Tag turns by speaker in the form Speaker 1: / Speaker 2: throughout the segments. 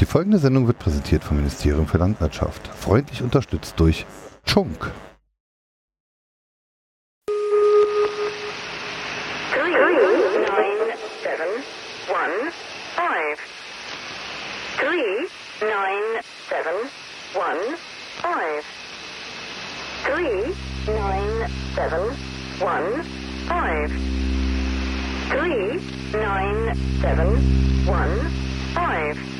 Speaker 1: Die folgende Sendung wird präsentiert vom Ministerium für Landwirtschaft. Freundlich unterstützt durch Chunk.
Speaker 2: Three nine seven one five.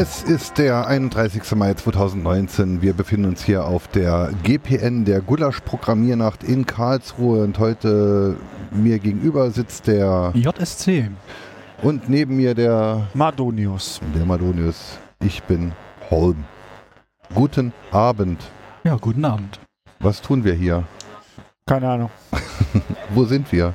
Speaker 1: Es ist der 31. Mai 2019. Wir befinden uns hier auf der GPN der Gulasch Programmiernacht in Karlsruhe und heute mir gegenüber sitzt der
Speaker 3: JSC.
Speaker 1: und neben mir der
Speaker 4: Madonius.
Speaker 1: der Madonius. Ich bin Holm. Guten Abend.
Speaker 3: Ja, guten Abend.
Speaker 1: Was tun wir hier?
Speaker 4: Keine Ahnung.
Speaker 1: Wo sind wir?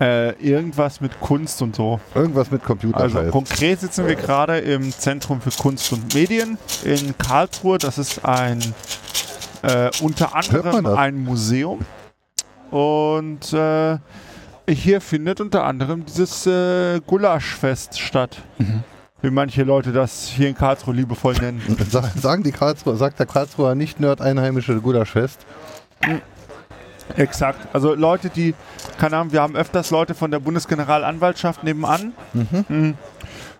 Speaker 4: Äh, irgendwas mit Kunst und so.
Speaker 1: Irgendwas mit Computer.
Speaker 4: Also konkret sitzen wir gerade im Zentrum für Kunst und Medien in Karlsruhe. Das ist ein äh, unter anderem ein Museum. Und äh, hier findet unter anderem dieses äh, Gulaschfest statt.
Speaker 3: Mhm.
Speaker 4: Wie manche Leute das hier in Karlsruhe liebevoll nennen.
Speaker 1: Sa- Sagen die Karlsruher, sagt der Karlsruher nicht Nerd einheimische Gulaschfest?
Speaker 4: Exakt. Also Leute, die, keine Ahnung, wir haben öfters Leute von der Bundesgeneralanwaltschaft nebenan. Mhm.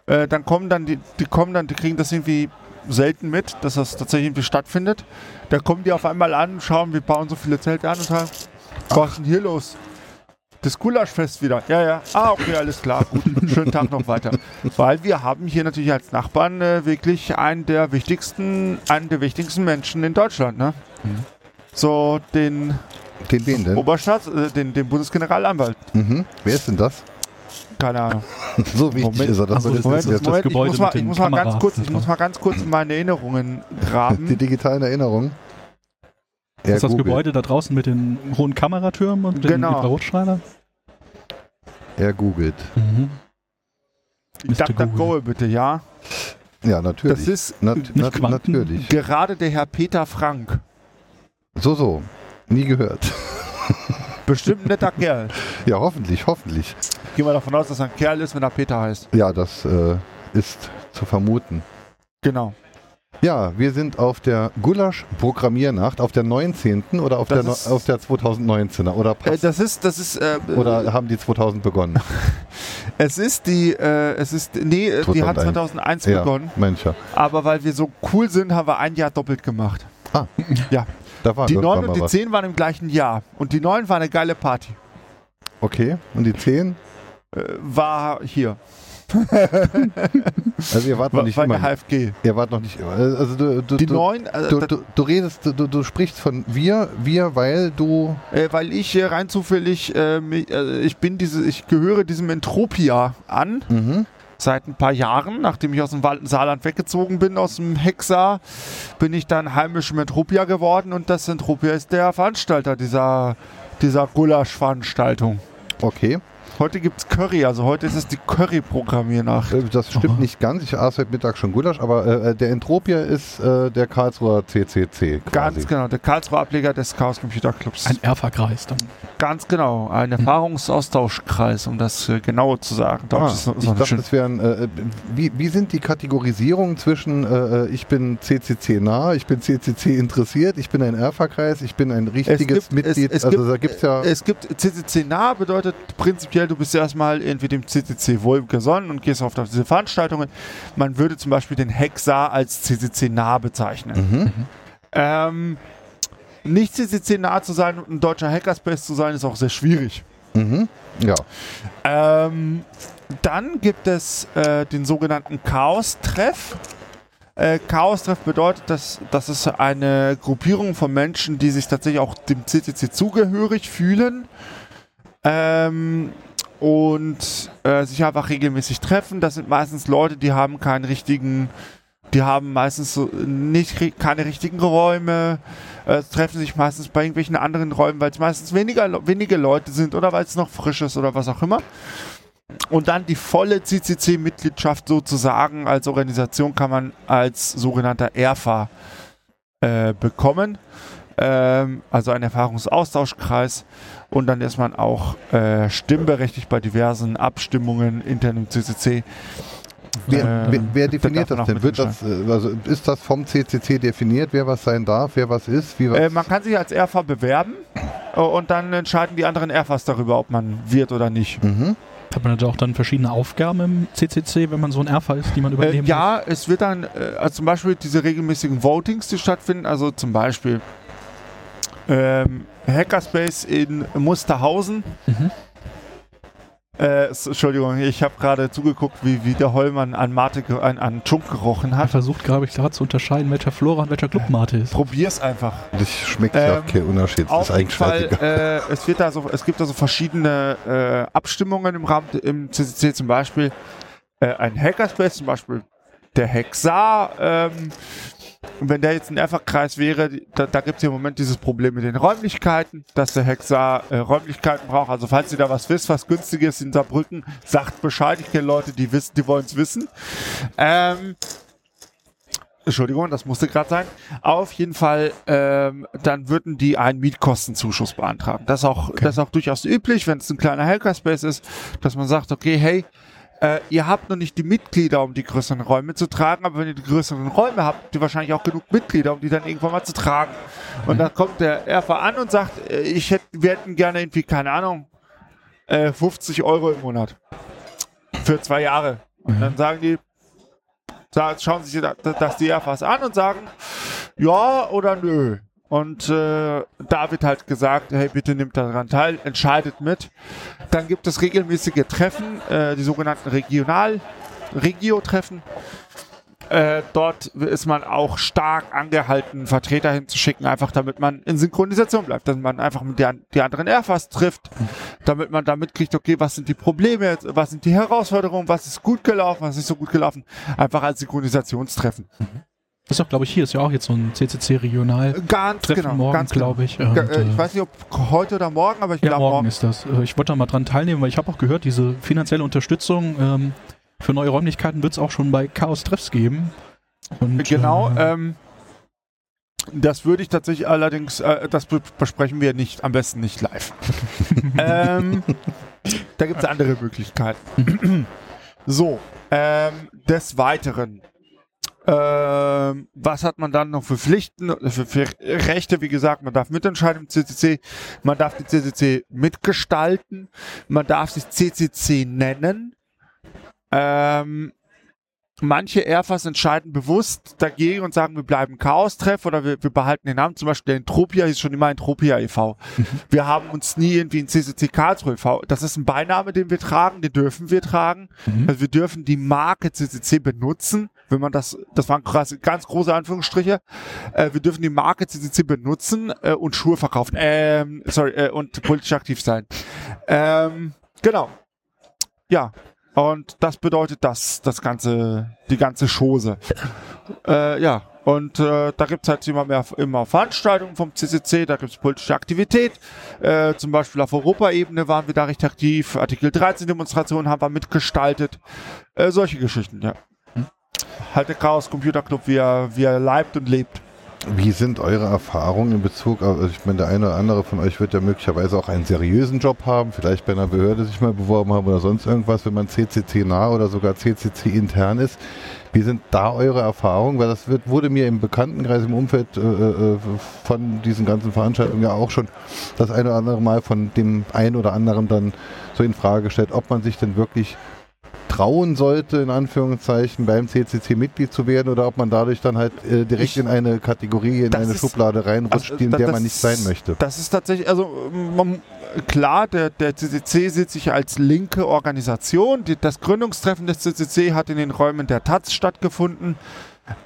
Speaker 4: Äh, dann kommen dann die, die kommen dann, die kriegen das irgendwie selten mit, dass das tatsächlich irgendwie stattfindet. Da kommen die auf einmal an, schauen, wir bauen so viele Zelte an und sagen, was ist denn hier los? Das Gulaschfest wieder. Ja, ja. Ah, okay, alles klar. Gut. Schönen Tag noch weiter. Weil wir haben hier natürlich als Nachbarn äh, wirklich einen der wichtigsten, einen der wichtigsten Menschen in Deutschland, ne? So den
Speaker 1: Den wen denn?
Speaker 4: Oberstaats, äh, den, den Bundesgeneralanwalt.
Speaker 1: Mhm. Wer ist denn das?
Speaker 4: Keine Ahnung.
Speaker 1: So wichtig
Speaker 4: Moment.
Speaker 1: ist er, dass
Speaker 3: Ach so,
Speaker 1: wir das
Speaker 3: Moment, das Gebäude
Speaker 4: ich muss mal,
Speaker 3: mit
Speaker 4: ich muss mal ganz kurz, ich muss mal ganz kurz in meine Erinnerungen
Speaker 1: Die
Speaker 4: graben.
Speaker 1: digitalen Erinnerungen. Er
Speaker 3: ist das
Speaker 1: googelt.
Speaker 3: Gebäude da draußen mit den hohen Kameratürmen und den
Speaker 4: Genau.
Speaker 3: Infrarotstrahlern?
Speaker 1: Er googelt.
Speaker 3: Mhm. Mr.
Speaker 4: Duck, duck,
Speaker 3: Google.
Speaker 4: go bitte, ja.
Speaker 1: Ja, natürlich.
Speaker 4: Das ist
Speaker 1: Nat nat natürlich.
Speaker 4: gerade der Herr Peter Frank.
Speaker 1: So, so. Nie gehört.
Speaker 4: Bestimmt ein netter Kerl.
Speaker 1: Ja, hoffentlich, hoffentlich.
Speaker 4: Gehen wir davon aus, dass er ein Kerl ist, wenn er Peter heißt.
Speaker 1: Ja, das äh, ist zu vermuten.
Speaker 4: Genau.
Speaker 1: Ja, wir sind auf der Gulasch-Programmiernacht, auf der 19. oder auf der, no-
Speaker 4: ist-
Speaker 1: auf der 2019er? Oder,
Speaker 4: Äh,
Speaker 1: passt-
Speaker 4: das ist, das ist, äh,
Speaker 1: oder haben die 2000 begonnen?
Speaker 4: es ist die, äh, es ist, nee, äh, die hat
Speaker 1: 2001.
Speaker 4: 2001
Speaker 1: ja,
Speaker 4: begonnen.
Speaker 1: Mensch.
Speaker 4: Aber weil wir so cool sind, haben wir ein Jahr doppelt gemacht.
Speaker 1: Ah,
Speaker 4: Ja. Die
Speaker 1: irgendwann
Speaker 4: 9
Speaker 1: mal
Speaker 4: und die
Speaker 1: was.
Speaker 4: 10 waren im gleichen Jahr. Und die 9 war eine geile Party.
Speaker 1: Okay, und die 10?
Speaker 4: Äh, war hier.
Speaker 1: Also ihr wart noch nicht
Speaker 4: war
Speaker 1: immer.
Speaker 4: der HFG.
Speaker 1: Ihr wart noch nicht. äh, Also du, du,
Speaker 4: Die
Speaker 1: du,
Speaker 4: 9, äh,
Speaker 1: Du, du, redest, du, du sprichst von wir, wir, weil du.
Speaker 4: äh, weil ich rein zufällig, äh, äh, ich bin diese, ich gehöre diesem Entropia an.
Speaker 1: Mhm.
Speaker 4: Seit ein paar Jahren, nachdem ich aus dem Saarland weggezogen bin, aus dem Hexa, bin ich dann heimisch im Entropia geworden und das Entropia ist der Veranstalter dieser, dieser Gulasch-Veranstaltung.
Speaker 1: Okay.
Speaker 4: Heute gibt's Curry, also heute ist es die Curry-Programmiernacht.
Speaker 1: Äh, Das stimmt
Speaker 3: Aha.
Speaker 1: nicht ganz. Ich aß heute Mittag schon Gulasch, aber äh, der Entropia ist äh, der Karlsruher CCC. Quasi.
Speaker 4: Ganz genau, der Karlsruher Ableger des Chaos Computer Clubs.
Speaker 3: Ein Erfa-Kreis dann.
Speaker 4: Ganz genau, ein Erfahrungsaustauschkreis, um das äh, genauer zu sagen.
Speaker 1: Ah,
Speaker 4: ist so,
Speaker 1: ich
Speaker 4: so
Speaker 1: dachte, es wären. Äh, wie, wie sind die Kategorisierungen zwischen äh, ich bin CCC nah, ich bin CCC interessiert, ich bin ein Erfa-Kreis, ich bin ein richtiges
Speaker 4: gibt- es-
Speaker 1: Mitglied?
Speaker 4: es
Speaker 1: also
Speaker 4: gibt-
Speaker 1: da gibt es ja.
Speaker 4: Es gibt CCC nah, bedeutet prinzipiell, du bist erstmal irgendwie dem CCC wohlgesonnen und gehst auf diese Veranstaltungen. Man würde zum Beispiel den Hexar als CCC nah bezeichnen.
Speaker 1: Mhm.
Speaker 4: Ähm, nicht CCC nah zu sein und ein deutscher Hackerspace zu sein, ist auch sehr schwierig.
Speaker 1: Mhm. Ja.
Speaker 4: Ähm, dann gibt es äh, den sogenannten Chaos-Treff. Äh, Chaos-Treff bedeutet, dass, dass es eine Gruppierung von Menschen, die sich tatsächlich auch dem CCC zugehörig fühlen ähm, und äh, sich einfach regelmäßig treffen. Das sind meistens Leute, die haben keinen richtigen, die haben meistens nicht keine richtigen Räume, äh, treffen sich meistens bei irgendwelchen anderen Räumen, weil es meistens weniger, wenige Leute sind oder weil es noch frisch ist oder was auch immer. Und dann die volle CCC-Mitgliedschaft sozusagen als Organisation kann man als sogenannter ERFA äh, bekommen. Ähm, also ein Erfahrungsaustauschkreis. Und dann ist man auch äh, stimmberechtigt bei diversen Abstimmungen intern im CCC.
Speaker 1: Wer,
Speaker 4: Ähm,
Speaker 1: wer, wer definiert
Speaker 4: darf man
Speaker 1: das
Speaker 4: auch
Speaker 1: denn? Wird das, äh, also ist das vom CCC definiert, wer was sein darf, wer was ist? Wie was?
Speaker 4: Äh, man kann sich als ERFA bewerben äh, und dann entscheiden die anderen ERFAs darüber, ob man wird oder nicht.
Speaker 1: mhm.
Speaker 3: Hat man da auch dann verschiedene Aufgaben im CCC, wenn man so ein Erfa ist, die man
Speaker 4: Äh,
Speaker 3: übernehmen muss?
Speaker 4: ja, es wird dann, äh, also zum Beispiel diese regelmäßigen Votings, die stattfinden, also zum Beispiel ähm, Hackerspace in Musterhausen.
Speaker 3: Mhm.
Speaker 4: Äh, Entschuldigung, ich habe gerade zugeguckt, wie, wie der Hollmann an Mate, an, an Chunk gerochen
Speaker 3: Er
Speaker 4: hat.
Speaker 3: versucht, glaube ich, gerade zu unterscheiden, welcher Flora und welcher Clubmate ist.
Speaker 4: Probier's einfach.
Speaker 1: Das schmeckt ja
Speaker 4: Ähm,
Speaker 1: kein Unterschied. Das
Speaker 4: Auf
Speaker 1: ist eigentlich
Speaker 4: Fall, äh, es, wird da so, es gibt da so verschiedene äh, Abstimmungen im Rahmen im CCC, zum Beispiel äh, ein Hackerspace, zum Beispiel der Hexar. Ähm, und wenn der jetzt ein Einfach-Kreis wäre, da, da gibt es im Moment dieses Problem mit den Räumlichkeiten, dass der Hexar äh, Räumlichkeiten braucht. Also falls ihr da was wisst, was günstig ist in Saarbrücken, sagt Bescheid. Ich kenne Leute, die wissen, die wollen es wissen. Ähm, Entschuldigung, das musste gerade sein. Auf jeden Fall, ähm, dann würden die einen Mietkostenzuschuss beantragen. Das ist auch, das ist auch durchaus üblich, wenn es ein kleiner Hackerspace ist, dass man sagt, okay, hey, äh, ihr habt noch nicht die Mitglieder, um die größeren Räume zu tragen, aber wenn ihr die größeren Räume habt, habt ihr wahrscheinlich auch genug Mitglieder, um die dann irgendwann mal zu tragen. Und dann kommt der Erfa an und sagt, äh, ich hätte, wir hätten gerne irgendwie, keine Ahnung, äh, 50 Euro im Monat. Für zwei Jahre. Und dann sagen die, sa- schauen sich da- das die Erfas an und sagen, ja oder nö. Und äh, da wird halt gesagt, hey, bitte nimmt daran teil, entscheidet mit. Dann gibt es regelmäßige Treffen, äh, die sogenannten Regional, Regio-Treffen. Äh, dort ist man auch stark angehalten, Vertreter hinzuschicken, einfach damit man in Synchronisation bleibt, dass man einfach mit der, die anderen Airfas trifft, damit man da mitkriegt, okay, was sind die Probleme, was sind die Herausforderungen, was ist gut gelaufen, was ist nicht so gut gelaufen, einfach als Synchronisationstreffen.
Speaker 3: Das ist doch, glaube ich, hier ist ja auch jetzt so ein CCC-Regional.
Speaker 4: Ganz
Speaker 3: Treffen
Speaker 4: genau,
Speaker 3: morgen,
Speaker 4: genau.
Speaker 3: glaube ich.
Speaker 4: Ge-
Speaker 3: Und,
Speaker 4: äh,
Speaker 3: äh,
Speaker 4: ich weiß nicht, ob heute oder morgen, aber ich
Speaker 3: ja,
Speaker 4: glaube
Speaker 3: morgen
Speaker 4: morgen.
Speaker 3: ist das. Äh, Ich wollte da mal dran teilnehmen, weil ich habe auch gehört, diese finanzielle Unterstützung ähm, für neue Räumlichkeiten wird es auch schon bei Chaos Treffs geben. Und,
Speaker 4: Genau,
Speaker 3: äh,
Speaker 4: ähm, das würde ich tatsächlich allerdings, äh, das be- besprechen wir nicht, am besten nicht live. ähm, da gibt es andere Möglichkeiten. so, ähm, des Weiteren. Ähm, was hat man dann noch für Pflichten, für, für Rechte? Wie gesagt, man darf mitentscheiden im CCC, man darf die CCC mitgestalten, man darf sich CCC nennen. Ähm, manche Airfas entscheiden bewusst dagegen und sagen, wir bleiben Chaos-Treff oder wir, wir behalten den Namen. Zum Beispiel der Entropia hieß schon immer Entropia e.V. Wir haben uns nie irgendwie in CCC Karlsruhe e.V. Das ist ein Beiname, den wir tragen, den dürfen wir tragen.
Speaker 3: Mhm.
Speaker 4: Also wir dürfen die Marke CCC benutzen, wenn man das, das waren krass, ganz große Anführungsstriche. Äh, wir dürfen die Marke CCC benutzen äh, und Schuhe verkaufen. Ähm, sorry, äh, und politisch aktiv sein. Ähm, genau. Ja, und das bedeutet das, das ganze, die ganze Chose. Äh, ja, und äh, da gibt's halt immer mehr immer Veranstaltungen vom CCC, da gibt's politische Aktivität. Äh, zum Beispiel auf Europaebene waren wir da recht aktiv. Artikel 13 Demonstrationen haben wir mitgestaltet. Äh, solche Geschichten, ja. Halt der Chaos Computer Club, wie er, wie er leibt und lebt.
Speaker 1: Wie sind eure Erfahrungen in Bezug auf, also ich meine, der eine oder andere von euch wird ja möglicherweise auch einen seriösen Job haben, vielleicht bei einer Behörde sich mal beworben haben oder sonst irgendwas, wenn man CCC nah oder sogar CCC intern ist. Wie sind da eure Erfahrungen? Weil das wird, wurde mir im Bekanntenkreis, im Umfeld äh, äh, von diesen ganzen Veranstaltungen ja auch schon das eine oder andere Mal von dem einen oder anderen dann so in Frage gestellt, ob man sich denn wirklich trauen sollte, in Anführungszeichen, beim CCC Mitglied zu werden oder ob man dadurch dann halt äh, direkt
Speaker 4: Ich-
Speaker 1: in eine Kategorie, in eine
Speaker 4: ist-
Speaker 1: Schublade reinrutscht,
Speaker 4: Also,
Speaker 1: in der man nicht sein möchte.
Speaker 4: Das ist tatsächlich, also man, klar, der, der CCC sieht sich als linke Organisation. Die, das Gründungstreffen des CCC hat in den Räumen der Taz stattgefunden.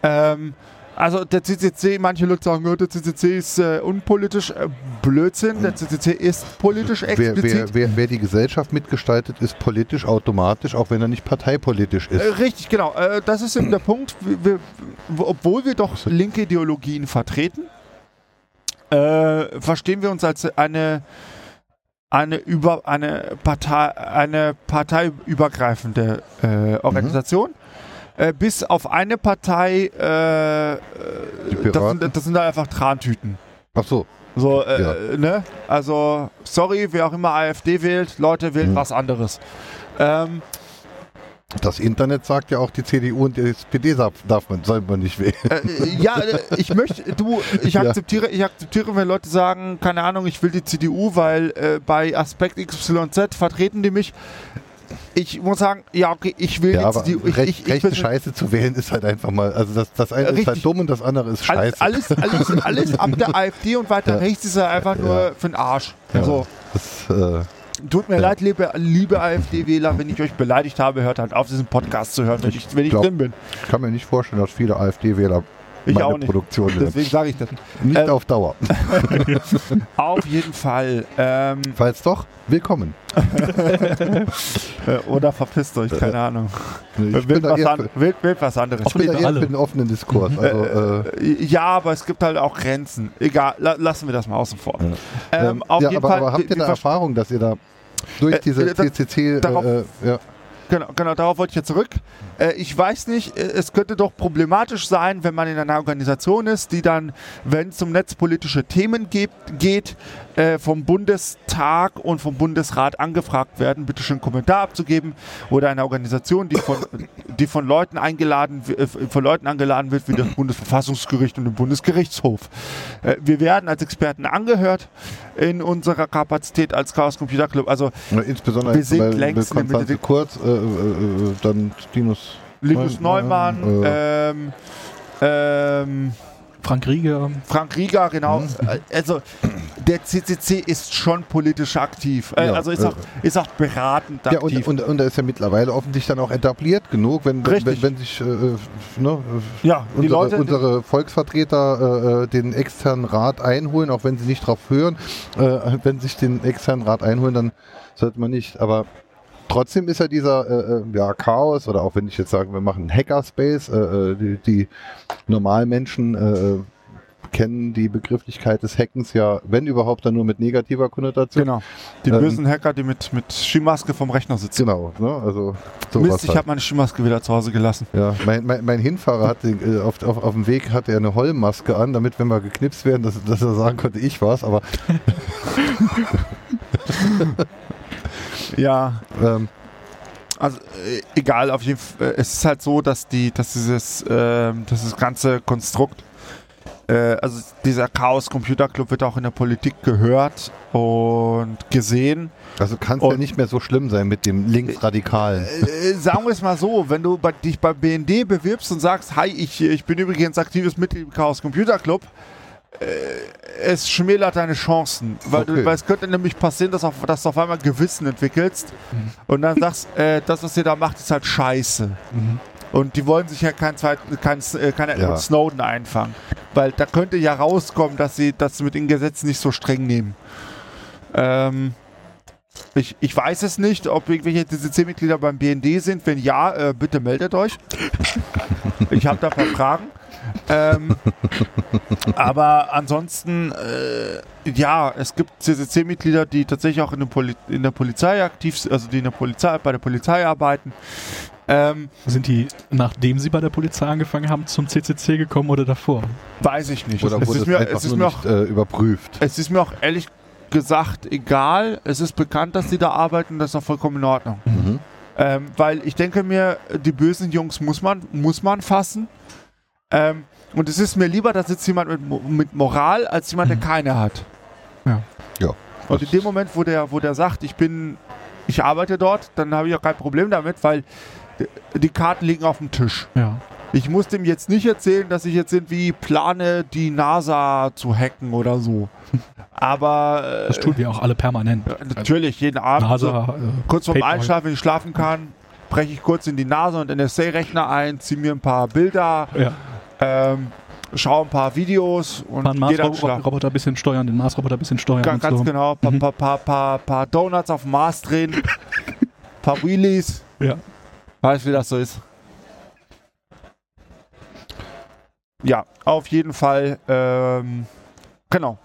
Speaker 4: Ähm, also der CCC, manche Leute sagen, ja, der CCC ist äh, unpolitisch. Äh, Blödsinn, der CCC ist politisch
Speaker 1: Wer,
Speaker 4: explizit.
Speaker 1: wer, wer, wer die Gesellschaft mitgestaltet, ist politisch automatisch, auch wenn er nicht parteipolitisch ist.
Speaker 4: Äh, richtig, genau. Äh, das ist eben der Punkt. Wir, wir, wo- obwohl wir doch linke Ideologien vertreten, äh, verstehen wir uns als eine eine über eine Partei eine parteiübergreifende äh, Organisation. Äh, bis auf eine Partei, äh, das, sind, das sind da einfach Trantüten.
Speaker 1: Ach so,
Speaker 4: So, äh, ne? Also, sorry, wer auch immer AfD wählt, Leute, wählt
Speaker 1: Hm.
Speaker 4: was anderes. Ähm,
Speaker 1: das Internet sagt ja auch, die CDU und die SPD darf, man, soll man nicht wählen.
Speaker 4: Äh, ja, äh, ich möchte, du, ich
Speaker 1: Ja.
Speaker 4: akzeptiere, ich akzeptiere, wenn Leute sagen, keine Ahnung, ich will die CDU, weil äh, bei Aspekt XYZ vertreten die mich. Ich muss sagen, ja, okay, ich will
Speaker 1: Ja,
Speaker 4: die
Speaker 1: aber
Speaker 4: CDU. Ich,
Speaker 1: recht,
Speaker 4: ich, ich
Speaker 1: rechte Scheiße zu wählen ist halt einfach mal, also das, das eine ist halt
Speaker 4: Richtig.
Speaker 1: dumm und das andere ist scheiße.
Speaker 4: alles, alles, alles, alles ab der AfD und weiter
Speaker 1: Ja.
Speaker 4: rechts ist er einfach nur
Speaker 1: Ja.
Speaker 4: für den Arsch.
Speaker 1: Ja.
Speaker 4: So.
Speaker 1: Das, äh,
Speaker 4: Tut mir
Speaker 1: Ja.
Speaker 4: leid, liebe, liebe AfD-Wähler, wenn ich euch beleidigt habe, hört halt auf, diesen Podcast zu hören, wenn ich, wenn ich
Speaker 1: glaub-
Speaker 4: drin bin.
Speaker 1: ich kann mir nicht vorstellen, dass viele AfD-Wähler
Speaker 4: Ich
Speaker 1: meine
Speaker 4: auch nicht.
Speaker 1: Produktion.
Speaker 4: Deswegen sage ich das.
Speaker 1: Nicht
Speaker 4: ähm,
Speaker 1: auf Dauer.
Speaker 4: Auf jeden Fall. Ähm,
Speaker 1: Falls doch, willkommen.
Speaker 4: äh, oder verpisst euch, keine Ahnung.
Speaker 1: Ich bin
Speaker 4: Wählt
Speaker 1: da
Speaker 4: was, an, wählt, wählt was anderes.
Speaker 1: Ich bin da eher für den offenen Diskurs. Also, äh,
Speaker 4: Ja, aber es gibt halt auch Grenzen. Egal, la lassen wir das mal außen vor. Ähm,
Speaker 1: ähm,
Speaker 4: auf
Speaker 1: ja,
Speaker 4: jeden
Speaker 1: aber,
Speaker 4: Fall,
Speaker 1: aber habt ihr
Speaker 4: Vers-
Speaker 1: Erfahrung, dass ihr da durch
Speaker 4: Äh,
Speaker 1: diese
Speaker 4: äh,
Speaker 1: CCC,
Speaker 4: darauf-
Speaker 1: äh, äh, ja,
Speaker 4: Genau, genau, darauf wollte ich jetzt zurück. Äh, ich weiß nicht, äh, es könnte doch problematisch sein, wenn man in einer Organisation ist, die dann, wenn es um netzpolitische Themen geht, geht äh, vom Bundestag und vom Bundesrat angefragt werden, bitte schön einen Kommentar abzugeben. Oder eine Organisation, die von, die von Leuten eingeladen, äh, von Leuten angeladen wird, wie das Bundesverfassungsgericht und der Bundesgerichtshof. Äh, wir werden als Experten angehört in unserer Kapazität als Chaos Computer Club. Also
Speaker 1: insbesondere
Speaker 4: Wir sind längst in der Mitte-
Speaker 1: Kurz, äh, dann Linus
Speaker 4: Linus
Speaker 1: Neumann,
Speaker 4: Neumann,
Speaker 1: äh,
Speaker 4: ähm, ähm,
Speaker 3: Frank Rieger.
Speaker 4: Frank Rieger, genau.
Speaker 1: Mhm.
Speaker 4: Äh, Also der CCC ist schon politisch aktiv. Äh,
Speaker 1: Ja,
Speaker 4: also ist
Speaker 1: äh,
Speaker 4: auch, ist auch beratend
Speaker 1: Ja,
Speaker 4: aktiv.
Speaker 1: und, und, und er ist ja mittlerweile offensichtlich dann auch etabliert genug, wenn, wenn, wenn sich äh, äh, ne,
Speaker 4: ja, die
Speaker 1: unsere,
Speaker 4: Leute,
Speaker 1: unsere Volksvertreter äh, äh, den externen Rat einholen, auch wenn sie nicht drauf hören. Äh, wenn sich den externen Rat einholen, dann sollte man nicht. Aber trotzdem ist ja dieser äh, äh, ja, Chaos, oder auch wenn ich jetzt sage, wir machen Hackerspace, äh, äh, die, die Normalmenschen äh, kennen die Begrifflichkeit des Hackens ja, wenn überhaupt, dann nur mit negativer Konnotation.
Speaker 4: genau. Die
Speaker 1: Ähm,
Speaker 4: bösen Hacker, die mit, mit Skimaske vom Rechner sitzen.
Speaker 1: Genau, ne? also
Speaker 4: Mist, ich
Speaker 1: halt.
Speaker 4: habe meine Skimaske wieder zu Hause gelassen.
Speaker 1: Ja, mein, mein, mein Hinfahrer hatte äh, auf, auf, auf dem Weg hatte er eine Hollmaske an, damit wenn wir geknipst werden, dass, dass er sagen konnte, ich war's, aber
Speaker 4: Ja,
Speaker 1: ähm,
Speaker 4: Also äh, egal, auf jeden Fall. Äh, es ist halt so, dass die, dass dieses, ähm, dass das ganze Konstrukt, äh, also dieser Chaos Computer Club wird auch in der Politik gehört und gesehen.
Speaker 1: also kann es ja nicht mehr so schlimm sein mit dem Linksradikalen.
Speaker 4: Äh, sagen wir es mal so, wenn du bei, dich bei BND bewirbst und sagst, hi, ich, ich bin übrigens aktives Mitglied im Chaos Computer Club, äh, es schmälert deine Chancen. Weil, du,
Speaker 1: Okay.
Speaker 4: weil es könnte nämlich passieren, dass, auf, dass du auf einmal Gewissen entwickelst und dann sagst, äh, das, was ihr da macht, ist halt scheiße. Und die wollen sich ja keinen zweiten, keinen, äh, keinen
Speaker 1: Ja.
Speaker 4: Snowden einfangen. Weil da könnte ja rauskommen, dass sie das mit den Gesetzen nicht so streng nehmen. Ähm, ich, ich weiß es nicht, ob irgendwelche CCC-Mitglieder beim BND sind. Wenn ja, äh, bitte meldet euch. ich habe da ein paar Fragen. Ähm, aber ansonsten, äh, ja, es gibt CCC-Mitglieder, die tatsächlich auch in, der Poli in der Polizei aktiv sind, also die in der Polizei, bei der Polizei arbeiten. Ähm,
Speaker 3: Sind die, nachdem sie bei der Polizei angefangen haben, zum CCC gekommen oder davor?
Speaker 4: weiß ich nicht.
Speaker 1: Oder
Speaker 4: es,
Speaker 1: wurde
Speaker 4: ist
Speaker 1: es
Speaker 4: mir,
Speaker 1: einfach
Speaker 4: es, ist
Speaker 1: nur
Speaker 4: mir
Speaker 1: nicht
Speaker 4: auch,
Speaker 1: äh, überprüft?
Speaker 4: es ist mir auch ehrlich gesagt egal. Es ist bekannt, dass die da arbeiten. Das ist auch vollkommen in Ordnung.
Speaker 1: Mhm.
Speaker 4: Ähm, weil ich denke mir, die bösen Jungs muss man, muss man fassen. Ähm, und es ist mir lieber, da sitzt jemand mit, mit Moral, als jemand, der keine hat.
Speaker 3: Ja.
Speaker 1: Ja.
Speaker 4: Und in dem Moment, wo der, wo der sagt, ich bin, ich arbeite dort, dann habe ich auch kein Problem damit, weil die- Karten liegen auf dem Tisch.
Speaker 3: Ja.
Speaker 4: Ich muss dem jetzt nicht erzählen, dass ich jetzt irgendwie plane, die NASA zu hacken oder so. Aber äh,
Speaker 3: Das tun wir auch alle permanent.
Speaker 4: natürlich, jeden Abend. so,
Speaker 3: NASA, äh,
Speaker 4: Kurz vorm. Einschlafen, wenn ich schlafen kann, breche ich kurz in die NASA und NSA-Rechner ein, ziehe mir ein paar Bilder,
Speaker 3: Ja.
Speaker 4: Ähm, schaue ein paar Videos und
Speaker 3: Ein
Speaker 4: schlafen.
Speaker 3: Mars-Roboter ein bisschen steuern, den Mars-Roboter ein bisschen steuern
Speaker 4: Ga-
Speaker 3: und
Speaker 4: Ganz
Speaker 3: so.
Speaker 4: genau, paar,
Speaker 3: Mhm.
Speaker 4: paar, paar, paar, paar Donuts auf dem Mars drehen, paar Wheelies,
Speaker 3: Ja.
Speaker 4: weißt wie das so ist. Ja, auf jeden Fall, ähm, genau.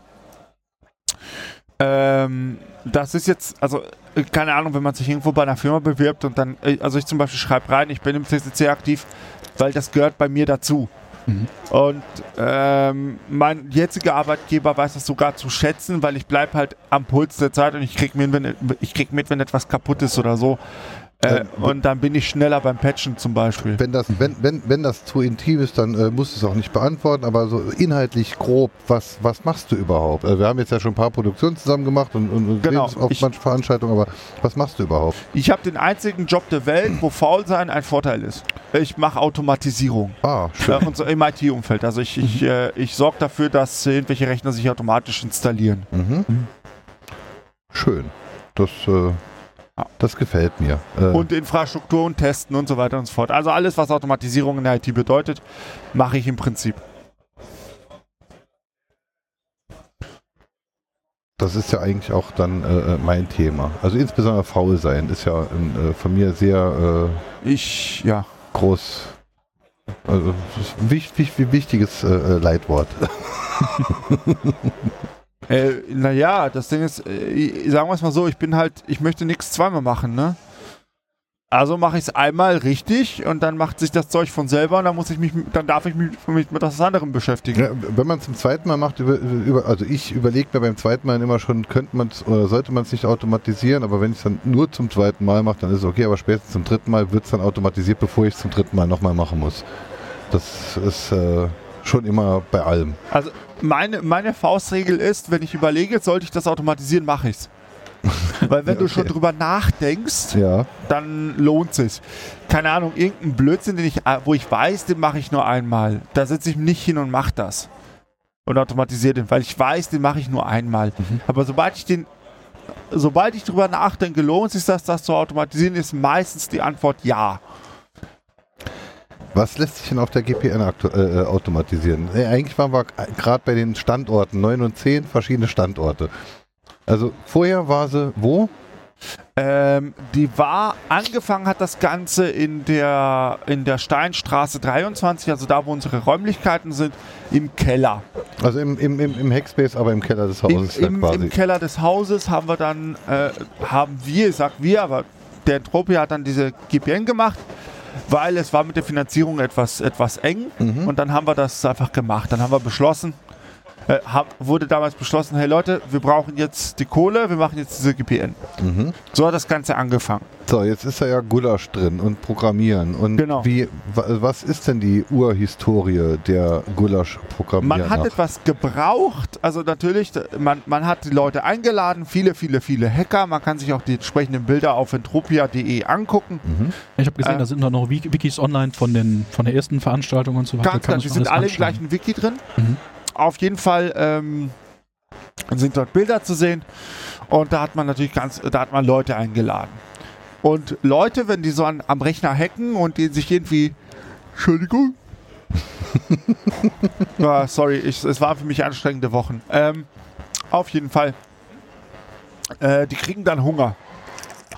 Speaker 4: Ähm, das ist jetzt, also äh, keine Ahnung, wenn man sich irgendwo bei einer Firma bewirbt und dann, äh, also ich zum Beispiel schreibe rein, ich bin im CCC aktiv, weil das gehört bei mir dazu. Und ähm, mein jetziger Arbeitgeber weiß das sogar zu schätzen, weil ich bleibe halt am Puls der Zeit und ich krieg mit, wenn, ich krieg mit, wenn etwas kaputt ist oder so. Äh,
Speaker 1: Ähm,
Speaker 4: und dann bin ich schneller beim Patchen zum Beispiel.
Speaker 1: Wenn das, wenn, wenn, wenn das zu intim ist, dann äh, musst du es auch nicht beantworten, aber so inhaltlich grob, was, was machst du überhaupt? Also wir haben jetzt ja schon ein paar Produktionen zusammen gemacht und, und,
Speaker 4: Genau,
Speaker 1: auf
Speaker 4: ich-
Speaker 1: manchen Veranstaltungen, aber was machst du überhaupt?
Speaker 4: Ich habe den einzigen Job der Welt, wo faul sein ein Vorteil ist. Ich mache Automatisierung.
Speaker 1: Ah, schön.
Speaker 4: Äh, und so im IT-Umfeld. Also ich, ich, äh, ich sorge dafür, dass irgendwelche Rechner sich automatisch installieren.
Speaker 1: Mhm. Schön. Das, äh, das gefällt mir. Äh,
Speaker 4: Und Infrastruktur und Testen und so weiter und so fort. Also alles, was Automatisierung in der IT bedeutet, mache ich im Prinzip.
Speaker 1: das ist ja eigentlich auch dann äh, mein Thema. Also insbesondere faul sein ist ja in, äh, von mir sehr äh,
Speaker 4: Ich, ja.
Speaker 1: groß. Also das ist ein wich, wich, wichtiges äh, äh, Leitwort.
Speaker 4: Äh, naja, das Ding ist, äh, sagen wir es mal so, ich bin halt, ich möchte nichts zweimal machen, ne? Also mache ich es einmal richtig und dann macht sich das Zeug von selber und dann muss ich mich, dann darf ich mich, mit was anderem beschäftigen.
Speaker 1: Ja, wenn man es zum zweiten Mal macht, über, über, also ich überlege mir beim zweiten Mal immer schon, könnte man es oder sollte man es nicht automatisieren, aber wenn ich es dann nur zum zweiten Mal mache, dann ist es okay, aber spätestens zum dritten Mal wird es dann automatisiert, bevor ich es zum dritten Mal nochmal machen muss. Das ist äh, schon immer bei allem.
Speaker 4: Also meine, meine Faustregel ist, wenn ich überlege, sollte ich das automatisieren, mache ich's. Weil wenn
Speaker 1: Ja,
Speaker 4: du schon
Speaker 1: okay.
Speaker 4: drüber nachdenkst,
Speaker 1: Ja.
Speaker 4: dann lohnt sich. Keine Ahnung, irgendein Blödsinn, den ich, äh, wo ich weiß, den mache ich nur einmal. Da setze ich mich nicht hin und mache das. Und automatisiere den, weil ich weiß, den mache ich nur einmal.
Speaker 1: Mhm.
Speaker 4: Aber sobald ich den, sobald ich drüber nachdenke, lohnt sich das, das zu automatisieren, ist meistens die Antwort ja.
Speaker 1: Was lässt sich denn auf der GPN äh, äh, automatisieren? Äh, eigentlich waren wir gerade bei den Standorten, 9 und 10 verschiedene Standorte. Also vorher war sie wo?
Speaker 4: Ähm, die war, angefangen hat das Ganze in der, in der Steinstraße 23, also da, wo unsere Räumlichkeiten sind, im Keller.
Speaker 1: Also im, im, im, im Hackspace, aber im Keller des
Speaker 4: Im,
Speaker 1: Hauses dann
Speaker 4: im,
Speaker 1: quasi.
Speaker 4: Im Keller des Hauses haben wir dann, äh, haben wir, ich sag wir, aber der Entropia hat dann diese GPN gemacht, weil es war mit der Finanzierung etwas, etwas eng
Speaker 1: Mhm.
Speaker 4: und dann haben wir das einfach gemacht. Dann haben wir beschlossen, äh, hab, wurde damals beschlossen, hey Leute, wir brauchen jetzt die Kohle, wir machen jetzt diese GPN.
Speaker 1: Mhm.
Speaker 4: So hat das Ganze angefangen.
Speaker 1: So, jetzt ist da ja Gulasch drin und Programmieren. Und
Speaker 4: Genau.
Speaker 1: wie, wa- was ist denn die Urhistorie der Gulasch-Programmierer?
Speaker 4: Man hat etwas gebraucht, also natürlich, man, man hat die Leute eingeladen, viele, viele, viele Hacker. Man kann sich auch die entsprechenden Bilder auf entropia.de angucken.
Speaker 1: Mhm.
Speaker 3: Ich habe gesehen,
Speaker 4: Äh.
Speaker 3: da sind da noch Wiki- Wikis online von, den, von der ersten Veranstaltung und so weiter.
Speaker 4: Ganz,
Speaker 3: man
Speaker 4: die sind alle im gleichen Wiki drin.
Speaker 3: Mhm.
Speaker 4: Auf jeden Fall ähm, sind dort Bilder zu sehen und da hat man natürlich ganz, da hat man Leute eingeladen. Und Leute, wenn die so an, am Rechner hacken und die sich irgendwie, Entschuldigung, ja, sorry, ich, es waren für mich anstrengende Wochen. Ähm, auf jeden Fall, äh, die kriegen dann Hunger.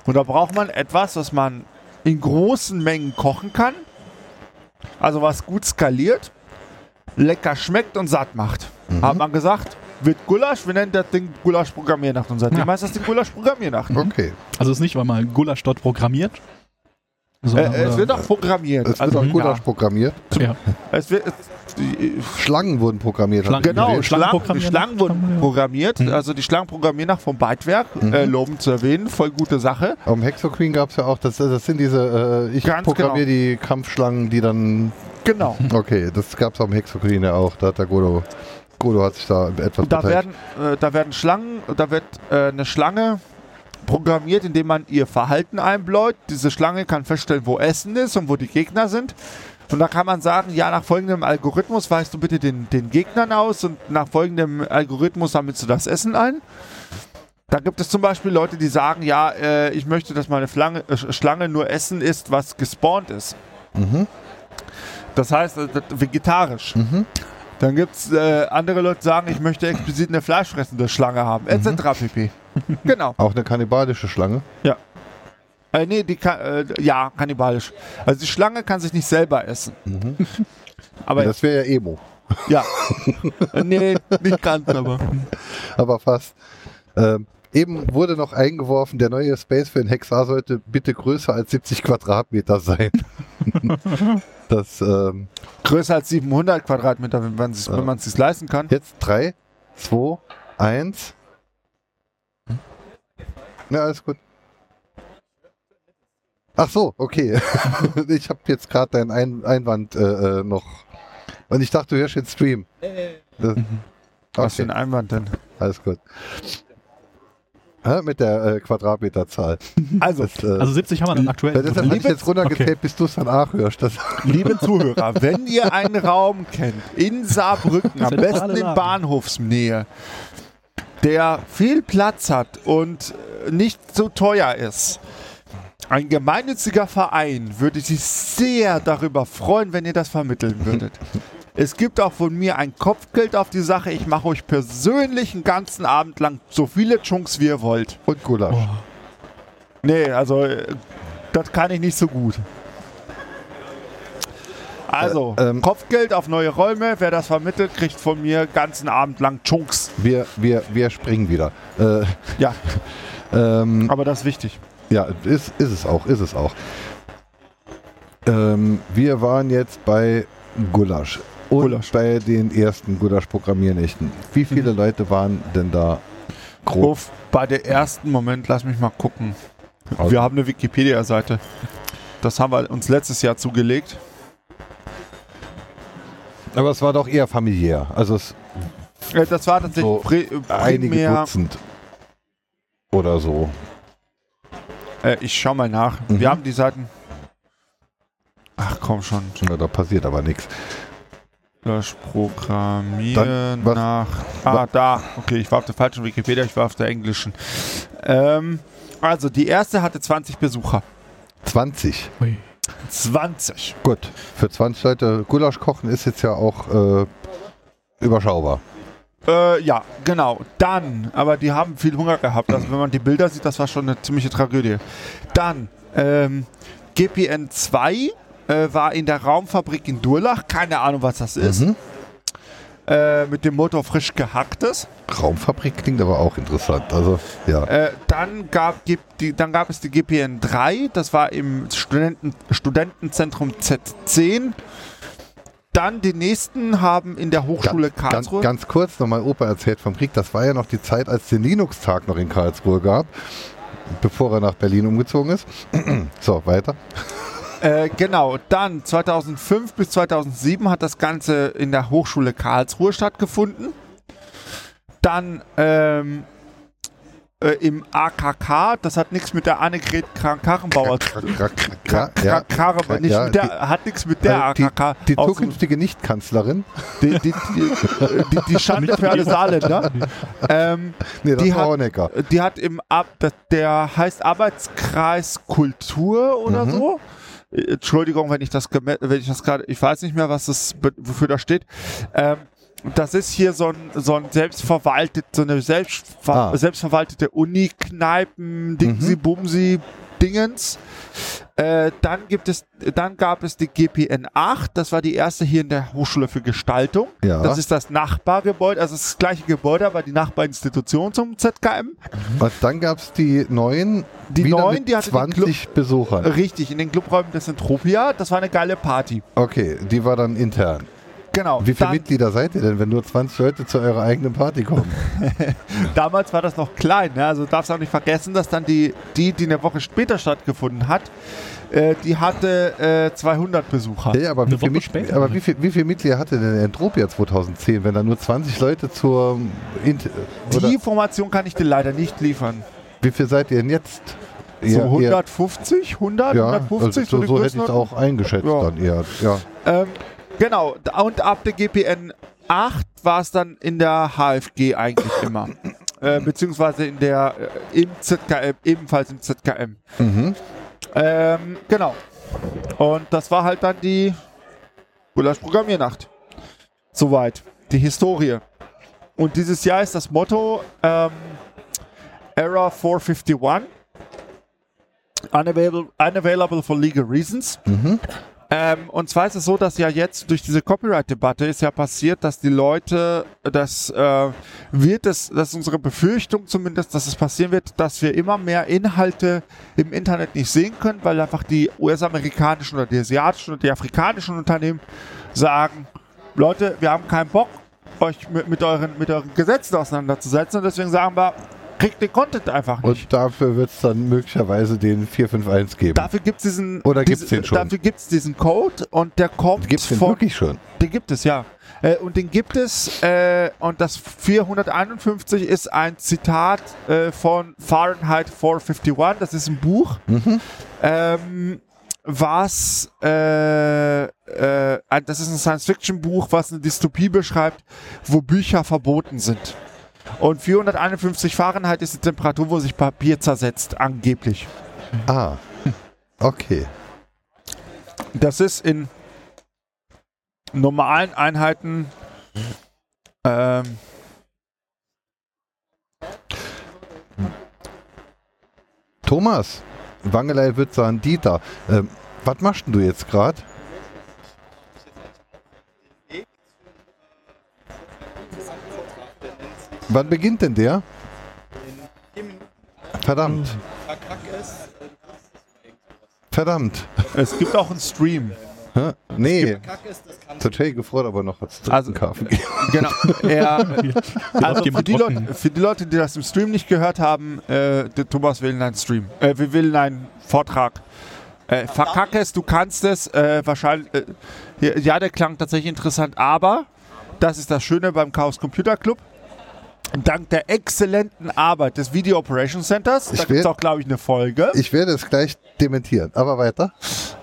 Speaker 4: Und da braucht man etwas, was man in großen Mengen kochen kann. Also was gut skaliert lecker schmeckt und satt macht.
Speaker 1: Mhm.
Speaker 4: Hat man gesagt, wird Gulasch, wir nennen das Ding Gulasch-Programmiernacht und seitdem
Speaker 3: Ja.
Speaker 4: heißt das Ding Gulasch-Programmiernacht.
Speaker 1: Okay.
Speaker 3: Also es ist nicht, weil man Gulasch dort programmiert, So,
Speaker 4: Äh, es wird auch programmiert.
Speaker 1: Es wird
Speaker 4: also,
Speaker 1: auch Gulasch
Speaker 4: ja,
Speaker 1: programmiert.
Speaker 3: ja.
Speaker 4: es wird, es, die,
Speaker 1: Schlangen wurden programmiert.
Speaker 3: Schlangen-
Speaker 4: Genau.
Speaker 3: Schlangen
Speaker 4: Schlangen. Schlangen wurden programmiert.
Speaker 3: Mhm.
Speaker 4: Also die Schlangen programmieren nach vom Bytewerk. Äh, loben zu erwähnen, voll gute Sache.
Speaker 1: Am Hexoqueen gab es ja auch, das, das sind diese, äh, ich
Speaker 4: Ganz
Speaker 1: programmiere
Speaker 4: genau.
Speaker 1: die Kampfschlangen, die dann,
Speaker 4: Genau.
Speaker 1: okay, das gab es am Hexoqueen ja auch, da hat der Godo, Godo hat sich da etwas
Speaker 4: da
Speaker 1: beteiligt.
Speaker 4: werden, äh, da werden Schlangen, da wird äh, eine Schlange programmiert, indem man ihr Verhalten einbläut. Diese Schlange kann feststellen, wo Essen ist und wo die Gegner sind. Und da kann man sagen, ja, nach folgendem Algorithmus weißt du bitte den, den Gegnern aus und nach folgendem Algorithmus sammelst du das Essen ein. Da gibt es zum Beispiel Leute, die sagen, ja, äh, ich möchte, dass meine Flange, äh, Schlange nur Essen isst, was gespawnt ist.
Speaker 1: Mhm.
Speaker 4: Das heißt, äh, vegetarisch.
Speaker 1: Mhm.
Speaker 4: Dann gibt es äh, andere Leute, die sagen, ich möchte explizit eine fleischfressende Schlange haben, etc. pp. genau.
Speaker 1: Auch eine kannibalische Schlange.
Speaker 4: Äh, nee, die kann, äh, ja, kannibalisch. Also die Schlange kann sich nicht selber essen. Aber
Speaker 1: das wäre ja Emo,
Speaker 4: ja. Äh, nee, nicht ganz, aber.
Speaker 1: aber fast. Ähm, eben wurde noch eingeworfen, der neue Space für den Hexar sollte bitte größer als 70 Quadratmeter sein. das, ähm,
Speaker 4: Größer als 700 Quadratmeter, wenn man es
Speaker 1: Ja.
Speaker 4: wenn man es sich leisten kann.
Speaker 1: Jetzt 3, 2, 1. Ja, alles gut. Ach so, okay. ich habe jetzt gerade deinen Ein Einwand äh, äh, noch. Und ich dachte, du hörst den Stream. Das,
Speaker 4: Was für
Speaker 1: okay,
Speaker 4: ein Einwand denn?
Speaker 1: alles gut. Ja, mit der äh, Quadratmeterzahl.
Speaker 4: Also,
Speaker 1: Das, äh,
Speaker 3: Also 70 haben wir dann aktuell.
Speaker 1: deshalb hatte ich jetzt runtergezählt, bis du es dann auch hörst. Das,
Speaker 4: liebe Zuhörer, wenn ihr einen Raum kennt, in Saarbrücken, am besten in. Bahnhofsnähe, der viel Platz hat und äh, nicht so teuer ist, ein gemeinnütziger Verein würde sich sehr darüber freuen, wenn ihr das vermitteln würdet. Es gibt auch von mir ein Kopfgeld auf die Sache. Ich mache euch persönlich einen ganzen Abend lang so viele Chunks, wie ihr wollt.
Speaker 1: und Gulasch.
Speaker 3: Oh.
Speaker 4: Nee, also äh, das kann ich nicht so gut. Also,
Speaker 1: Äh, ähm,
Speaker 4: Kopfgeld auf neue Räume. Wer das vermittelt, kriegt von mir ganzen Abend lang Chunks.
Speaker 1: Wir, wir, wir springen wieder. Äh,
Speaker 4: Ja,
Speaker 1: ähm,
Speaker 4: aber das ist wichtig.
Speaker 1: Ja, ist, ist es auch, ist es auch. Ähm, wir waren jetzt bei Gulasch. Und
Speaker 4: Gulasch.
Speaker 1: bei den ersten Gulasch-Programmiernächten. Wie viele Leute waren denn da grob?
Speaker 4: Uff, bei der ersten Moment, lass mich mal gucken.
Speaker 1: Also-
Speaker 4: Wir haben eine Wikipedia-Seite. Das haben wir uns letztes Jahr zugelegt.
Speaker 1: Aber es war doch eher familiär. Also es
Speaker 4: Das war tatsächlich
Speaker 1: So,
Speaker 4: pri
Speaker 1: einige. Dutzend oder so.
Speaker 4: Äh, ich schau mal nach.
Speaker 1: Mhm.
Speaker 4: Wir haben die Seiten. Ach komm schon.
Speaker 1: Ja, da passiert aber nichts.
Speaker 4: Das Programmieren
Speaker 1: Dann, was-
Speaker 4: nach. Ah, da. Okay, ich war auf der falschen Wikipedia, ich war auf der englischen. Ähm, also, die erste hatte 20 Besucher.
Speaker 1: 20.
Speaker 3: Ui.
Speaker 4: 20.
Speaker 1: Gut. Für 20 Leute Gulasch kochen ist jetzt ja auch äh, überschaubar.
Speaker 4: Äh, ja, genau. Dann, aber die haben viel Hunger gehabt. Also, wenn man die Bilder sieht, das war schon eine ziemliche Tragödie. Dann, ähm, GPN 2 äh, war in der Raumfabrik in Durlach. Keine Ahnung, was das ist.
Speaker 1: Mhm.
Speaker 4: Äh, mit dem Motor frisch gehacktes.
Speaker 1: Raumfabrik klingt aber auch interessant. Also, ja.
Speaker 4: Äh, dann, gab, die, dann gab es die GPN 3, das war im Studenten, Studentenzentrum Z10. Dann die nächsten haben in der Hochschule
Speaker 1: Ganz,
Speaker 4: Karlsruhe.
Speaker 1: ganz kurz nochmal Opa erzählt vom Krieg. Das war ja noch die Zeit, als den Linux-Tag noch in Karlsruhe gab, bevor er nach Berlin umgezogen ist. so, weiter.
Speaker 4: Äh, genau, dann 2005 bis 2007 hat das Ganze in der Hochschule Karlsruhe stattgefunden. Dann ähm, äh, im AKK, das hat nichts mit der Annegret Krank-Karrenbauer zu tun. Hat nichts mit der
Speaker 1: Äh, die,
Speaker 4: AKK.
Speaker 1: die zukünftige Nichtkanzlerin.
Speaker 4: Die, die, die, Schande für alle Saarländer. Ähm,
Speaker 1: Nee, das
Speaker 4: Die hat-
Speaker 1: Honecker.
Speaker 4: die hat im Ab, der heißt Arbeitskreis Kultur oder
Speaker 1: Mhm.
Speaker 4: so. Entschuldigung, wenn ich das wenn ich das gerade, ich weiß nicht mehr, was das wofür das steht. Ähm, das ist hier so ein, so ein selbstverwaltet, so eine selbstver
Speaker 1: Ah.
Speaker 4: selbstverwaltete Uni-Kneipen, Dingsi, Bumsi, Dingens. Äh, dann gibt es, dann gab es die GPN 8, das war die erste hier in der Hochschule für Gestaltung.
Speaker 1: Ja.
Speaker 4: Das ist das Nachbargebäude, also das gleiche Gebäude, aber die Nachbarinstitution zum ZKM.
Speaker 1: Und dann gab es die neuen,
Speaker 4: Die neuen, die hatte den
Speaker 1: 20 Besuchern.
Speaker 4: Richtig, in den Clubräumen des Entropia. Das war eine geile Party.
Speaker 1: Okay, die war dann intern.
Speaker 4: Genau.
Speaker 1: Wie viele
Speaker 4: Dann-
Speaker 1: Mitglieder seid ihr denn, wenn nur 20 Leute zu eurer eigenen Party kommen?
Speaker 4: Damals war das noch klein, ne? also darfst auch nicht vergessen, dass dann die, die, die eine Woche später stattgefunden hat, äh, die hatte äh, 200 Besucher.
Speaker 1: Ja, aber, wie viel, Mit
Speaker 3: später.
Speaker 1: aber wie, viel, wie viele Mitglieder hatte denn Entropia 2010, wenn da nur 20 Leute zur Int oder
Speaker 4: Die Information kann ich dir leider nicht liefern.
Speaker 1: wie viel seid ihr denn jetzt?
Speaker 4: So
Speaker 1: ihr-
Speaker 4: 150, 100,
Speaker 1: ja,
Speaker 4: 150,
Speaker 1: also so, so hätte ich es auch eingeschätzt
Speaker 4: Ja.
Speaker 1: dann eher. Ja.
Speaker 4: Ähm, genau, und ab der GPN 8 war es dann in der HFG eigentlich immer. äh, beziehungsweise in der, äh, im ZKM, ebenfalls im ZKM.
Speaker 1: Mhm.
Speaker 4: Ähm, genau. Und das war halt dann die Gulasch-Programmiernacht. Soweit. Die Historie. Und dieses Jahr ist das Motto ähm, Error 451. Unavailable, unavailable for legal reasons. Ähm, und zwar ist es so, dass ja jetzt durch diese Copyright-Debatte ist ja passiert, dass die Leute, das äh, wird es, das ist unsere Befürchtung zumindest, dass es passieren wird, dass wir immer mehr Inhalte im Internet nicht sehen können, weil einfach die US-amerikanischen oder die asiatischen und die afrikanischen Unternehmen sagen, Leute, wir haben keinen Bock, euch mit, mit, euren, mit euren Gesetzen auseinanderzusetzen. Und deswegen sagen wir, kriegt den Content einfach nicht.
Speaker 1: Und dafür wird es dann möglicherweise den 451 geben.
Speaker 4: Dafür gibt es diesen,
Speaker 1: Oder gibt's
Speaker 4: diese-
Speaker 1: den schon?
Speaker 4: Dafür gibt es diesen Code und der kommt
Speaker 1: Gibt es den wirklich schon?
Speaker 4: Den gibt es, ja. Äh, und den gibt es, äh, und das 451 ist ein Zitat äh, von Fahrenheit 451, das ist ein Buch, ähm, was, äh, äh, das ist ein Science-Fiction-Buch, was eine Dystopie beschreibt, wo Bücher verboten sind. Und 451 Fahrenheit ist die Temperatur, wo sich Papier zersetzt, angeblich.
Speaker 1: Ah. Okay.
Speaker 4: Das ist in normalen Einheiten ähm,
Speaker 1: Thomas, Wangelei wird sagen, Dieter. Ähm, was machst denn du jetzt gerade? Wann beginnt denn der? Verdammt. Verdammt.
Speaker 4: Es gibt auch einen Stream.
Speaker 1: Hä? Nee. Total gefreut, aber noch als dritten
Speaker 4: Also-
Speaker 1: Kaffee.
Speaker 4: Genau. Er, also für die. Leute, für die Leute, die das im Stream nicht gehört haben, äh, der Thomas will einen Stream. Äh, wir will einen Vortrag. Äh, verkack es, du kannst es. Äh, wahrscheinlich. Äh, ja, ja, der klang tatsächlich interessant, aber das ist das Schöne beim Chaos Computer Club. Dank der exzellenten Arbeit des Video Operations Centers, da gibt es auch, glaube ich, eine Folge.
Speaker 1: Ich werde es gleich dementieren. Aber weiter.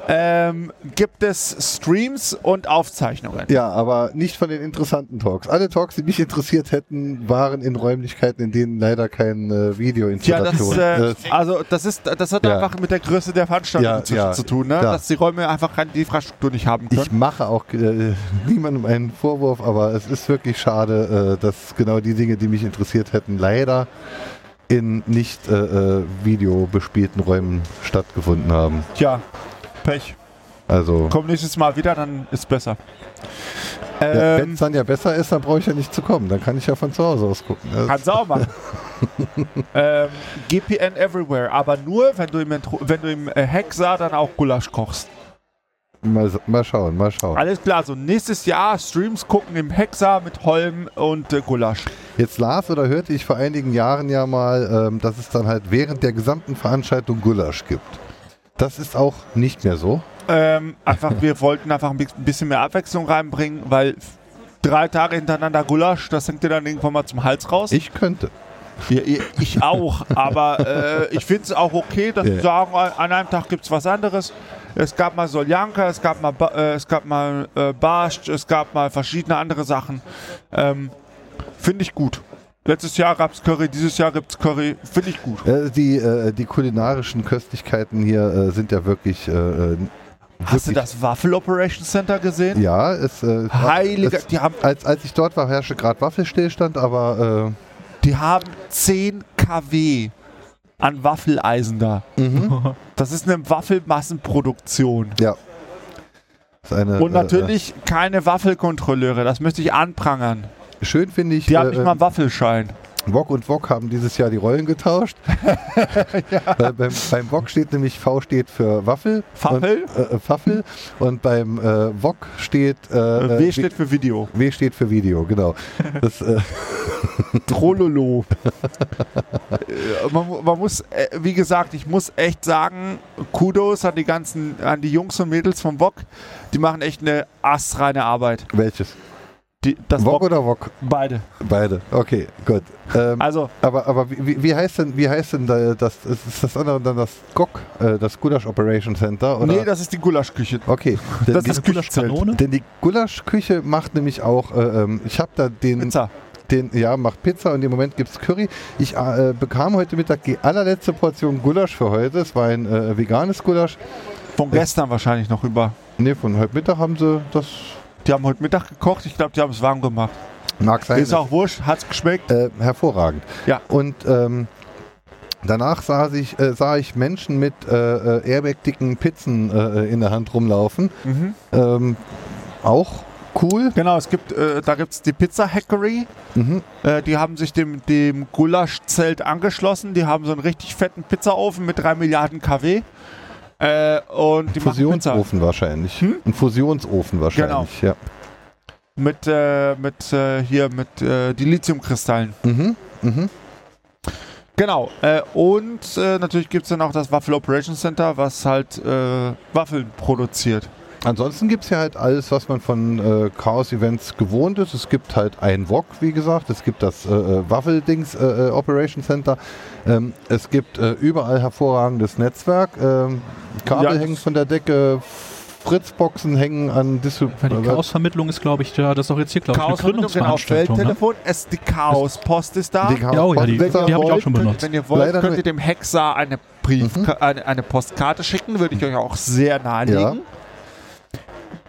Speaker 4: ähm, gibt es Streams und Aufzeichnungen.
Speaker 1: Ja, aber nicht von den interessanten Talks. Alle Talks, die mich interessiert hätten, waren in Räumlichkeiten, in denen leider kein äh,
Speaker 4: Ja, das,
Speaker 1: Videoinstallation
Speaker 4: äh,
Speaker 1: äh,
Speaker 4: also das ist, das hat
Speaker 1: Ja.
Speaker 4: einfach mit der Größe der Veranstaltung
Speaker 1: Ja, ja,
Speaker 4: zu tun, ne? dass die Räume einfach keine die Infrastruktur nicht haben können.
Speaker 1: Ich mache auch äh, niemandem einen Vorwurf, aber es ist wirklich schade, äh, dass genau die Dinge, die mich interessiert hätten, leider in nicht äh, äh, videobespielten Räumen stattgefunden haben.
Speaker 4: Tja, Pech.
Speaker 1: Also,
Speaker 4: Komm nächstes Mal wieder, dann ist besser.
Speaker 1: ja, wenn
Speaker 4: Ähm,
Speaker 1: es dann ja besser ist, dann brauche ich ja nicht zu kommen. Dann kann ich ja von zu Hause aus gucken. Das-
Speaker 4: kannst du auch machen. ähm, GPN Everywhere, aber nur, wenn du im, Intro- wenn du im äh, Hexa dann auch Gulasch kochst.
Speaker 1: Mal, mal schauen, mal schauen.
Speaker 4: Alles klar, so nächstes Jahr Streams gucken im Hexa mit Holm und äh, Gulasch.
Speaker 1: Jetzt las oder hörte ich vor einigen Jahren ja mal, ähm, dass es dann halt während der gesamten Veranstaltung Gulasch gibt. Das ist auch nicht mehr so.
Speaker 4: Ähm, einfach, wir wollten einfach ein bi- bisschen mehr Abwechslung reinbringen, weil drei Tage hintereinander Gulasch, das hängt dir dann irgendwann mal zum Hals raus.
Speaker 1: Ich könnte.
Speaker 4: Ja, ich auch, aber äh, ich finde es auch okay, dass
Speaker 1: Ja.
Speaker 4: wir sagen, an einem Tag gibt es was anderes. Es gab mal Soljanka, es gab mal, ba äh, es gab mal äh, Barsch, es gab mal verschiedene andere Sachen. Ähm, finde ich gut. Letztes Jahr gab es Curry, dieses Jahr gibt es Curry. Finde ich gut.
Speaker 1: Äh, die, äh, die kulinarischen Köstlichkeiten hier äh, sind ja wirklich. Äh, äh,
Speaker 4: Hast du
Speaker 1: wirklich-
Speaker 4: das Waffel Operation Center gesehen?
Speaker 1: Ja, es, äh,
Speaker 4: Heiliger,
Speaker 1: es,
Speaker 4: die haben,
Speaker 1: als, als ich dort war, herrschte gerade Waffelstillstand, aber
Speaker 4: die haben 10 kW an Waffeleisen da.
Speaker 1: Mhm.
Speaker 4: Das ist eine Waffelmassenproduktion.
Speaker 1: Ja. Eine,
Speaker 4: Und natürlich keine Waffelkontrolleure, das möchte ich anprangern.
Speaker 1: Äh, schön finde ich,
Speaker 4: Die haben
Speaker 1: äh,
Speaker 4: nicht mal einen Waffelschein.
Speaker 1: Wok und Wok haben dieses Jahr die Rollen getauscht. Weil beim, beim Wok steht nämlich V steht für Waffel.
Speaker 4: Waffel?
Speaker 1: Und, äh, äh, Waffel. Und beim äh, Wok steht äh, äh,
Speaker 4: W steht für Video.
Speaker 1: W steht für Video, genau. Das, äh,
Speaker 4: Trololo. Äh, man, man muss, äh, wie gesagt, ich muss echt sagen, Kudos an die ganzen, an die Jungs und Mädels vom Wok. Die machen echt eine astreine Arbeit.
Speaker 1: welches?
Speaker 4: Die, das
Speaker 1: Wok
Speaker 4: Wok,
Speaker 1: oder Wok?
Speaker 4: beide.
Speaker 1: Beide. Okay, gut. Ähm,
Speaker 4: Also,
Speaker 1: aber aber wie, wie- heißt denn, wie heißt denn da, das, ist das andere dann das GOC, äh, das Gulasch Operation Center? Oder?
Speaker 4: nee, das ist die Gulaschküche.
Speaker 1: okay. Denn,
Speaker 4: das
Speaker 1: die,
Speaker 4: ist
Speaker 3: Gulaschkanone?
Speaker 1: denn die Gulaschküche macht nämlich auch, äh, ähm, ich habe da den,
Speaker 4: Pizza.
Speaker 1: den, ja, macht Pizza und im Moment gibt es Curry. Ich äh, bekam heute Mittag die allerletzte Portion Gulasch für heute. Es war ein äh, veganes Gulasch.
Speaker 4: Von gestern wahrscheinlich noch über.
Speaker 1: Ne, von heute Mittag haben sie das,
Speaker 4: Die haben heute Mittag gekocht. Ich glaube, die haben es warm gemacht.
Speaker 1: mag sein.
Speaker 4: Ist auch wurscht. Hat's geschmeckt?
Speaker 1: Äh, hervorragend.
Speaker 4: Ja.
Speaker 1: Und ähm, danach sah ich, äh, sah ich Menschen mit äh, äh, airbag-dicken Pizzen äh, in der Hand rumlaufen.
Speaker 4: Mhm.
Speaker 1: Ähm, auch cool.
Speaker 4: Genau, es gibt, äh, da gibt es die Pizza Hackery.
Speaker 1: Mhm.
Speaker 4: Äh, die haben sich dem, dem Gulaschzelt angeschlossen. Die haben so einen richtig fetten Pizzaofen mit 3 Milliarden kW. Äh, und die.
Speaker 1: Fusionsofen wahrscheinlich.
Speaker 4: Hm?
Speaker 1: Ein Fusionsofen wahrscheinlich, ja.
Speaker 4: Mit, äh, mit äh, hier, mit äh, die Lithiumkristallen.
Speaker 1: Mhm. Mhm.
Speaker 4: Genau. Äh, und äh, natürlich gibt es dann auch das Waffel Operations Center, was halt äh, Waffeln produziert.
Speaker 1: Ansonsten gibt es ja halt alles, was man von äh, Chaos-Events gewohnt ist. Es gibt halt ein VOG, wie gesagt. Es gibt das äh, äh, Waffeldings äh, äh, Operation Center. Ähm, es gibt äh, überall hervorragendes Netzwerk. Ähm, Kabel
Speaker 4: Ja,
Speaker 1: hängen von der Decke. Fritzboxen hängen an Distrib
Speaker 3: Weil die Chaosvermittlung ist, glaube ich, ja, das ist auch jetzt hier, glaube ich, eine
Speaker 4: Chaosvermittlung, genau,
Speaker 3: Gründungsveranstaltung. Ne?
Speaker 4: Feldtelefon. Es, die Chaospost ist da.
Speaker 1: die Chaos
Speaker 3: Ja, oh ja, die-
Speaker 1: Wenn ihr
Speaker 3: die habe ich auch
Speaker 1: wollt,
Speaker 3: schon
Speaker 4: könnt-
Speaker 3: benutzt.
Speaker 4: Wenn ihr wollt,
Speaker 1: Leider
Speaker 4: könnt ihr dem Hexer eine Brief,
Speaker 1: Mhm.
Speaker 4: eine, eine Postkarte schicken. Würde ich euch auch sehr nahelegen.
Speaker 3: Ich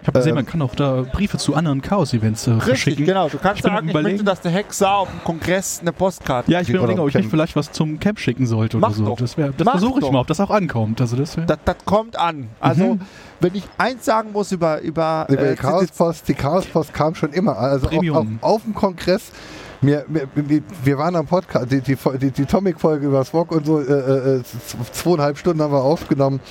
Speaker 3: habe gesehen,
Speaker 1: Ähm,
Speaker 3: man kann auch da Briefe zu anderen Chaos-Events äh,
Speaker 4: Richtig,
Speaker 3: verschicken.
Speaker 4: genau. Du kannst
Speaker 3: Ich
Speaker 4: sagen, ich möchte, dass der Hexer auf dem Kongress eine Postkarte
Speaker 3: Ja, ich bin
Speaker 1: Oder
Speaker 3: überlegen, ob ich nicht vielleicht was zum Camp schicken sollte oder
Speaker 4: Mach
Speaker 3: so.
Speaker 4: doch.
Speaker 3: Das, das versuche ich
Speaker 4: doch.
Speaker 3: mal, ob das auch ankommt. Also das
Speaker 4: Das, das kommt an. Also,
Speaker 3: Mhm.
Speaker 4: wenn ich eins sagen muss über, über,
Speaker 1: Über
Speaker 4: äh,
Speaker 1: die Chaospost, die Chaospost kam schon immer. Also auf, auf,
Speaker 3: Premium.
Speaker 1: auf dem Kongress. Wir, wir, wir- wir waren am Podcast, die, die, die, die Tomic-Folge über Swog und so, äh, äh, z- zweieinhalb Stunden haben wir aufgenommen.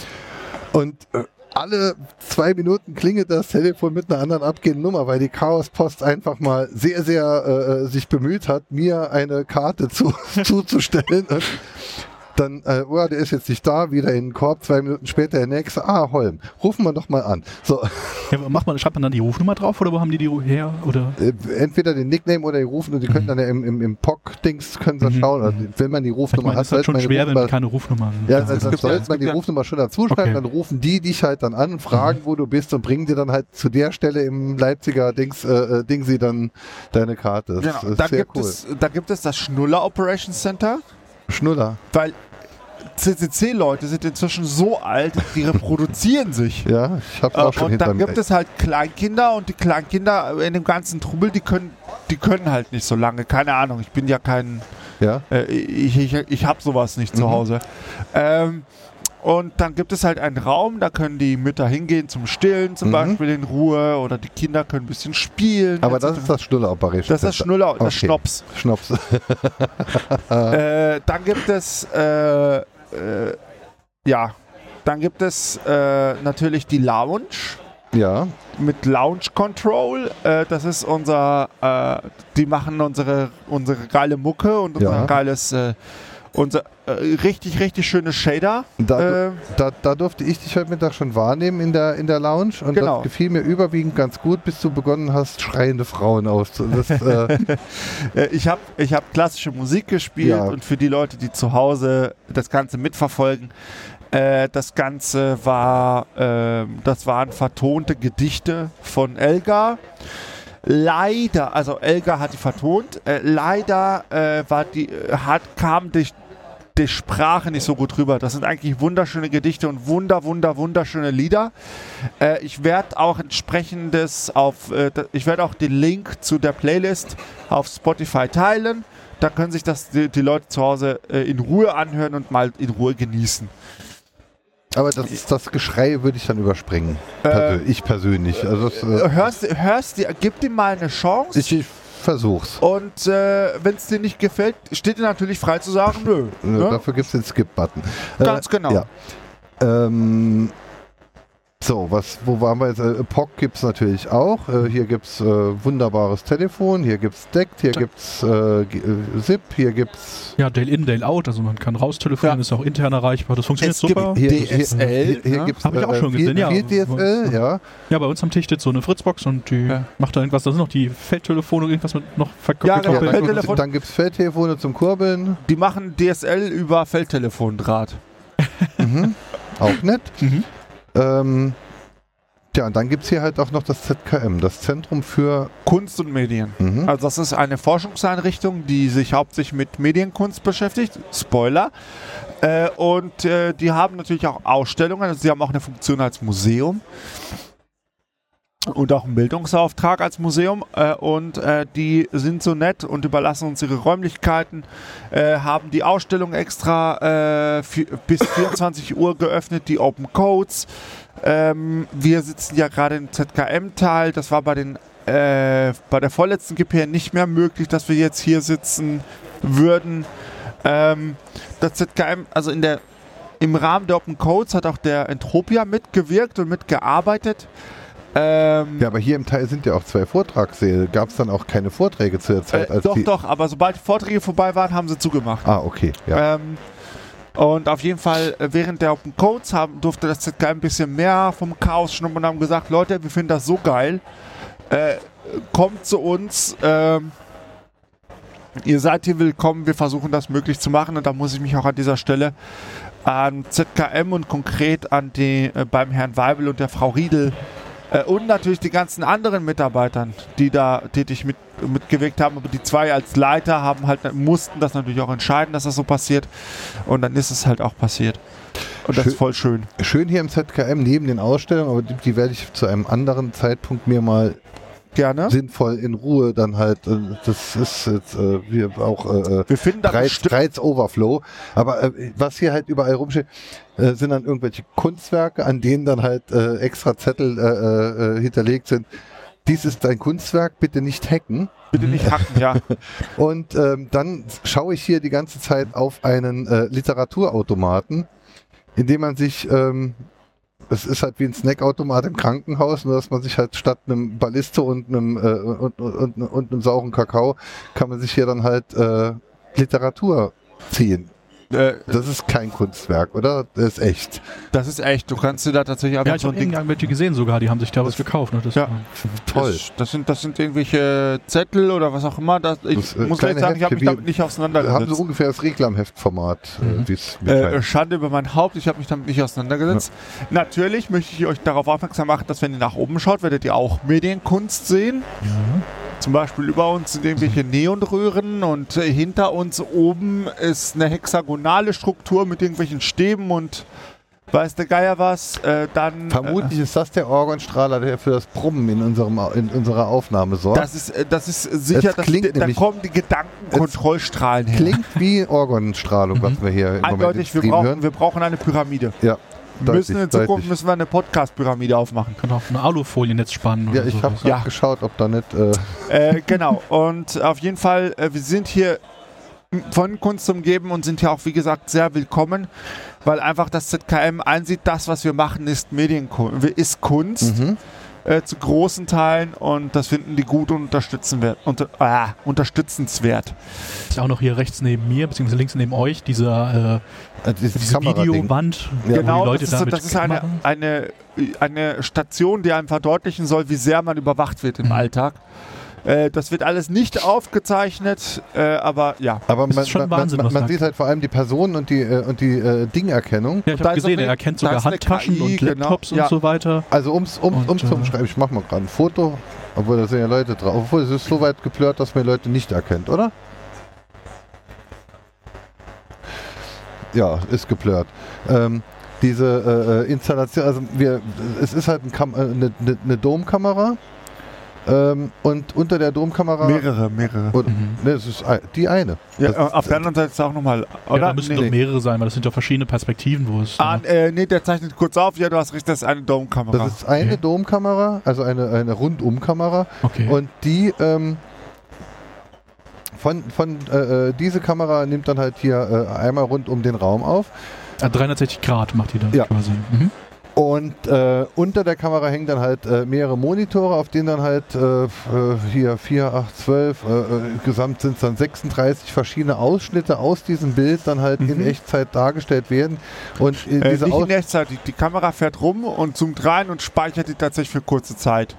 Speaker 1: Und äh, alle zwei Minuten klingelt das Telefon mit einer anderen abgehenden Nummer, weil die Chaospost einfach mal sehr, sehr äh, sich bemüht hat, mir eine Karte zu, zuzustellen. Dann, äh, oh, der ist jetzt nicht da, wieder in den Korb, zwei Minuten später der nächste, ah, Holm, rufen wir doch mal an. So,
Speaker 3: ja, macht man, schreibt man dann die Rufnummer drauf oder wo haben die die her? Oder?
Speaker 1: äh, entweder den Nickname oder die rufen und die können dann ja im, im, im POC-Dings können sie
Speaker 3: Mhm.
Speaker 1: schauen. Also, wenn man die
Speaker 3: Ich
Speaker 1: Rufnummer
Speaker 3: meine,
Speaker 1: hat,
Speaker 3: das ist halt schon
Speaker 1: sollte man die
Speaker 3: schwer, wenn
Speaker 1: Rufnummer-
Speaker 3: keine Rufnummer
Speaker 1: ja,
Speaker 3: da
Speaker 1: also
Speaker 3: sind.
Speaker 1: dann
Speaker 4: gibt ja-
Speaker 1: sollte
Speaker 4: es
Speaker 1: man die
Speaker 4: ja-
Speaker 1: Rufnummer schon dazu schreiben,
Speaker 3: Okay.
Speaker 1: dann rufen die dich halt dann an, fragen, wo du bist und bringen dir dann halt zu der Stelle im Leipziger Dings, äh, äh, Ding sie dann deine Karte. Das
Speaker 4: Genau.
Speaker 1: ist
Speaker 4: Da,
Speaker 1: sehr
Speaker 4: gibt
Speaker 1: cool.
Speaker 4: es, da gibt es das Schnuller Operations Center,
Speaker 1: Schnuller.
Speaker 4: weil CCC-Leute sind inzwischen so alt, die reproduzieren sich.
Speaker 1: Ja, ich hab's
Speaker 4: Äh,
Speaker 1: auch schon
Speaker 4: und dann gibt es halt Kleinkinder und die Kleinkinder in dem ganzen Trubel, die können, die können halt nicht so lange. Keine Ahnung, ich bin ja kein,
Speaker 1: Ja,
Speaker 4: äh, ich, ich, ich habe sowas nicht zu
Speaker 1: Mhm.
Speaker 4: Hause. Ähm, und dann gibt es halt einen Raum, da können die Mütter hingehen zum Stillen zum
Speaker 1: Mhm.
Speaker 4: Beispiel in Ruhe oder die Kinder können ein bisschen spielen.
Speaker 1: aber das ist das Schnuller Operation.
Speaker 4: das ist das. Schnuller, das
Speaker 1: Okay.
Speaker 4: Schnops.
Speaker 1: Schnops.
Speaker 4: Äh, dann gibt es, äh, äh, ja, dann gibt es äh, natürlich die Lounge
Speaker 1: ja,
Speaker 4: mit Lounge Control. Äh, das ist unser, äh, die machen unsere, unsere geile Mucke und unser
Speaker 1: Ja.
Speaker 4: geiles, unser äh, richtig, richtig schönes Shader.
Speaker 1: da,
Speaker 4: Äh,
Speaker 1: da, da durfte ich dich heute Mittag schon wahrnehmen in der, in der Lounge und
Speaker 4: Genau.
Speaker 1: das gefiel mir überwiegend ganz gut, bis du begonnen hast, schreiende Frauen auszu... Das, äh,
Speaker 4: Äh, ich habe ich hab klassische Musik gespielt
Speaker 1: Ja.
Speaker 4: und für die Leute, die zu Hause das Ganze mitverfolgen, äh, das Ganze war, ähm, das waren vertonte Gedichte von Elgar. Leider, also Elgar hat die vertont, äh, leider war die, hat, kam die, die Sprache nicht so gut rüber. Das sind eigentlich wunderschöne Gedichte und wunder, wunder, wunderschöne Lieder. Äh, ich werde auch entsprechendes auf, äh, ich werde auch den Link zu der Playlist auf Spotify teilen. da können sich das die, die Leute zu Hause äh, in Ruhe anhören und mal in Ruhe genießen.
Speaker 1: Aber das, das Geschrei würde ich dann überspringen. Persö ich persönlich. Also das, äh,
Speaker 4: Hörst, hörst dir, gib dir mal eine Chance.
Speaker 1: ich, ich versuch's.
Speaker 4: und äh, wenn es dir nicht gefällt, steht dir natürlich frei zu sagen, nö.
Speaker 1: Äh,
Speaker 4: Ne?
Speaker 1: Dafür gibt es den Skip-Button.
Speaker 4: Ganz genau.
Speaker 1: Ja. Ähm, so, was, wo waren wir jetzt? Äh, POC gibt es natürlich auch. Äh, hier gibt es äh, wunderbares Telefon, hier gibt es DECT, hier gibt es äh, G- äh, SIP, hier gibt es
Speaker 3: Ja, Dale in, Dale out, also man kann raustelefonieren,
Speaker 4: Ja.
Speaker 3: ist auch intern erreichbar, das funktioniert
Speaker 4: Es gibt
Speaker 3: super.
Speaker 1: hier,
Speaker 4: DSL,
Speaker 1: Hier, hier
Speaker 4: ne?
Speaker 1: gibt's,
Speaker 3: Hab ich auch schon
Speaker 1: viel,
Speaker 3: gesehen, ja.
Speaker 1: DSL, ja.
Speaker 3: Ja, bei uns am Tisch steht so eine Fritzbox und die
Speaker 4: Ja.
Speaker 3: macht da irgendwas, da sind noch die Feldtelefone, irgendwas mit noch
Speaker 4: Ja,
Speaker 1: ja
Speaker 4: genau.
Speaker 3: verkoppelt.
Speaker 1: dann
Speaker 4: Feldtelefon.
Speaker 1: gibt dann gibt's Feldtelefone zum Kurbeln.
Speaker 4: Die machen DSL über Feldtelefondraht.
Speaker 1: Mhm. Auch nett.
Speaker 3: Mhm.
Speaker 1: Ähm, ja, und dann gibt es hier halt auch noch das ZKM, das Zentrum für.
Speaker 4: Kunst und Medien.
Speaker 1: Mhm.
Speaker 4: Also das ist eine Forschungseinrichtung, die sich hauptsächlich mit Medienkunst beschäftigt. Spoiler. Äh, und äh, die haben natürlich auch Ausstellungen. Also sie haben auch eine Funktion als Museum. Und auch einen Bildungsauftrag als Museum. Äh, und äh, die sind so nett und überlassen uns ihre Räumlichkeiten. Äh, haben die Ausstellung extra äh, bis 24 Uhr geöffnet, die Open Codes. Ähm, wir sitzen ja gerade im ZKM-Teil. Das war bei den äh, bei der vorletzten GPR nicht mehr möglich, dass wir jetzt hier sitzen würden. Ähm, das ZKM, also in der, im Rahmen der Open Codes hat auch der Entropia mitgewirkt und mitgearbeitet. Ähm,
Speaker 1: Ja, aber hier im Teil sind ja auch zwei Vortragssäle. Gab es dann auch keine Vorträge zu der Zeit?
Speaker 4: äh, doch, doch, aber sobald die Vorträge vorbei waren, haben sie zugemacht.
Speaker 1: Ah, okay. Ja.
Speaker 4: Ähm, und auf jeden Fall, äh, während der Open Codes haben, durfte das ZK ein bisschen mehr vom Chaos schnuppern und haben gesagt, Leute, wir finden das so geil. Äh, kommt zu uns. Ähm, ihr seid hier willkommen. Wir versuchen das möglich zu machen. Und da muss ich mich auch an dieser Stelle an ZKM und konkret an die äh, beim Herrn Weibel und der Frau Riedel äh, und natürlich die ganzen anderen Mitarbeitern, die da tätig mit, mitgewirkt haben. Aber die zwei als Leiter haben halt, mussten das natürlich auch entscheiden, dass das so passiert. Und dann ist es halt auch passiert. Und das
Speaker 1: Schön-
Speaker 4: ist voll schön.
Speaker 1: Schön hier im ZKM neben den Ausstellungen, aber die, die werde ich zu einem anderen Zeitpunkt mir mal
Speaker 4: Gerne.
Speaker 1: sinnvoll in Ruhe dann halt. Äh, das ist jetzt äh, wir auch äh,
Speaker 4: Wir finden da
Speaker 1: Reiz, Reiz Overflow. Aber äh, was hier halt überall rumsteht, äh, sind dann irgendwelche Kunstwerke, an denen dann halt äh, extra Zettel äh, äh, hinterlegt sind. Dies ist ein Kunstwerk, bitte nicht hacken.
Speaker 4: bitte nicht hacken, ja.
Speaker 1: Und ähm, dann schaue ich hier die ganze Zeit auf einen äh, Literaturautomaten, in dem man sich, ähm, es ist halt wie ein Snackautomat im Krankenhaus, nur dass man sich halt statt einem Ballisto und einem, äh, und, und, und, und einem sauren Kakao, kann man sich hier dann halt äh, Literatur ziehen.
Speaker 4: Äh,
Speaker 1: Das ist kein Kunstwerk, oder? Das ist echt.
Speaker 4: das ist echt. Du kannst dir da tatsächlich einfach
Speaker 3: Ja, ich
Speaker 4: so ein
Speaker 3: habe
Speaker 4: Ding.
Speaker 3: irgendwelche gesehen sogar, die haben sich da was gekauft. Ne? Das
Speaker 4: Ja.
Speaker 1: Toll.
Speaker 4: Das, das, sind, das sind irgendwelche Zettel oder was auch immer. Das, ich
Speaker 1: Das, äh,
Speaker 4: muss gleich sagen, ich habe mich damit nicht
Speaker 1: Da haben sie
Speaker 4: auseinandergesetzt.
Speaker 1: ungefähr das Reklamheftformat,
Speaker 3: Mhm.
Speaker 1: äh, es
Speaker 4: Äh. Schande über mein Haupt, ich habe mich damit nicht auseinandergesetzt. Natürlich möchte ich euch darauf aufmerksam machen, dass wenn ihr nach oben schaut, werdet ihr auch Medienkunst sehen. Zum Beispiel über uns sind irgendwelche Neonröhren und äh, hinter uns oben ist eine hexagonale Struktur mit irgendwelchen Stäben und weiß der Geier was. Äh, dann
Speaker 1: Vermutlich ist das der Orgonstrahler, der für das Brummen in, unserem, in unserer Aufnahme
Speaker 4: Äh,
Speaker 1: sorgt.
Speaker 4: das ist, äh, das ist sicher,
Speaker 1: Es
Speaker 4: dass
Speaker 1: klingt
Speaker 4: da
Speaker 1: nämlich-
Speaker 4: kommen die Gedankenkontrollstrahlen her.
Speaker 1: Klingt wie Orgonstrahlung, was wir hier im Moment
Speaker 4: Eindeutig, wir
Speaker 1: Stream
Speaker 4: brauchen,
Speaker 1: hören.
Speaker 4: wir brauchen eine Pyramide.
Speaker 1: Ja,
Speaker 4: Wir müssen in
Speaker 1: deutlich,
Speaker 4: Zukunft
Speaker 1: deutlich.
Speaker 4: müssen wir eine Podcast-Pyramide aufmachen.
Speaker 3: Kann auch eine Alufoliennetz spannen.
Speaker 1: Ja,
Speaker 3: oder
Speaker 1: ich habe
Speaker 4: Ja.
Speaker 1: geschaut, ob da nicht. Äh,
Speaker 4: Äh, genau. Und auf jeden Fall, äh, wir sind hier von Kunst umgeben und sind hier auch, wie gesagt, sehr willkommen, weil einfach das ZKM einsieht, das, was wir machen, ist Medienkunst, ist Kunst
Speaker 1: mhm.
Speaker 4: Äh, zu großen Teilen und das finden die gut und unterstützen wir, unter, ah, unterstützenswert.
Speaker 3: Ist auch noch hier rechts neben mir, beziehungsweise links neben euch, dieser,
Speaker 1: äh,
Speaker 3: äh, diese
Speaker 1: Kamerading.
Speaker 3: Videowand,
Speaker 1: Ja,
Speaker 4: genau,
Speaker 3: die Leute
Speaker 4: das
Speaker 3: da
Speaker 4: ist,
Speaker 3: mit
Speaker 4: das ist eine, eine, eine Station, die einem verdeutlichen soll, wie sehr man überwacht wird im
Speaker 3: Mhm.
Speaker 4: Alltag. Äh, das wird alles nicht aufgezeichnet, äh, aber ja.
Speaker 1: Aber
Speaker 3: Das
Speaker 1: man,
Speaker 3: ist schon
Speaker 1: man,
Speaker 3: Wahnsinn,
Speaker 1: man, man
Speaker 3: da-
Speaker 1: sieht halt vor allem die Personen und die, äh, und die äh, Dingerkennung.
Speaker 3: Ja, ich habe gesehen,
Speaker 4: auch
Speaker 3: er
Speaker 4: eine-
Speaker 3: erkennt sogar
Speaker 4: eine
Speaker 3: Handtaschen
Speaker 4: KI,
Speaker 3: und
Speaker 4: genau.
Speaker 3: Laptops
Speaker 4: Ja.
Speaker 3: und so weiter.
Speaker 1: Also ums, um,
Speaker 3: Und,
Speaker 1: ums zu
Speaker 3: äh,
Speaker 1: umschreiben, ich mache mal gerade ein Foto, obwohl da sind ja Leute drauf. Obwohl es ist so weit geplört, dass man Leute nicht erkennt, oder? Ja, ist geplört. Ähm, diese äh, Installation, also wir, es ist halt ein eine, eine, eine Domkamera. Ähm, und unter der Domkamera.
Speaker 4: Mehrere, mehrere.
Speaker 1: Oder, ne, es ist die eine.
Speaker 4: Ja,
Speaker 1: Das
Speaker 4: auf der anderen Seite ist auch nochmal.
Speaker 3: Ja,
Speaker 4: Oder?
Speaker 3: da müssen doch
Speaker 4: nee.
Speaker 3: mehrere sein, weil das sind ja verschiedene Perspektiven, wo es.
Speaker 4: Ah,
Speaker 3: äh,
Speaker 4: äh, nee, der zeichnet kurz auf. Ja, du hast recht, das ist eine Dome-Kamera.
Speaker 1: Das ist eine
Speaker 3: Okay.
Speaker 1: Domkamera, also eine, eine Rundumkamera.
Speaker 3: okay.
Speaker 1: Und die ähm, von, von äh, äh, diese Kamera nimmt dann halt hier äh, einmal rund um den Raum auf.
Speaker 3: Ah, 360 Grad macht die dann
Speaker 1: Ja.
Speaker 3: quasi. Mhm.
Speaker 1: Und äh, unter der Kamera hängen dann halt äh, mehrere Monitore, auf denen dann halt äh, äh, hier 4, 8, 12, äh, äh, gesamt sind es dann 36 verschiedene Ausschnitte aus diesem Bild dann halt in
Speaker 4: Mhm.
Speaker 1: Echtzeit dargestellt werden. Und äh,
Speaker 4: Äh, nicht
Speaker 1: Aus
Speaker 4: in Echtzeit. Die, die Kamera fährt rum und zoomt rein und speichert die tatsächlich für kurze Zeit.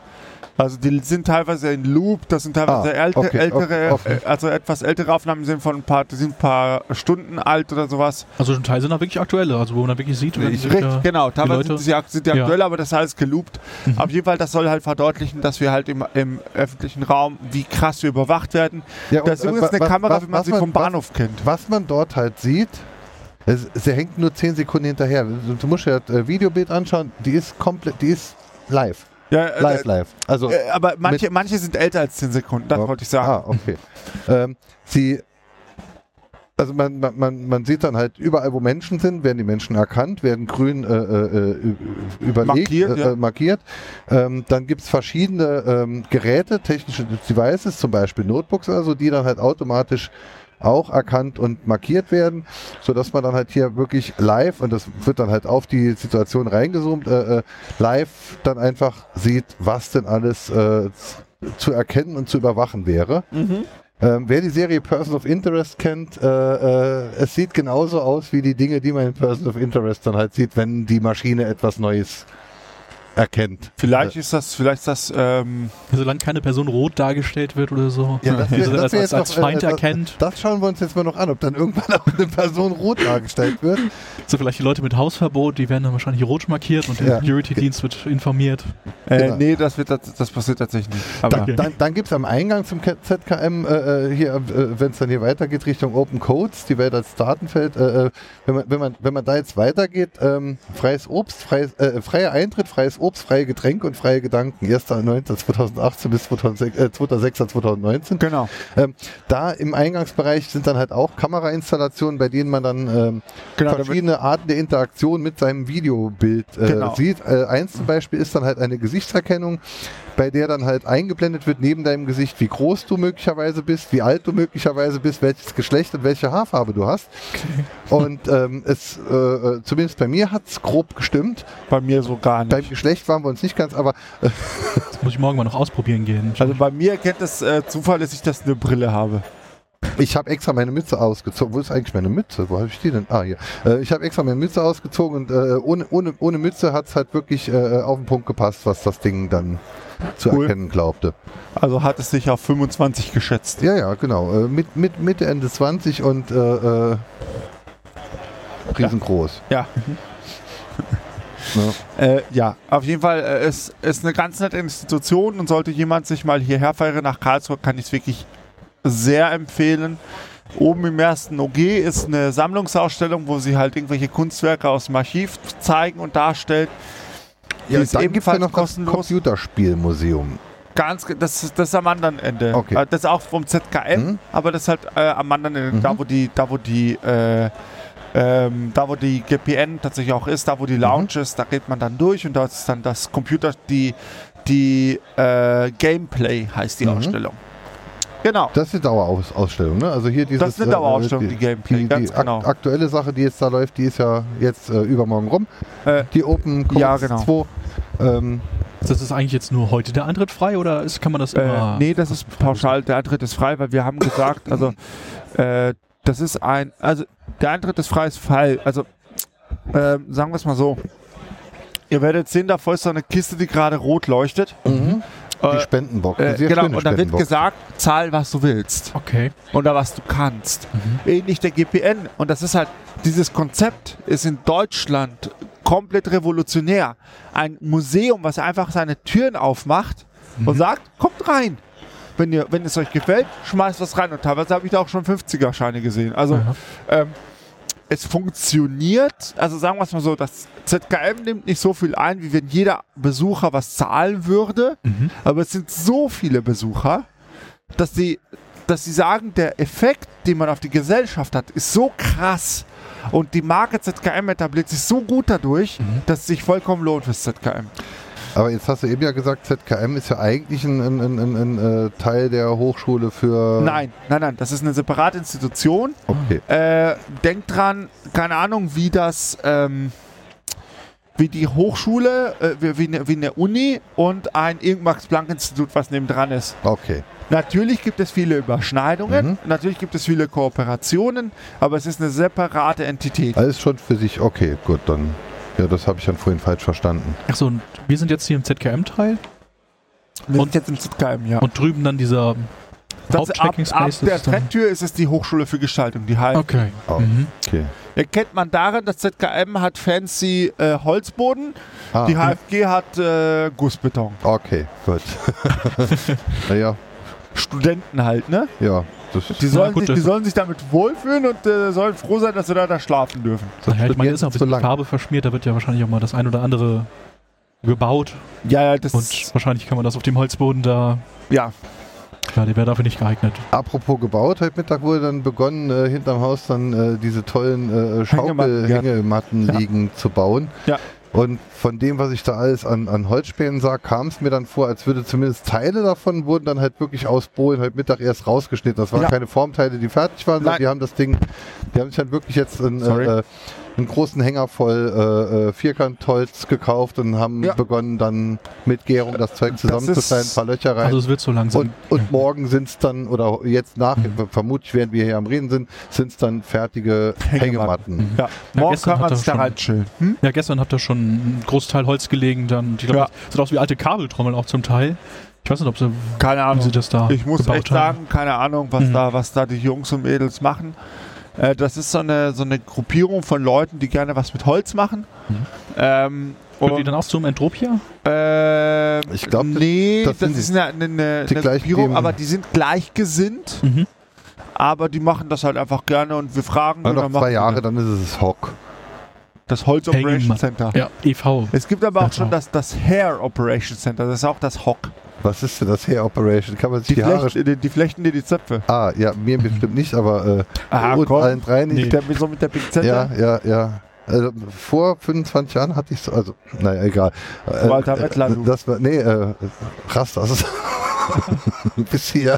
Speaker 4: Also die sind teilweise in Loop, das sind teilweise
Speaker 1: Ah,
Speaker 4: älte,
Speaker 1: okay,
Speaker 4: ältere,
Speaker 1: okay.
Speaker 4: äh, also etwas ältere Aufnahmen sind von ein paar, die sind ein paar Stunden alt oder sowas.
Speaker 3: Also zum Teil sind da wirklich aktuelle, also wo man da wirklich sieht, wenn
Speaker 4: Ich, richtig,
Speaker 3: da-
Speaker 4: genau, teilweise
Speaker 3: Leute-
Speaker 4: sind die, sind die
Speaker 3: Ja.
Speaker 4: aktuell, aber das ist alles geloopt.
Speaker 3: Mhm.
Speaker 4: Auf jeden Fall, das soll halt verdeutlichen, dass wir halt im, im öffentlichen Raum, wie krass wir überwacht werden.
Speaker 1: Ja,
Speaker 4: Das ist
Speaker 1: äh,
Speaker 4: übrigens eine
Speaker 1: wa-
Speaker 4: Kamera,
Speaker 1: was-
Speaker 4: wie man
Speaker 1: was
Speaker 4: sie vom
Speaker 1: was-
Speaker 4: Bahnhof kennt.
Speaker 1: was man dort halt sieht, es, sie hängt nur 10 Sekunden hinterher. Du, musst ja das äh, Videobild anschauen, die ist komplett, die ist live.
Speaker 4: Ja, äh,
Speaker 1: Live, live. Also,
Speaker 4: Äh, aber manche, manche sind älter als 10 Sekunden, das
Speaker 1: Ja.
Speaker 4: wollte ich sagen.
Speaker 1: ah, okay. ähm, sie, also man, man, man, sieht dann halt überall, wo Menschen sind, werden die Menschen erkannt, werden grün äh, äh, äh, überlegt,
Speaker 4: Markiert,
Speaker 1: äh,
Speaker 4: ja.
Speaker 1: äh, markiert. Ähm, dann gibt es verschiedene ähm, Geräte, technische Devices, zum Beispiel Notebooks oder so, die dann halt automatisch auch erkannt und markiert werden, sodass man dann halt hier wirklich live, und das wird dann halt auf die Situation reingezoomt, äh, äh, live dann einfach sieht, was denn alles äh, zu erkennen und zu überwachen wäre.
Speaker 4: Mhm.
Speaker 1: Ähm, wer die Serie Person of Interest kennt, äh, äh, es sieht genauso aus wie die Dinge, die man in Person of Interest dann halt sieht, wenn die Maschine etwas Neues erkennt.
Speaker 4: Vielleicht ist das, vielleicht ist das, ähm,
Speaker 3: Solange keine Person rot dargestellt wird oder so.
Speaker 1: Ja, das
Speaker 3: also
Speaker 1: das
Speaker 3: das
Speaker 1: wär
Speaker 3: als,
Speaker 1: jetzt
Speaker 3: als
Speaker 1: noch,
Speaker 3: Feind
Speaker 1: äh, das-
Speaker 3: erkennt.
Speaker 1: Das schauen wir uns jetzt mal noch an, ob dann irgendwann auch eine Person rot dargestellt wird.
Speaker 3: So vielleicht die Leute mit Hausverbot, die werden dann wahrscheinlich rot markiert und
Speaker 1: Ja.
Speaker 3: der Security-Dienst wird informiert.
Speaker 4: äh,
Speaker 1: Genau.
Speaker 4: nee, das wird, das, das passiert tatsächlich nicht. Aber
Speaker 1: Dann, dann, dann gibt es am Eingang zum ZKM, äh, äh, hier, äh, wenn es dann hier weitergeht Richtung Open Codes, die Welt als Datenfeld, äh, äh, wenn, man, wenn, man, wenn man da jetzt weitergeht, ähm, freies Obst, freies, äh, freier Eintritt, freies Obst, freie Getränke und freie Gedanken. 1.9.2018 bis 2006, äh, 2.6.2019.
Speaker 4: genau.
Speaker 1: Da im Eingangsbereich sind dann halt auch Kamerainstallationen, bei denen man dann ähm,
Speaker 4: Genau,
Speaker 1: verschiedene Arten der Interaktion mit seinem Videobild äh,
Speaker 4: Genau.
Speaker 1: sieht. Äh, eins zum Beispiel ist dann halt eine Gesichtserkennung, bei der dann halt eingeblendet wird neben deinem Gesicht, wie groß du möglicherweise bist, wie alt du möglicherweise bist, welches Geschlecht und welche Haarfarbe du hast. Und ähm, es, äh, äh, zumindest bei mir hat es grob gestimmt.
Speaker 4: bei mir so gar
Speaker 1: Beim
Speaker 4: nicht.
Speaker 1: Geschlecht waren wir uns nicht ganz, aber
Speaker 3: Das muss ich morgen mal noch ausprobieren gehen.
Speaker 4: Also bei mir erkennt es äh, zuverlässig, dass ich eine Brille habe.
Speaker 1: Ich habe extra meine Mütze ausgezogen. Wo ist eigentlich meine Mütze? Wo habe ich die denn? Ah, hier. Äh, ich habe extra meine Mütze ausgezogen und äh, ohne, ohne, ohne Mütze hat es halt wirklich äh, auf den Punkt gepasst, was das Ding dann zu
Speaker 4: Cool.
Speaker 1: erkennen glaubte.
Speaker 4: Also hat es sich auf 25 geschätzt.
Speaker 1: Ja, ja, genau. Äh, mit, mit Mitte, Ende 20 und äh, äh, riesengroß.
Speaker 4: Ja.
Speaker 1: Ja.
Speaker 4: Äh, ja, auf jeden Fall äh, es ist eine ganz nette Institution und sollte jemand sich mal hierher feiern nach Karlsruhe, kann ich es wirklich sehr empfehlen. Oben im ersten OG ist eine Sammlungsausstellung, wo sie halt irgendwelche Kunstwerke aus dem Archiv zeigen und darstellen. Die
Speaker 1: Ja,
Speaker 4: ist
Speaker 1: es ja
Speaker 4: ebenfalls
Speaker 1: noch das
Speaker 4: kostenlos.
Speaker 1: Computerspielmuseum.
Speaker 4: Ganz, das, ist- das ist am anderen Ende.
Speaker 1: Okay.
Speaker 4: Äh, Das ist auch vom ZKM,
Speaker 1: Mhm.
Speaker 4: aber das ist halt äh, am anderen Ende,
Speaker 1: Mhm.
Speaker 4: da wo die, da wo die, äh, ähm, da wo die GPN tatsächlich auch ist, da wo die Lounge ist, da geht man dann durch und da ist dann das Computer, die, die äh, Gameplay heißt die
Speaker 1: Mhm.
Speaker 4: Ausstellung. Genau.
Speaker 1: Das ist eine Dauerausstellung, ne? Also hier dieses,
Speaker 4: Das ist eine
Speaker 1: äh,
Speaker 4: Dauerausstellung, die Gameplay,
Speaker 1: Die,
Speaker 4: ganz
Speaker 1: die
Speaker 4: genau.
Speaker 1: ak aktuelle Sache, die jetzt da läuft, die ist ja jetzt äh, übermorgen rum.
Speaker 4: Äh,
Speaker 1: Die Open Codes
Speaker 4: ja, genau.
Speaker 1: 2. Ähm,
Speaker 3: Das ist eigentlich jetzt nur heute der Eintritt frei oder ist, kann man das immer?
Speaker 4: Äh, nee, das ist pauschal. Der Eintritt ist frei, weil wir haben gesagt, also äh, das ist ein, also der Eintritt ist frei ist Fall. Also ähm, sagen wir es mal so. Ihr werdet sehen, davor ist so eine Kiste, die gerade rot leuchtet.
Speaker 1: mhm. Die
Speaker 4: Äh,
Speaker 1: Spendenbox.
Speaker 4: äh, genau, und da wird gesagt, zahl, was du willst.
Speaker 3: Okay.
Speaker 4: Oder was du kannst.
Speaker 3: Mhm.
Speaker 4: Ähnlich der GPN. Und das ist halt, dieses Konzept ist in Deutschland komplett revolutionär. Ein Museum, was einfach seine Türen aufmacht und
Speaker 3: Mhm.
Speaker 4: sagt, kommt rein. Wenn, ihr, wenn es euch gefällt, schmeißt was rein. Und teilweise habe ich da auch schon 50er-Scheine gesehen. Also ähm, es funktioniert, also sagen wir es mal so, das ZKM nimmt nicht so viel ein, wie wenn jeder Besucher was zahlen würde,
Speaker 3: Mhm.
Speaker 4: aber es sind so viele Besucher, dass sie, dass sie sagen, der Effekt, den man auf die Gesellschaft hat, ist so krass und die Marke ZKM etabliert sich so gut dadurch,
Speaker 3: Mhm.
Speaker 4: dass es sich vollkommen lohnt fürs ZKM.
Speaker 1: Aber jetzt hast du eben ja gesagt, ZKM ist ja eigentlich ein, ein, ein, ein, äh, Teil der Hochschule für.
Speaker 4: Nein, nein, nein, das ist eine separate Institution.
Speaker 1: Okay.
Speaker 4: Äh, denkt dran, keine Ahnung, wie das, ähm, wie die Hochschule, äh, wie, wie, eine, wie eine Uni und ein Max-Planck-Institut, was nebendran ist.
Speaker 1: Okay.
Speaker 4: Natürlich gibt es viele Überschneidungen,
Speaker 1: Mhm.
Speaker 4: natürlich gibt es viele Kooperationen, aber es ist eine separate Entität.
Speaker 1: Alles schon für sich. Okay, gut, dann. Ja, das habe ich dann vorhin falsch verstanden.
Speaker 3: Achso, und wir sind jetzt hier im ZKM-Teil
Speaker 4: Wir
Speaker 3: und-
Speaker 4: sind jetzt im ZKM, ja.
Speaker 3: und drüben dann dieser
Speaker 4: Das, ab, ab der Trendtür ist es die Hochschule für Gestaltung, die heißt.
Speaker 3: Okay.
Speaker 1: Oh.
Speaker 3: Mhm.
Speaker 1: Okay.
Speaker 4: Erkennt man daran, das ZKM hat fancy äh, Holzboden,
Speaker 1: Ah,
Speaker 4: die HFG hat äh, Gussbeton.
Speaker 1: okay, gut. naja,
Speaker 4: Studenten halt, ne?
Speaker 1: ja. Das
Speaker 4: Die sollen,
Speaker 3: gut,
Speaker 4: sich, die
Speaker 3: das-
Speaker 4: sollen sich damit wohlfühlen und äh, sollen froh sein, dass sie da, da schlafen dürfen.
Speaker 3: Naja, ich meine, ist auch ein bisschen. Farbe verschmiert, da wird ja wahrscheinlich auch mal das ein oder andere gebaut
Speaker 4: Ja, ja, das
Speaker 3: und wahrscheinlich kann man das auf dem Holzboden da,
Speaker 4: ja.
Speaker 3: ja, der wäre dafür nicht geeignet.
Speaker 1: Apropos gebaut, heute Mittag wurde dann begonnen, äh, hinterm Haus dann äh, diese tollen äh,
Speaker 4: Hängematten, ja.
Speaker 1: Schaukelhängematten
Speaker 4: Ja.
Speaker 1: liegen zu bauen.
Speaker 4: Ja.
Speaker 1: Und von dem, was ich da alles an, an Holzspänen sah, kam es mir dann vor, als würde zumindest Teile davon wurden dann halt wirklich aus Bohlen heute Mittag erst rausgeschnitten. Das waren
Speaker 4: Ja.
Speaker 1: keine Formteile, die fertig waren, sondern die haben das Ding, die haben sich dann wirklich jetzt
Speaker 4: Sorry.
Speaker 1: äh, einen großen Hänger voll äh, äh, Vierkantholz gekauft und haben
Speaker 4: Ja.
Speaker 1: begonnen dann mit Gärung das Zeug zusammenzuschneiden, ein paar Löcher rein.
Speaker 3: Also es wird so langsam.
Speaker 1: Und, und morgen sind es dann, oder jetzt nach, vermutlich während wir hier am Reden sind, sind es dann fertige
Speaker 4: Hängematten.
Speaker 1: Hängematten.
Speaker 4: ja. Morgen
Speaker 3: gestern
Speaker 4: kann man sich da
Speaker 3: schon-
Speaker 4: rein chillen. Hm?
Speaker 3: ja, gestern habt ihr schon einen Großteil Holz gelegen, dann, ich glaube,
Speaker 4: Ja.
Speaker 3: das sieht aus wie alte Kabeltrommeln auch zum Teil. Ich weiß nicht, ob sie,
Speaker 4: Keine Ahnung.
Speaker 3: sie das da
Speaker 4: Ich muss echt
Speaker 3: haben.
Speaker 4: sagen, keine Ahnung, was,
Speaker 3: Mhm.
Speaker 4: da, was da die Jungs und Mädels machen. Äh, das ist so eine, so eine Gruppierung von Leuten, die gerne was mit Holz machen.
Speaker 3: Mhm.
Speaker 4: Ähm,
Speaker 3: Können die
Speaker 4: und,
Speaker 3: dann auch zum Entropia?
Speaker 4: äh,
Speaker 1: Ich glaub, das-
Speaker 4: nee,
Speaker 1: das
Speaker 4: das, ist eine, eine, eine
Speaker 1: gleich
Speaker 4: Gruppierung, aber die sind gleichgesinnt,
Speaker 3: Mhm.
Speaker 4: aber die machen das halt einfach gerne und wir fragen und
Speaker 1: noch
Speaker 4: dann
Speaker 1: zwei Jahre, dann ist es Hock.
Speaker 4: Das Holz Operation. Center.
Speaker 3: Ja, e.V.
Speaker 4: Es gibt aber auch schon das, das Hair Operation Center, das ist auch das Hock.
Speaker 1: Was ist denn das Hair Operation? Kann man sich
Speaker 4: Die,
Speaker 1: die, Haare...
Speaker 4: flechten, die, die flechten dir die Zöpfe.
Speaker 1: Ah, ja, mir bestimmt nicht, aber äh,
Speaker 4: Ah,
Speaker 1: und
Speaker 4: komm.
Speaker 1: allen drei nicht.
Speaker 3: Nee.
Speaker 4: Der, so mit der Pinzette.
Speaker 1: Ja, ja, ja. Also, vor 25 Jahren hatte ich so, also, naja, egal. Äh,
Speaker 4: Walter Mettler, du.
Speaker 1: Das war, nee, äh, Rastas. Bis hier.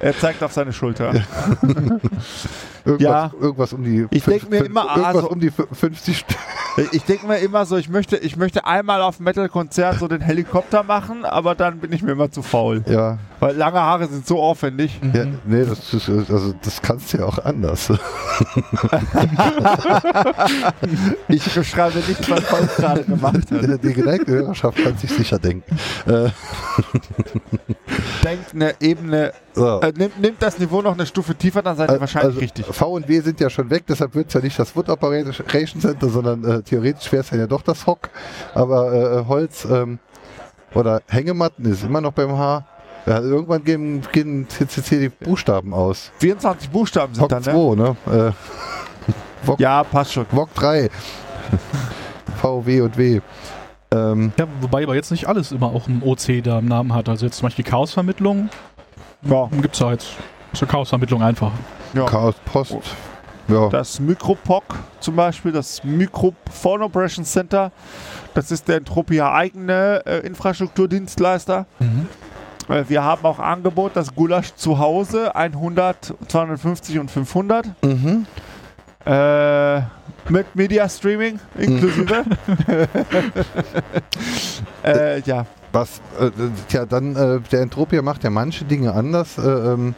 Speaker 4: Er zeigt auf seine Schulter.
Speaker 1: Irgendwas,
Speaker 4: Ja.
Speaker 1: irgendwas um die.
Speaker 4: Ich denk mir immer,
Speaker 1: irgendwas
Speaker 4: so-
Speaker 1: um die 50 St
Speaker 4: Ich denke mir immer so, ich möchte, ich möchte einmal auf Metal-Konzert so den Helikopter machen, aber dann bin ich mir immer zu faul.
Speaker 1: Ja,
Speaker 4: Weil lange Haare sind so aufwendig.
Speaker 1: ja,
Speaker 3: Mhm.
Speaker 1: nee, das ist, also, das kannst du ja auch anders.
Speaker 4: Ich beschreibe nicht, was Paul gerade gemacht hat.
Speaker 1: Die, die geneigte Hörerschaft kann sich sicher denken. Äh,
Speaker 4: Denkt eine Ebene,
Speaker 1: so.
Speaker 4: äh, nimmt, nimmt das Niveau noch eine Stufe tiefer, dann seid ihr wahrscheinlich
Speaker 1: also,
Speaker 4: richtig.
Speaker 1: V und W sind ja schon weg, deshalb wird es ja nicht das Wood Operation Center, sondern äh, theoretisch wäre es dann ja doch das Hock. Aber äh, Holz ähm, oder Hängematten ist immer noch beim H. Ja, irgendwann gehen, gehen CCC die Buchstaben aus.
Speaker 4: 24 Buchstaben sind
Speaker 1: Hock
Speaker 4: dann,
Speaker 1: 2,
Speaker 4: ne?
Speaker 1: ne? Äh,
Speaker 4: Ja, passt schon.
Speaker 1: VOG 3. V, W und W. Ähm,
Speaker 3: Ja, wobei aber jetzt nicht alles immer auch ein OC da im Namen hat. Also jetzt zum Beispiel Chaosvermittlung
Speaker 4: Ja,
Speaker 3: gibt es ja jetzt. Zur Chaosvermittlung einfach.
Speaker 4: ja.
Speaker 1: Chaos Post. Ja.
Speaker 4: Das Micropoc zum Beispiel, das Microphone Operation Center, das ist der Entropia eigene äh, Infrastrukturdienstleister.
Speaker 3: Mhm.
Speaker 4: Äh, wir haben auch Angebot, das Gulasch zu Hause 100, 250 und 500
Speaker 1: Mhm.
Speaker 4: äh, mit Media Streaming inklusive. äh, ja,
Speaker 1: Was, äh, tja, dann, äh, der Entropia macht ja manche Dinge anders äh, ähm,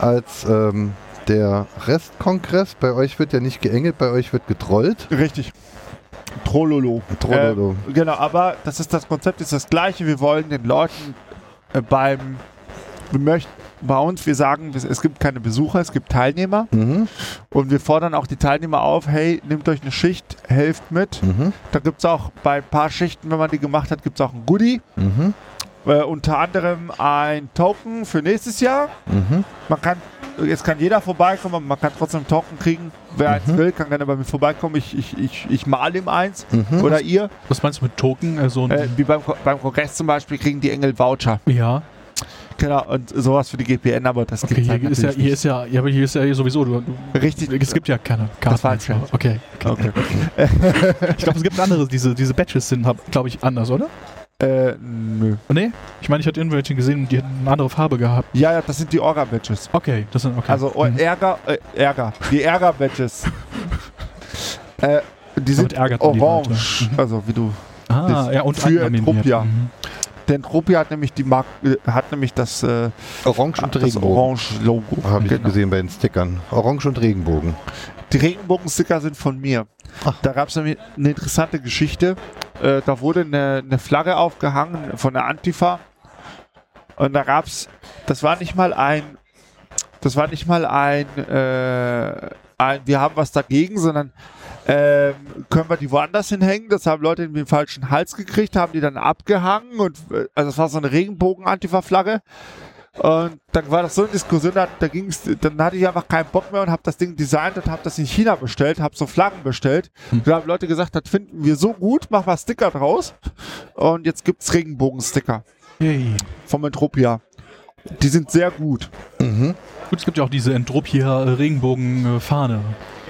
Speaker 1: als ähm, der Restkongress. Bei euch wird ja nicht geengelt, bei euch wird getrollt.
Speaker 4: richtig. Trololo.
Speaker 1: Trollolo.
Speaker 4: Äh, genau, aber das ist das Konzept ist das gleiche. Wir wollen den Leuten äh, beim wir möchten bei uns, wir sagen, es- gibt keine Besucher, es gibt Teilnehmer
Speaker 1: Mhm.
Speaker 4: und wir fordern auch die Teilnehmer auf, hey, nehmt euch eine Schicht, helft mit.
Speaker 1: Mhm.
Speaker 4: Da gibt es auch bei ein paar Schichten, wenn man die gemacht hat, gibt es auch ein Goodie.
Speaker 1: Mhm.
Speaker 4: äh, unter anderem ein Token für nächstes Jahr.
Speaker 1: Mhm.
Speaker 4: Man kann, jetzt kann jeder vorbeikommen, aber man kann trotzdem einen Token kriegen. Wer
Speaker 1: Mhm.
Speaker 4: eins will, kann gerne bei mir vorbeikommen. Ich, ich, ich, ich male ihm eins.
Speaker 1: Mhm.
Speaker 4: Oder ihr.
Speaker 3: Was meinst du mit Token? Also
Speaker 4: Äh, wie beim, beim Kongress zum Beispiel kriegen die Engel Voucher.
Speaker 3: ja,
Speaker 4: Genau, und sowas für die GPN, aber das
Speaker 3: okay, hier
Speaker 4: halt
Speaker 3: ist ja, hier ist ja, ja, aber hier ist ja sowieso, du, du,
Speaker 4: nicht. Richtig.
Speaker 3: es gibt ja keine
Speaker 4: Das war
Speaker 3: Karten.
Speaker 4: Scherz.
Speaker 3: Okay.
Speaker 4: Okay.
Speaker 3: Ich glaube, es gibt andere, diese, diese Badges sind, glaube ich, anders, oder?
Speaker 4: Äh, nö.
Speaker 3: Nee? Ich meine, ich hatte irgendwelche gesehen, die hätten eine andere Farbe gehabt.
Speaker 4: Ja, ja, das sind die Orga-Badges.
Speaker 3: Okay, das sind okay.
Speaker 4: Also oh,
Speaker 3: Mhm.
Speaker 4: Ärger, äh, Ärger. Die Ärger-Badges. äh, die sind
Speaker 3: die
Speaker 4: orange.
Speaker 3: Leute. Mhm.
Speaker 4: Also wie du.
Speaker 3: ah, ja, und
Speaker 4: für
Speaker 3: animiert.
Speaker 4: Truppia.
Speaker 3: Mhm.
Speaker 4: Denn Tropia hat nämlich die Mark äh, hat nämlich das, äh,
Speaker 1: Orange und
Speaker 4: das
Speaker 1: Regenbogen.
Speaker 4: Orange-Logo.
Speaker 1: Habe ich
Speaker 4: Genau.
Speaker 1: gesehen bei den Stickern. Orange und Regenbogen.
Speaker 4: Die Regenbogen-Sticker sind von mir.
Speaker 1: Ach.
Speaker 4: Da gab es nämlich eine interessante Geschichte. Äh, da wurde eine, eine Flagge aufgehangen von der Antifa. Und da gab es, das war nicht mal ein, das war nicht mal ein, äh, ein wir haben was dagegen, sondern ähm, können wir die woanders hinhängen? Das haben Leute in den falschen Hals gekriegt, haben die dann abgehangen und äh, also es war so eine Regenbogen-Antifa-Flagge. Und dann war das so eine Diskussion, da, da ging's, dann hatte ich einfach keinen Bock mehr und habe das Ding designt und habe das in China bestellt, habe so Flaggen bestellt.
Speaker 3: Hm.
Speaker 4: Da haben Leute gesagt, das finden wir so gut, mach mal Sticker draus. Und jetzt gibt's Regenbogen-Sticker
Speaker 3: Yay.
Speaker 4: vom Entropia. Die sind sehr gut.
Speaker 1: Mhm.
Speaker 3: Gut, es gibt ja auch diese Entropia Regenbogen-Fahne.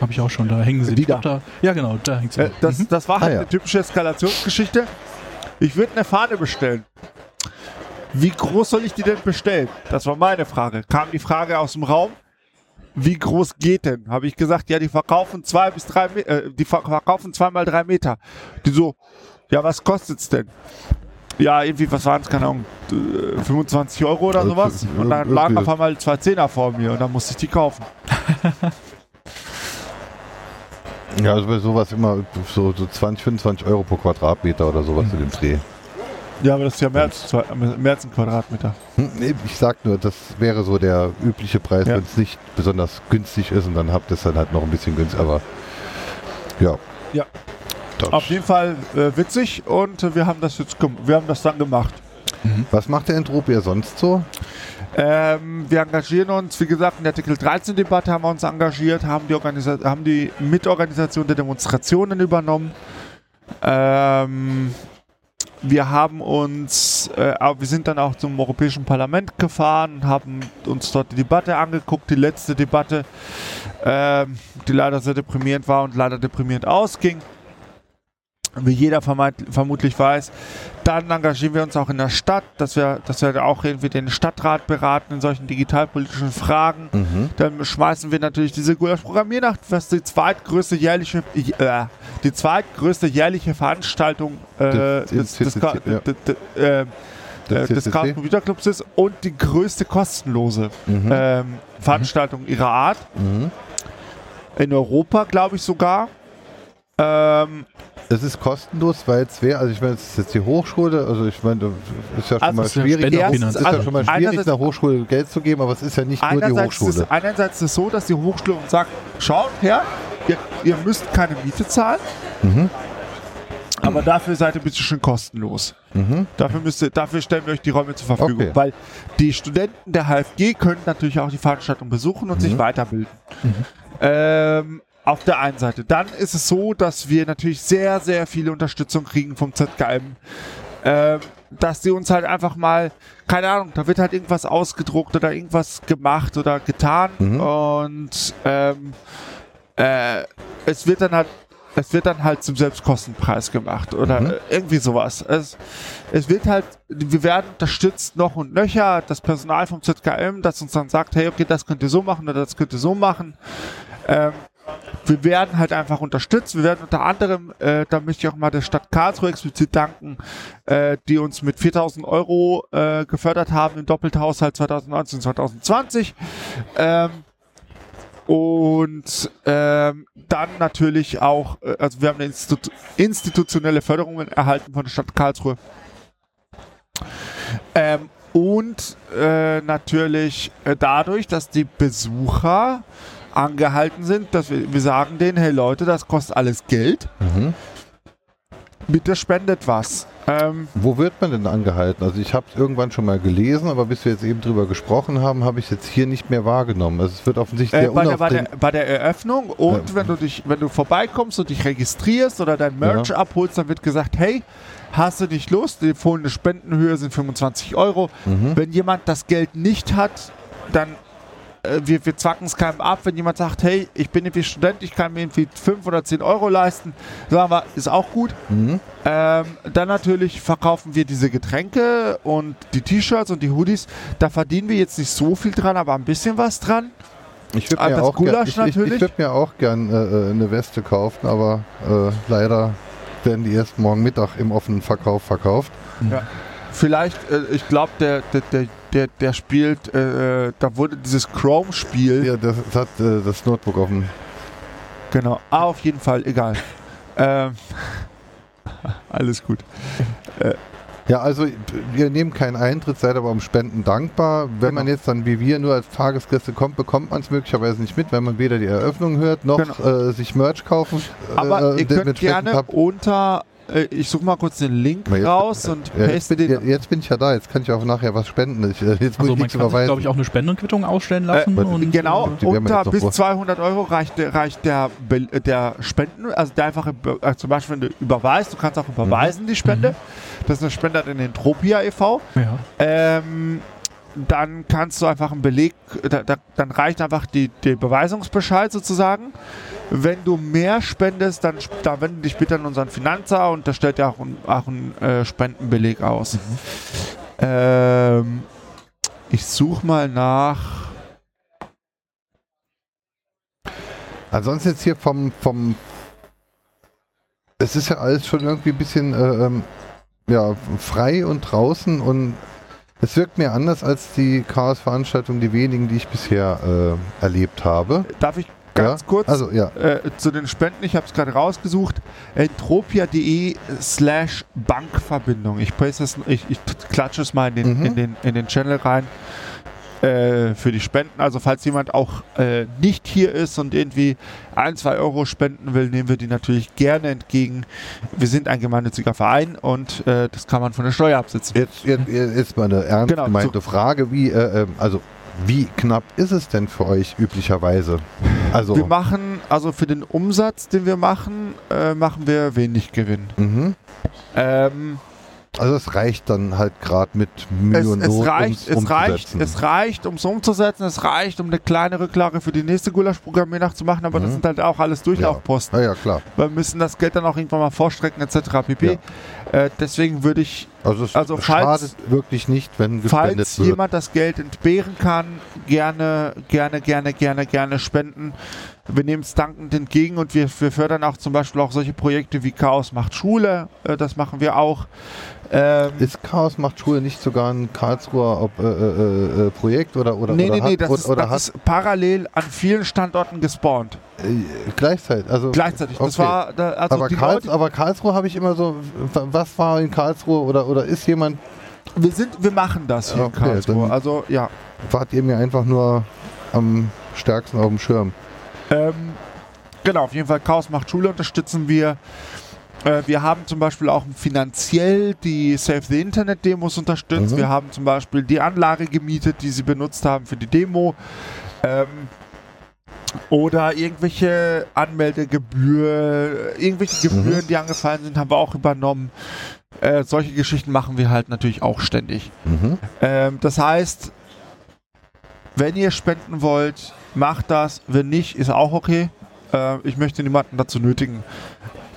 Speaker 3: Habe ich auch schon, da hängen sie.
Speaker 4: Die da?
Speaker 3: Da, ja, genau, da hängt sie.
Speaker 4: Äh, das,
Speaker 3: Mhm.
Speaker 4: das war halt
Speaker 1: Ah, ja.
Speaker 4: eine typische Eskalationsgeschichte. Ich würde eine Fahne bestellen. Wie groß soll ich die denn bestellen? Das war meine Frage. Kam die Frage aus dem Raum. Wie groß geht denn? Habe ich gesagt, ja, die verkaufen zwei bis drei, äh, die ver- verkaufen zweimal drei Meter. Die so, ja, was kostet's denn? Ja, irgendwie, was waren es, keine Ahnung, äh, 25 Euro oder
Speaker 1: Also,
Speaker 4: sowas. Und dann lagen auf einmal zwei Zehner vor mir und dann musste ich die kaufen.
Speaker 1: Ja, also bei sowas immer so, so 20, 25 Euro pro Quadratmeter oder sowas in dem Dreh.
Speaker 4: Ja, aber das ist ja mehr als, zwei, mehr als ein Quadratmeter.
Speaker 1: Hm, nee, Ich sag nur, das wäre so der übliche Preis,
Speaker 4: Ja.
Speaker 1: wenn es nicht besonders günstig ist und dann habt ihr es dann halt noch ein bisschen günstiger. Aber ja.
Speaker 4: Ja.
Speaker 1: Das.
Speaker 4: Auf jeden Fall äh, witzig und äh, wir haben das jetzt wir haben das dann gemacht.
Speaker 1: Was macht der Entropia sonst so?
Speaker 4: Ähm, wir engagieren uns, wie gesagt, in der Artikel 13 Debatte haben wir uns engagiert, haben die, Organisa haben die Mitorganisation der Demonstrationen übernommen. Ähm, wir haben uns, äh, aber wir sind dann auch zum Europäischen Parlament gefahren und haben uns dort die Debatte angeguckt, die letzte Debatte, ähm, die leider sehr deprimierend war und leider deprimierend ausging. Wie jeder vermutlich weiß. Dann engagieren wir uns auch in der Stadt, dass wir, dass wir auch irgendwie den Stadtrat beraten in solchen digitalpolitischen Fragen.
Speaker 1: Mhm.
Speaker 4: Dann schmeißen wir natürlich diese Gulasch-Programmiernacht, was die zweitgrößte jährliche, äh, die zweitgrößte jährliche Veranstaltung äh,
Speaker 1: Des-
Speaker 4: des,
Speaker 1: des?
Speaker 4: Chaos Computer Clubs ist und die größte kostenlose
Speaker 1: Mhm.
Speaker 4: ähm, Veranstaltung ihrer Art.
Speaker 1: Mhm.
Speaker 4: In Europa, glaube ich sogar. Ähm,
Speaker 1: Es ist kostenlos, weil es wäre, also ich meine, es ist jetzt die Hochschule, also ich meine, das ist ja schon
Speaker 4: Also
Speaker 1: mal
Speaker 3: es ist ja
Speaker 1: schwierig, es ist ja
Speaker 4: Also
Speaker 1: schon mal schwierig,
Speaker 4: einerseits-
Speaker 1: einer Hochschule Geld zu geben, aber es ist ja nicht nur die
Speaker 4: ist
Speaker 1: Hochschule.
Speaker 4: es, einerseits ist es so, dass die Hochschule uns sagt, schaut her, ihr, ihr müsst keine Miete zahlen,
Speaker 1: Mhm.
Speaker 4: aber dafür seid ihr bitte schön kostenlos.
Speaker 1: Mhm.
Speaker 4: Dafür, müsst ihr, dafür stellen wir euch die Räume zur Verfügung.
Speaker 1: Okay.
Speaker 4: Weil die Studenten der HFG können natürlich auch die Veranstaltung besuchen und sich
Speaker 1: Mhm.
Speaker 4: weiterbilden. Ähm, auf der einen Seite. Dann ist es so, dass wir natürlich sehr, sehr viele Unterstützung kriegen vom ZKM. Ähm, dass die uns halt einfach mal, keine Ahnung, da wird halt irgendwas ausgedruckt oder irgendwas gemacht oder getan
Speaker 1: Mhm.
Speaker 4: und ähm, äh, es wird dann halt es wird dann halt zum Selbstkostenpreis gemacht oder
Speaker 1: Mhm.
Speaker 4: äh, irgendwie sowas. Es, es wird halt, wir werden unterstützt noch und nöcher, das Personal vom ZKM, das uns dann sagt, hey, okay, das könnt ihr so machen oder das könnt ihr so machen. Ähm, wir werden halt einfach unterstützt. Wir werden unter anderem, äh, da möchte ich auch mal der Stadt Karlsruhe explizit danken, äh, die uns mit 4000 Euro äh, gefördert haben im Doppelthaushalt 2019, 2020. Ähm, und ähm, dann natürlich auch, äh, also wir haben eine Institu institutionelle Förderung erhalten von der Stadt Karlsruhe. Ähm, und äh, natürlich äh, dadurch, dass die Besucher angehalten sind, dass wir, wir sagen denen, hey Leute, das kostet alles Geld,
Speaker 1: Mhm.
Speaker 4: bitte spendet was. Ähm,
Speaker 1: Wo wird man denn angehalten? Also ich habe es irgendwann schon mal gelesen, aber bis wir jetzt eben drüber gesprochen haben, habe ich es jetzt hier nicht mehr wahrgenommen. Also es wird offensichtlich
Speaker 4: äh,
Speaker 1: sehr
Speaker 4: bei, der, bei, der, bei der Eröffnung und
Speaker 1: Ja.
Speaker 4: wenn du dich, wenn du vorbeikommst und dich registrierst oder dein Merch
Speaker 1: Ja.
Speaker 4: abholst, dann wird gesagt, hey, hast du nicht Lust? Die empfohlene Spendenhöhe sind 25 Euro.
Speaker 1: Mhm.
Speaker 4: Wenn jemand das Geld nicht hat, dann äh, wir, wir zwacken es keinem ab. Wenn jemand sagt, hey, ich bin irgendwie Student, ich kann mir irgendwie 5 oder 10 Euro leisten, sagen wir, ist auch gut.
Speaker 1: Mhm.
Speaker 4: Ähm, dann natürlich verkaufen wir diese Getränke und die T-Shirts und die Hoodies. Da verdienen wir jetzt nicht so viel dran, aber ein bisschen was dran.
Speaker 1: Ich würde mir, auch gern- ich, ich, ich würd mir auch gern äh, äh, eine Weste kaufen, aber äh, leider werden die erst morgen Mittag im offenen Verkauf verkauft.
Speaker 4: Vielleicht, äh, ich glaube, der, der, der, der, der spielt, äh, äh, da wurde dieses Chrome-Spiel.
Speaker 1: Ja, das, das hat äh, das Notebook dem.
Speaker 4: Genau. Ah, auf jeden Fall, egal. ähm, alles gut.
Speaker 1: Ja, also wir nehmen keinen Eintritt, seid aber um Spenden dankbar. Wenn man
Speaker 4: Genau.
Speaker 1: jetzt dann wie wir nur als Tagesgäste kommt, bekommt man es möglicherweise nicht mit, wenn man weder die Eröffnung hört, noch
Speaker 4: Genau.
Speaker 1: äh, sich Merch kaufen.
Speaker 4: Aber
Speaker 1: äh,
Speaker 4: ihr
Speaker 1: den
Speaker 4: könnt gerne unter, äh, ich suche mal kurz den Link
Speaker 1: jetzt-
Speaker 4: raus und
Speaker 1: jetzt,
Speaker 4: paste
Speaker 1: bin,
Speaker 4: den.
Speaker 1: jetzt bin ich ja da, jetzt kann ich auch nachher was spenden. Ich, äh, jetzt muss
Speaker 3: Also
Speaker 1: ich
Speaker 3: man
Speaker 1: nichts
Speaker 3: kann sich, glaube ich, auch eine Spendenquittung ausstellen lassen.
Speaker 1: Äh,
Speaker 3: und,
Speaker 4: Genau,
Speaker 3: äh,
Speaker 1: werden wir
Speaker 4: unter
Speaker 1: jetzt
Speaker 4: bis
Speaker 1: vor-
Speaker 4: 200 Euro reicht, der- reicht der, äh, der Spenden, also der einfache, äh, zum Beispiel, wenn du überweist, du kannst auch überweisen die Spende. Das ist eine Spende an den Tropia e.V.
Speaker 3: ja.
Speaker 4: Ähm, dann kannst du einfach einen Beleg, da, da, dann reicht einfach die, der Beweisungsbescheid sozusagen. Wenn du mehr spendest, dann, dann wende dich bitte an unseren Finanzer und der stellt ja auch, ein- auch einen äh, Spendenbeleg aus. Ähm, ich suche mal nach.
Speaker 1: Ansonsten jetzt hier vom, vom es ist ja alles schon irgendwie ein bisschen äh, ähm, ja, frei und draußen und es wirkt mir anders als die Chaos-Veranstaltung, die wenigen, die ich bisher äh, erlebt habe.
Speaker 4: Darf ich ganz
Speaker 1: ja?
Speaker 4: kurz
Speaker 1: Also ja,
Speaker 4: äh, zu den Spenden? Ich habe es gerade rausgesucht. Entropia.de slash Bankverbindung. Ich, es, ich, ich klatsche es mal in den,
Speaker 1: Mhm.
Speaker 4: in den, in den Channel rein. Äh, für die Spenden. Also falls jemand auch äh, nicht hier ist und irgendwie ein, zwei Euro spenden will, nehmen wir die natürlich gerne entgegen. Wir sind ein gemeinnütziger Verein und äh, das kann man von der Steuer absetzen.
Speaker 1: jetzt, jetzt, jetzt mal eine ernst
Speaker 4: Genau,
Speaker 1: gemeinte Frage, wie, äh, ähm, also wie knapp ist es denn für euch üblicherweise? Also,
Speaker 4: Wir machen, also für den Umsatz, den wir machen, äh, machen wir wenig Gewinn.
Speaker 1: mhm.
Speaker 4: Ähm,
Speaker 1: also es reicht dann halt gerade mit Mühe
Speaker 4: es,
Speaker 1: und
Speaker 4: es
Speaker 1: Not,
Speaker 4: reicht,
Speaker 1: um's
Speaker 4: es reicht, es reicht, um es umzusetzen, es reicht, um eine kleine Rücklage für die nächste Gulasch-Programm nachzumachen, aber das
Speaker 1: Mhm.
Speaker 4: sind halt auch alles Durchlaufposten.
Speaker 1: ja, ja, klar.
Speaker 4: Wir müssen das Geld dann auch irgendwann mal vorstrecken, etc. pp. Äh, deswegen würde ich,
Speaker 1: Also es
Speaker 4: Also falls-
Speaker 1: schadet wirklich nicht, wenn gespendet
Speaker 4: falls
Speaker 1: wird.
Speaker 4: jemand das Geld entbehren kann, gerne, gerne, gerne, gerne, gerne spenden. Wir nehmen es dankend entgegen und wir, wir fördern auch zum Beispiel auch solche Projekte wie Chaos macht Schule. Äh, das machen wir auch. Ähm,
Speaker 1: Ist Chaos macht Schule nicht sogar ein Karlsruher ob, äh, äh, äh, Projekt oder oder
Speaker 4: nee,
Speaker 1: oder
Speaker 4: nee, nee,
Speaker 1: hat,
Speaker 4: das,
Speaker 1: oder,
Speaker 4: ist,
Speaker 1: oder
Speaker 4: das ist parallel an vielen Standorten gespawnt.
Speaker 1: äh, gleichzeitig also
Speaker 4: Gleichzeitig. Das
Speaker 1: okay.
Speaker 4: war, da, also
Speaker 1: aber,
Speaker 4: die
Speaker 1: Karls,
Speaker 4: Leute,
Speaker 1: aber Karlsruhe habe ich immer so was war in Karlsruhe oder oder ist jemand
Speaker 4: wir, sind, wir machen das hier
Speaker 1: Okay,
Speaker 4: in Karlsruhe. Also, ja.
Speaker 1: wart ihr mir einfach nur am stärksten auf dem Schirm?
Speaker 4: Ähm, genau, auf jeden Fall Chaos macht Schule unterstützen wir. Äh, wir haben zum Beispiel auch finanziell die Save the Internet Demos unterstützt.
Speaker 1: Mhm.
Speaker 4: Wir haben zum Beispiel die Anlage gemietet, die sie benutzt haben für die Demo. Ähm, oder irgendwelche Anmeldegebühr, irgendwelche
Speaker 1: Mhm.
Speaker 4: Gebühren, die angefallen sind, haben wir auch übernommen. Äh, solche Geschichten machen wir halt natürlich auch ständig.
Speaker 1: Mhm.
Speaker 4: Ähm, das heißt, wenn ihr spenden wollt, macht das. Wenn nicht, ist auch okay. Äh, ich möchte niemanden dazu nötigen.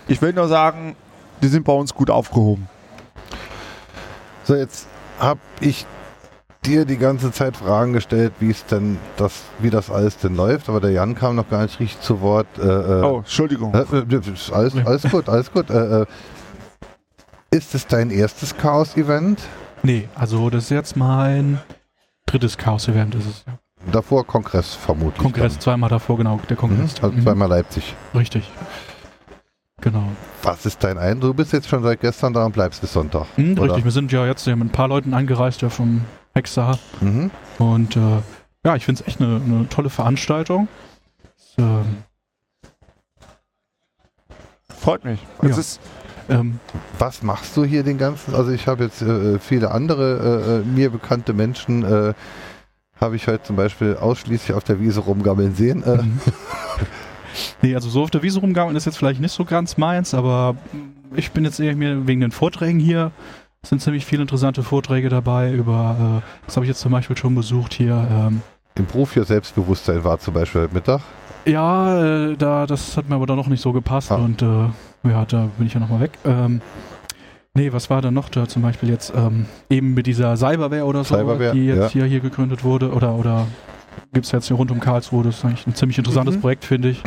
Speaker 4: Ich will nur sagen, die sind bei uns gut aufgehoben.
Speaker 1: So jetzt habe ich dir die ganze Zeit Fragen gestellt, wie es denn das wie das alles denn läuft, aber der Jan kam noch gar nicht richtig zu Wort. Äh, äh,
Speaker 4: Oh, Entschuldigung.
Speaker 1: Äh, äh, ist alles, alles gut, alles gut. Äh, äh, ist es dein erstes Chaos-Event?
Speaker 3: Nee, also das ist jetzt mein drittes Chaos-Event. ist es ja.
Speaker 1: Davor Kongress vermutlich.
Speaker 3: Kongress zweimal davor, genau, der
Speaker 1: Dann. Mhm.
Speaker 3: Kongress.
Speaker 1: Also
Speaker 3: Mhm.
Speaker 1: zweimal Leipzig.
Speaker 3: Richtig. Genau.
Speaker 1: Was ist dein Eindruck? Du bist jetzt schon seit gestern da und bleibst bis Sonntag.
Speaker 3: Mhm,
Speaker 1: oder?
Speaker 3: richtig, wir sind ja jetzt ja mit ein paar Leuten angereist, ja vom Hexar.
Speaker 1: Mhm.
Speaker 3: Und äh, ja, ich finde es echt eine, eine tolle Veranstaltung. Es, ähm,
Speaker 4: Freut mich. Es
Speaker 3: Ja.
Speaker 4: ist,
Speaker 3: Ähm,
Speaker 1: Was machst du hier den ganzen? Also ich habe jetzt äh, viele andere äh, äh, mir bekannte Menschen, äh, habe ich heute zum Beispiel ausschließlich auf der Wiese rumgammeln sehen. Äh,
Speaker 3: nee, also so auf der Wiese rumgammeln ist jetzt vielleicht nicht so ganz meins, aber ich bin jetzt eher mir wegen den Vorträgen hier. Es sind ziemlich viele interessante Vorträge dabei über, äh, das habe ich jetzt zum Beispiel schon besucht hier. Ähm,
Speaker 1: Im Beruf für Selbstbewusstsein war zum Beispiel heute Mittag.
Speaker 3: ja, äh, da, das hat mir aber dann noch nicht so gepasst
Speaker 1: Ah.
Speaker 3: und äh, ja, da bin ich ja nochmal weg. Ähm, nee, was war da noch da zum Beispiel jetzt ähm, eben mit dieser Cyberware oder so,
Speaker 1: Cyberware,
Speaker 3: die jetzt
Speaker 1: ja.
Speaker 3: hier, hier gegründet wurde oder, oder gibt es jetzt hier rund um Karlsruhe, das ist eigentlich ein ziemlich interessantes
Speaker 4: Mhm.
Speaker 3: Projekt, finde ich.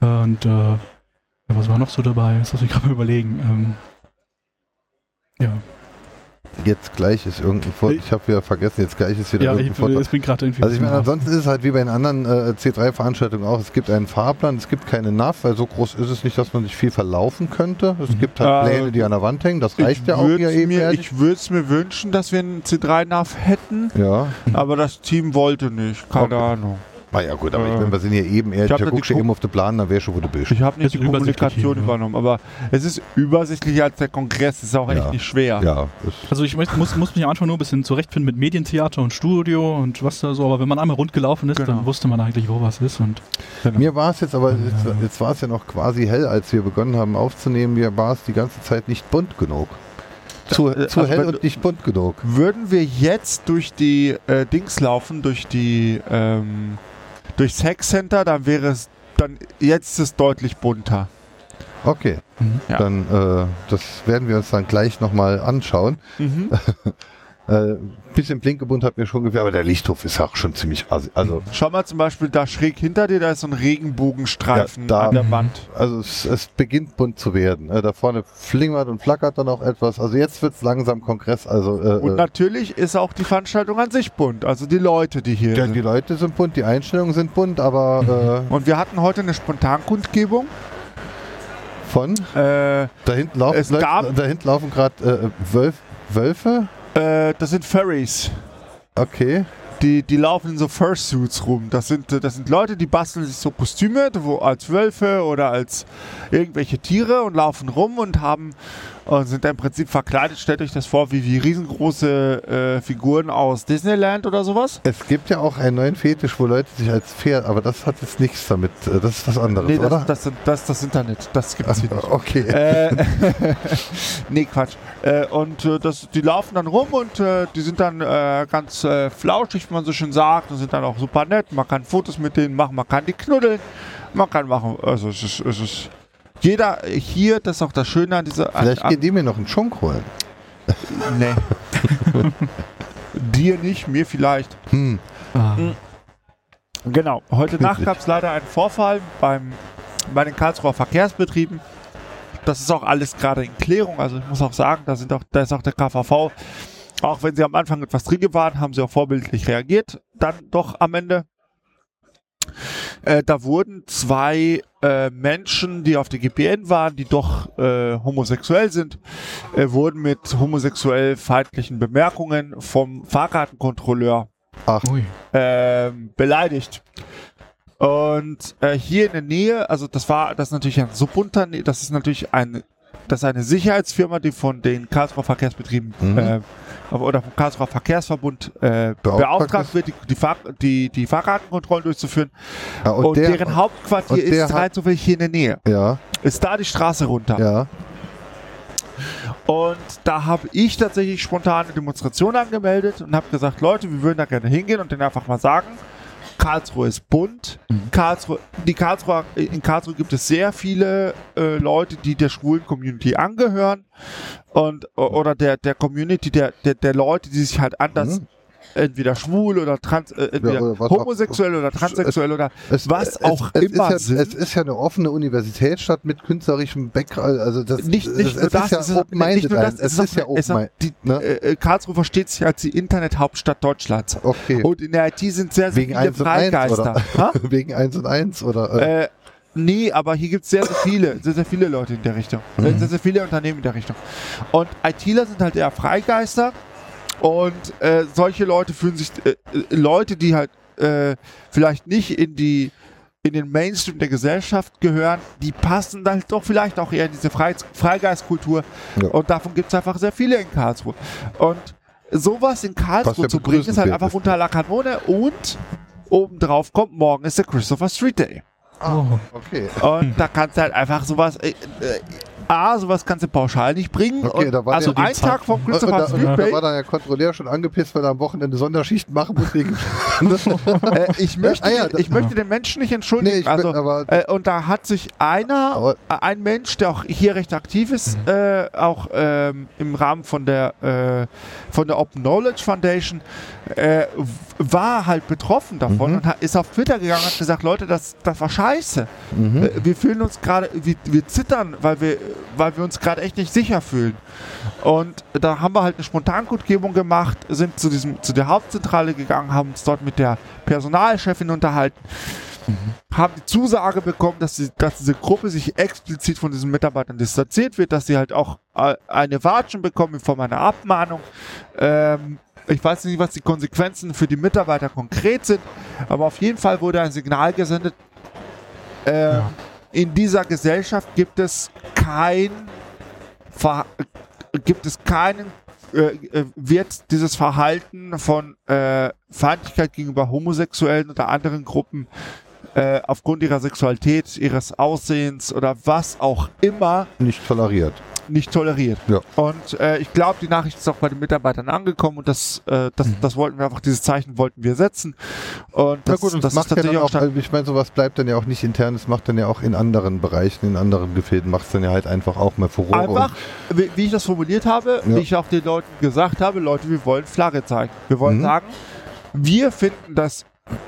Speaker 3: Und äh, was war noch so dabei? Das muss ich gerade mal überlegen. Ähm, ja,
Speaker 1: Jetzt gleich ist irgendein Vor Ich habe wieder vergessen, jetzt gleich ist wieder
Speaker 3: ja ich,
Speaker 1: irgendein Vortrag.
Speaker 3: ich bin gerade irgendwie.
Speaker 1: Also ich meine, ansonsten ist es halt wie bei den anderen äh, C3-Veranstaltungen auch, es gibt einen Fahrplan, es gibt keine NAV, weil so groß ist es nicht, dass man sich viel verlaufen könnte. Es
Speaker 3: Mhm.
Speaker 1: gibt halt
Speaker 4: Äh,
Speaker 1: Pläne, die an der Wand hängen, das reicht ja auch hier eben.
Speaker 4: mir, ich würde es mir wünschen, dass wir einen C3-NAV hätten,
Speaker 1: Ja,
Speaker 4: aber das Team wollte nicht. Keine
Speaker 1: Okay.
Speaker 4: Ahnung.
Speaker 1: Na ja gut, aber ich
Speaker 4: Äh,
Speaker 1: meine, wir sind hier eben da
Speaker 4: da die
Speaker 1: guckst eben auf den Plan, dann wärst du, wo du bist.
Speaker 4: Ich habe nicht die Kommunikation
Speaker 3: ja.
Speaker 4: übernommen, aber es ist übersichtlicher als der Kongress. ist auch echt
Speaker 1: Ja.
Speaker 4: nicht schwer.
Speaker 1: Ja, das,
Speaker 3: Also ich muss, muss, muss mich am Anfang nur ein bisschen zurechtfinden mit Medientheater und Studio und was da so, aber wenn man einmal rund gelaufen ist,
Speaker 4: Genau.
Speaker 3: dann wusste man eigentlich, wo was ist und
Speaker 1: Mir war es jetzt aber,
Speaker 3: Ja.
Speaker 1: jetzt, jetzt war es ja noch quasi hell, als wir begonnen haben aufzunehmen. Mir war es die ganze Zeit nicht bunt genug. Zu,
Speaker 4: Äh,
Speaker 1: zu
Speaker 4: also
Speaker 1: hell
Speaker 4: wenn
Speaker 1: und nicht bunt genug.
Speaker 4: Würden wir jetzt durch die äh, Dings laufen, durch die ähm, durchs Hack Center, dann wäre es dann jetzt ist es deutlich bunter.
Speaker 1: Okay,
Speaker 3: Mhm.
Speaker 4: Ja.
Speaker 1: dann äh, das werden wir uns dann gleich nochmal anschauen.
Speaker 4: Mhm.
Speaker 1: Äh, bisschen Blinkebunt hat mir schon gefallen, aber der Lichthof ist auch schon ziemlich assi. Also,
Speaker 4: Schau mal zum Beispiel da schräg hinter dir, da ist so ein Regenbogenstreifen
Speaker 1: Ja, da-
Speaker 4: an der. Wand.
Speaker 1: also es, es beginnt bunt zu werden. Äh, da vorne flimmert und flackert dann auch etwas. Also jetzt wird es langsam Kongress. Also äh,
Speaker 4: Und
Speaker 1: äh,
Speaker 4: natürlich ist auch die Veranstaltung an sich bunt, also die Leute, die hier
Speaker 1: ja,
Speaker 4: sind.
Speaker 1: die Leute sind bunt, die Einstellungen sind bunt, aber
Speaker 4: Und wir hatten heute eine Spontankundgebung.
Speaker 1: äh, von
Speaker 4: Äh,
Speaker 1: da hinten laufen, laufen gerade äh, Wölf, Wölfe.
Speaker 4: Äh, das sind Furries.
Speaker 1: Okay.
Speaker 4: Die, die laufen in so Fursuits rum. Das sind, äh, das sind Leute, die basteln sich so Kostüme, wo als Wölfe oder als irgendwelche Tiere und laufen rum und haben und sind im Prinzip verkleidet. Stellt euch das vor, wie, wie riesengroße äh, Figuren aus Disneyland oder sowas.
Speaker 1: Es gibt ja auch einen neuen Fetisch, wo Leute sich als Pferd, aber das hat jetzt nichts damit. äh, Das ist was anderes,
Speaker 4: Nee,
Speaker 1: oder?
Speaker 4: das, das, sind- das, das Internet. Das gibt's hier nicht.
Speaker 1: okay.
Speaker 4: äh, nee, Quatsch. Äh, und äh, das, die laufen dann rum und äh, die sind dann ganz flauschig, wie man so schön sagt, und sind dann auch super nett. Man kann Fotos mit denen machen, man kann die knuddeln, man kann machen. Also es ist, es ist jeder hier, das ist auch das Schöne an dieser.
Speaker 1: Vielleicht
Speaker 4: an,
Speaker 1: gehen die mir noch einen Schunk holen.
Speaker 4: Nee. Dir nicht, mir vielleicht.
Speaker 1: Hm.
Speaker 3: ah,
Speaker 4: Genau. Heute Nacht gab es leider einen Vorfall beim, bei den Karlsruher Verkehrsbetrieben. Das ist auch alles gerade in Klärung. Also ich muss auch sagen, da, sind auch, da ist auch der KVV. Auch wenn sie am Anfang etwas träge waren, haben sie auch vorbildlich reagiert. Dann doch am Ende. Äh, da wurden zwei äh, Menschen, die auf der GPN waren, die doch äh, homosexuell sind, äh, wurden mit homosexuell feindlichen Bemerkungen vom Fahrkartenkontrolleur
Speaker 3: ui.
Speaker 4: ähm, beleidigt. Und äh, hier in der Nähe, also das war, das ist natürlich ein Subunternehmen, das ist natürlich ein, das ist eine Sicherheitsfirma, die von den Karlsruher Verkehrsbetrieben
Speaker 1: Mhm.
Speaker 4: äh, oder vom Karlsruher Verkehrsverbund äh,
Speaker 1: Beauftragt
Speaker 4: wird, die, die, Fahr die, die durchzuführen.
Speaker 1: Ja,
Speaker 4: Und, deren Hauptquartier
Speaker 1: und der
Speaker 4: ist rein zufällig hier in der Nähe.
Speaker 1: Ja,
Speaker 4: Ist da die Straße runter.
Speaker 1: ja.
Speaker 4: Und da habe ich tatsächlich spontan eine Demonstration angemeldet und habe gesagt, Leute, wir würden da gerne hingehen und denen einfach mal sagen, Karlsruhe ist bunt. Karlsruhe, die Karlsruhe, in Karlsruhe gibt es sehr viele äh, Leute, die der schwulen Community angehören und oder der der Community der der, der Leute, die sich halt anders
Speaker 1: Mhm.
Speaker 4: Entweder schwul oder trans äh, entweder
Speaker 1: oder was auch-
Speaker 4: homosexuell oder transsexuell oder
Speaker 1: Es,
Speaker 4: was auch
Speaker 1: es
Speaker 4: immer
Speaker 1: ist ja. Es ist ja eine offene Universitätsstadt mit künstlerischem Background. Also das,
Speaker 4: nicht, nicht
Speaker 1: es,
Speaker 4: nur
Speaker 1: es
Speaker 4: das,
Speaker 1: ist ja
Speaker 4: es ist,
Speaker 1: open-minded.
Speaker 4: nicht nur das,
Speaker 1: ein- Es ist ja
Speaker 4: auch, es ist auch
Speaker 1: open
Speaker 4: die,
Speaker 1: ne?
Speaker 4: äh, äh, Karlsruhe versteht sich als die Internethauptstadt Deutschlands.
Speaker 1: Okay.
Speaker 4: Und in der IT sind sehr, sehr
Speaker 1: Wegen
Speaker 4: viele
Speaker 1: 1 und 1
Speaker 4: Freigeister.
Speaker 1: oder? Wegen 1 und 1 oder? Äh,
Speaker 4: Äh, nee, aber hier gibt es sehr, sehr viele, sehr, sehr viele Leute in der Richtung.
Speaker 1: Mhm.
Speaker 4: Sehr, sehr viele Unternehmen in der Richtung. Und ITler sind halt eher Freigeister. Und äh, solche Leute fühlen sich, äh, äh, Leute, die halt äh, vielleicht nicht in die in den Mainstream der Gesellschaft gehören, die passen dann doch vielleicht auch eher in diese Frei Freigeistkultur.
Speaker 1: Ja.
Speaker 4: Und davon gibt es einfach sehr viele in Karlsruhe. Und sowas in Karlsruhe
Speaker 1: ja
Speaker 4: zu bringen, ist halt einfach unter la Kanone und obendrauf kommt, morgen ist der Christopher Street Day.
Speaker 3: Oh.
Speaker 1: Okay.
Speaker 4: Und da kannst du halt einfach sowas, äh, äh, A, sowas kannst du pauschal nicht bringen.
Speaker 1: Okay,
Speaker 4: und
Speaker 1: da war
Speaker 4: also ein Tag vom Christopher
Speaker 1: da,
Speaker 4: Street
Speaker 1: und da war dann der Kontrolleur schon angepisst, weil er am Wochenende Sonderschichten machen muss wegen.
Speaker 4: Äh, ich möchte,
Speaker 1: Ah ja,
Speaker 4: ich
Speaker 1: da-
Speaker 4: möchte den Menschen nicht entschuldigen.
Speaker 1: Nee, ich
Speaker 4: also,
Speaker 1: bin- aber-
Speaker 4: äh, und da hat sich einer,
Speaker 1: Aber-
Speaker 4: äh, ein Mensch, der auch hier recht aktiv ist, äh, auch ähm, im Rahmen von der, äh, von der Open Knowledge Foundation, äh, war halt betroffen davon
Speaker 1: Mhm.
Speaker 4: und ist auf Twitter gegangen und hat gesagt, Leute, das, das war scheiße.
Speaker 1: Mhm.
Speaker 4: Äh, wir fühlen uns gerade, wir, wir zittern, weil wir, weil wir uns gerade echt nicht sicher fühlen. Und da haben wir halt eine Spontankundgebung gemacht, sind zu, diesem, zu der Hauptzentrale gegangen, haben uns dort mit der Personalchefin unterhalten, haben die Zusage bekommen, dass, sie, dass diese Gruppe sich explizit von diesen Mitarbeitern distanziert wird, dass sie halt auch äh, eine Watschen bekommen in Form einer Abmahnung. Ähm, ich weiß nicht, was die Konsequenzen für die Mitarbeiter konkret sind, aber auf jeden Fall wurde ein Signal gesendet, ähm, in dieser Gesellschaft gibt es kein Ver gibt es keinen äh, äh, wird dieses Verhalten von äh, Feindlichkeit gegenüber Homosexuellen oder anderen Gruppen äh, aufgrund ihrer Sexualität, ihres Aussehens oder was auch immer
Speaker 1: Nicht toleriert.
Speaker 4: Nicht toleriert.
Speaker 1: Ja.
Speaker 4: Und äh, ich glaube, die Nachricht ist auch bei den Mitarbeitern angekommen und das, äh, das, das wollten wir einfach, dieses Zeichen wollten wir setzen. Und
Speaker 1: Na
Speaker 4: das,
Speaker 1: gut, und
Speaker 4: das
Speaker 1: das macht
Speaker 4: ist
Speaker 1: ja
Speaker 4: auch
Speaker 1: auch, also ich meine, sowas bleibt dann ja auch nicht intern, das macht dann ja auch in anderen Bereichen, in anderen Gefilden, macht es dann ja halt einfach auch mal Furore.
Speaker 4: Einfach, wie, wie ich das formuliert habe,
Speaker 1: Ja.
Speaker 4: wie ich auch den Leuten gesagt habe, Leute, wir wollen Flagge zeigen. Wir wollen
Speaker 1: Mhm.
Speaker 4: sagen, wir finden das,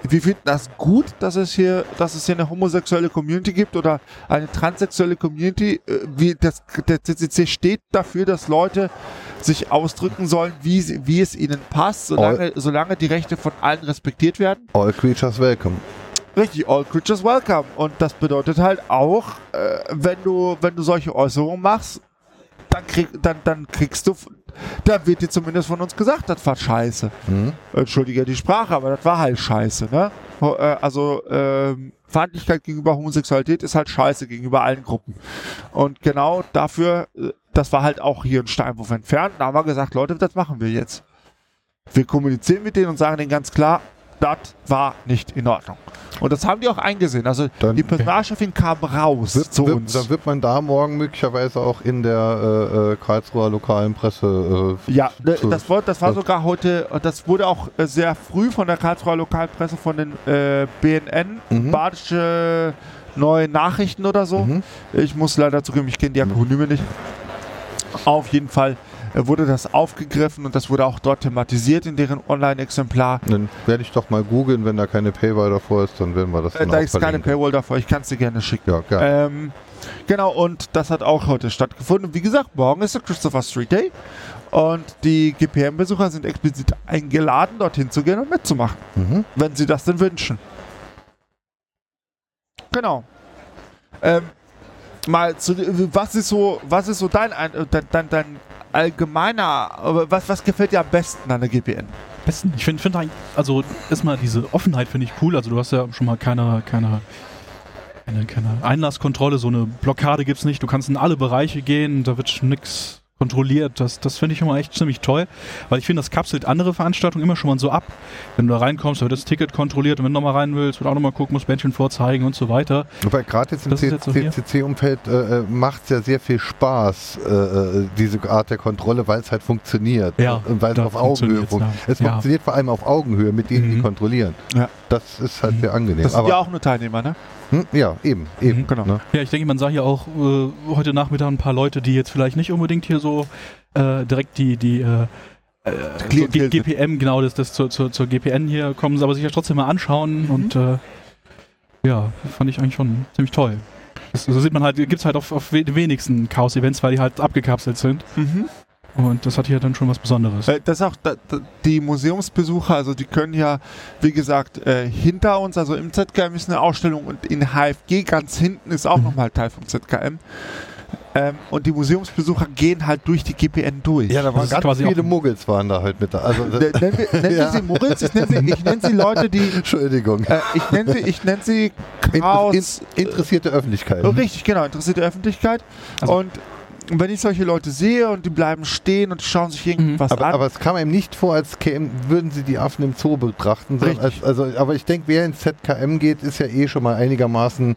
Speaker 4: wir finden das gut, dass es hier, dass es hier eine homosexuelle Community gibt oder eine transsexuelle Community. Äh, Wie das, der CCC steht dafür, dass Leute sich ausdrücken sollen, wie, wie es ihnen passt, solange, solange die Rechte von allen respektiert werden.
Speaker 1: All creatures welcome.
Speaker 4: Richtig, all creatures welcome. Und das bedeutet halt auch, äh, wenn du, wenn du solche Äußerungen machst, dann, krieg, dann, dann kriegst du, da wird dir zumindest von uns gesagt, das war scheiße.
Speaker 1: Mhm.
Speaker 4: Entschuldige die Sprache, aber das war halt scheiße, ne? Äh, Also, ähm, Feindlichkeit gegenüber Homosexualität ist halt scheiße gegenüber allen Gruppen. Und genau dafür, äh, das war halt auch hier ein Steinwurf entfernt. Da haben wir gesagt, Leute, das machen wir jetzt. Wir kommunizieren mit denen und sagen denen ganz klar, das war nicht in Ordnung. Und das haben die auch eingesehen. Also
Speaker 1: Dann-
Speaker 4: die Personalchefin kam raus
Speaker 1: Wird,
Speaker 4: zu
Speaker 1: wird,
Speaker 4: uns.
Speaker 1: Dann wird man da morgen möglicherweise auch in der äh, äh, Karlsruher lokalen Presse. Äh,
Speaker 4: Ja, ne, das, war, das war sogar heute, das wurde auch äh, sehr früh von der Karlsruher Lokalpresse, von den äh, BNN,
Speaker 1: Mhm.
Speaker 4: Badische Neue Nachrichten oder so.
Speaker 1: Mhm.
Speaker 4: Ich muss leider zugeben, ich kenne die Akronyme nicht. Auf jeden Fall wurde das aufgegriffen und das wurde auch dort thematisiert in deren Online-Exemplar.
Speaker 1: Dann werde ich doch mal googeln, wenn da keine Paywall davor ist, dann werden wir das
Speaker 4: Äh,
Speaker 1: dann
Speaker 4: da ist keine. Paywall davor, ich kann es dir gerne schicken.
Speaker 1: Ja, geil.
Speaker 4: Ähm, genau, und das hat auch heute stattgefunden. Und wie gesagt, morgen ist der Christopher Street Day. Und die GPM-Besucher sind explizit eingeladen, dorthin zu gehen und mitzumachen,
Speaker 1: Mhm.
Speaker 4: wenn sie das denn wünschen. Genau. Ähm, mal zu, was ist so, was ist so dein, Ein- äh, dein, dein, dein allgemeiner, was, was gefällt dir am besten an der GPN?
Speaker 3: Besten. Ich finde, find also erstmal diese Offenheit finde ich cool. Also du hast ja schon mal keine, keine, keine, keine Einlasskontrolle, so eine Blockade gibt's nicht. Du kannst in alle Bereiche gehen, da wird nix kontrolliert. Das, das finde ich schon mal echt ziemlich toll, weil ich finde, das kapselt andere Veranstaltungen immer schon mal so ab. Wenn du da reinkommst, wird das Ticket kontrolliert und wenn du nochmal rein willst, wird auch nochmal gucken, musst Bändchen vorzeigen und so weiter.
Speaker 1: Wobei gerade jetzt im. CCC-Umfeld äh, macht es ja sehr viel Spaß, äh, äh, diese Art der Kontrolle, weil es halt funktioniert.
Speaker 3: Ja,
Speaker 1: und weil es auf Augenhöhe funktioniert.
Speaker 3: ja.
Speaker 1: Es
Speaker 3: Ja.
Speaker 1: funktioniert vor allem auf Augenhöhe mit denen, die
Speaker 3: Mhm.
Speaker 1: kontrollieren.
Speaker 4: Ja.
Speaker 1: Das ist halt
Speaker 3: Mhm.
Speaker 1: sehr angenehm.
Speaker 4: Das sind
Speaker 1: Aber,
Speaker 4: ja auch nur Teilnehmer, ne?
Speaker 1: Hm, ja, eben, eben.
Speaker 3: Mhm,
Speaker 4: genau.
Speaker 1: Ne?
Speaker 3: Ja, ich denke, man sah hier auch äh, heute Nachmittag ein paar Leute, die jetzt vielleicht nicht unbedingt hier so äh, direkt die, die äh, äh, so. GPM, genau, das, das zur, zur, zur GPN hier kommen, aber sich ja trotzdem mal anschauen
Speaker 4: Mhm.
Speaker 3: und äh, ja, fand ich eigentlich schon ziemlich toll. Das, so sieht man halt, gibt's halt auf, auf wenigsten Chaos-Events, weil die halt abgekapselt sind.
Speaker 4: Mhm.
Speaker 3: Und das hat hier dann schon was Besonderes.
Speaker 4: Äh, Das ist auch die Museumsbesucher, also die können ja, wie gesagt, äh, hinter uns, also im ZKM ist eine Ausstellung und in HFG ganz hinten ist auch
Speaker 3: Mhm.
Speaker 4: nochmal Teil vom ZKM. Ähm, und die Museumsbesucher gehen halt durch die GPN durch.
Speaker 1: Ja, da waren ganz
Speaker 3: quasi
Speaker 1: viele Muggels waren da halt mit da. Also,
Speaker 4: N- Nennen wir, nennen
Speaker 1: Ja.
Speaker 4: sie Muggels, ich nenne sie, ich nenne sie Leute, die.
Speaker 1: Entschuldigung.
Speaker 4: Äh, ich nenne sie, ich nenne sie Chaos.
Speaker 1: in interessierte Öffentlichkeit.
Speaker 4: Richtig, genau, interessierte Öffentlichkeit.
Speaker 3: Also-
Speaker 4: und wenn ich solche Leute sehe und die bleiben stehen und die schauen sich irgendwas
Speaker 1: Aber,
Speaker 4: an.
Speaker 1: aber es kam einem nicht vor, als kämen, würden sie die Affen im Zoo betrachten. Als, also, aber ich denke, wer ins ZKM geht, ist ja eh schon mal einigermaßen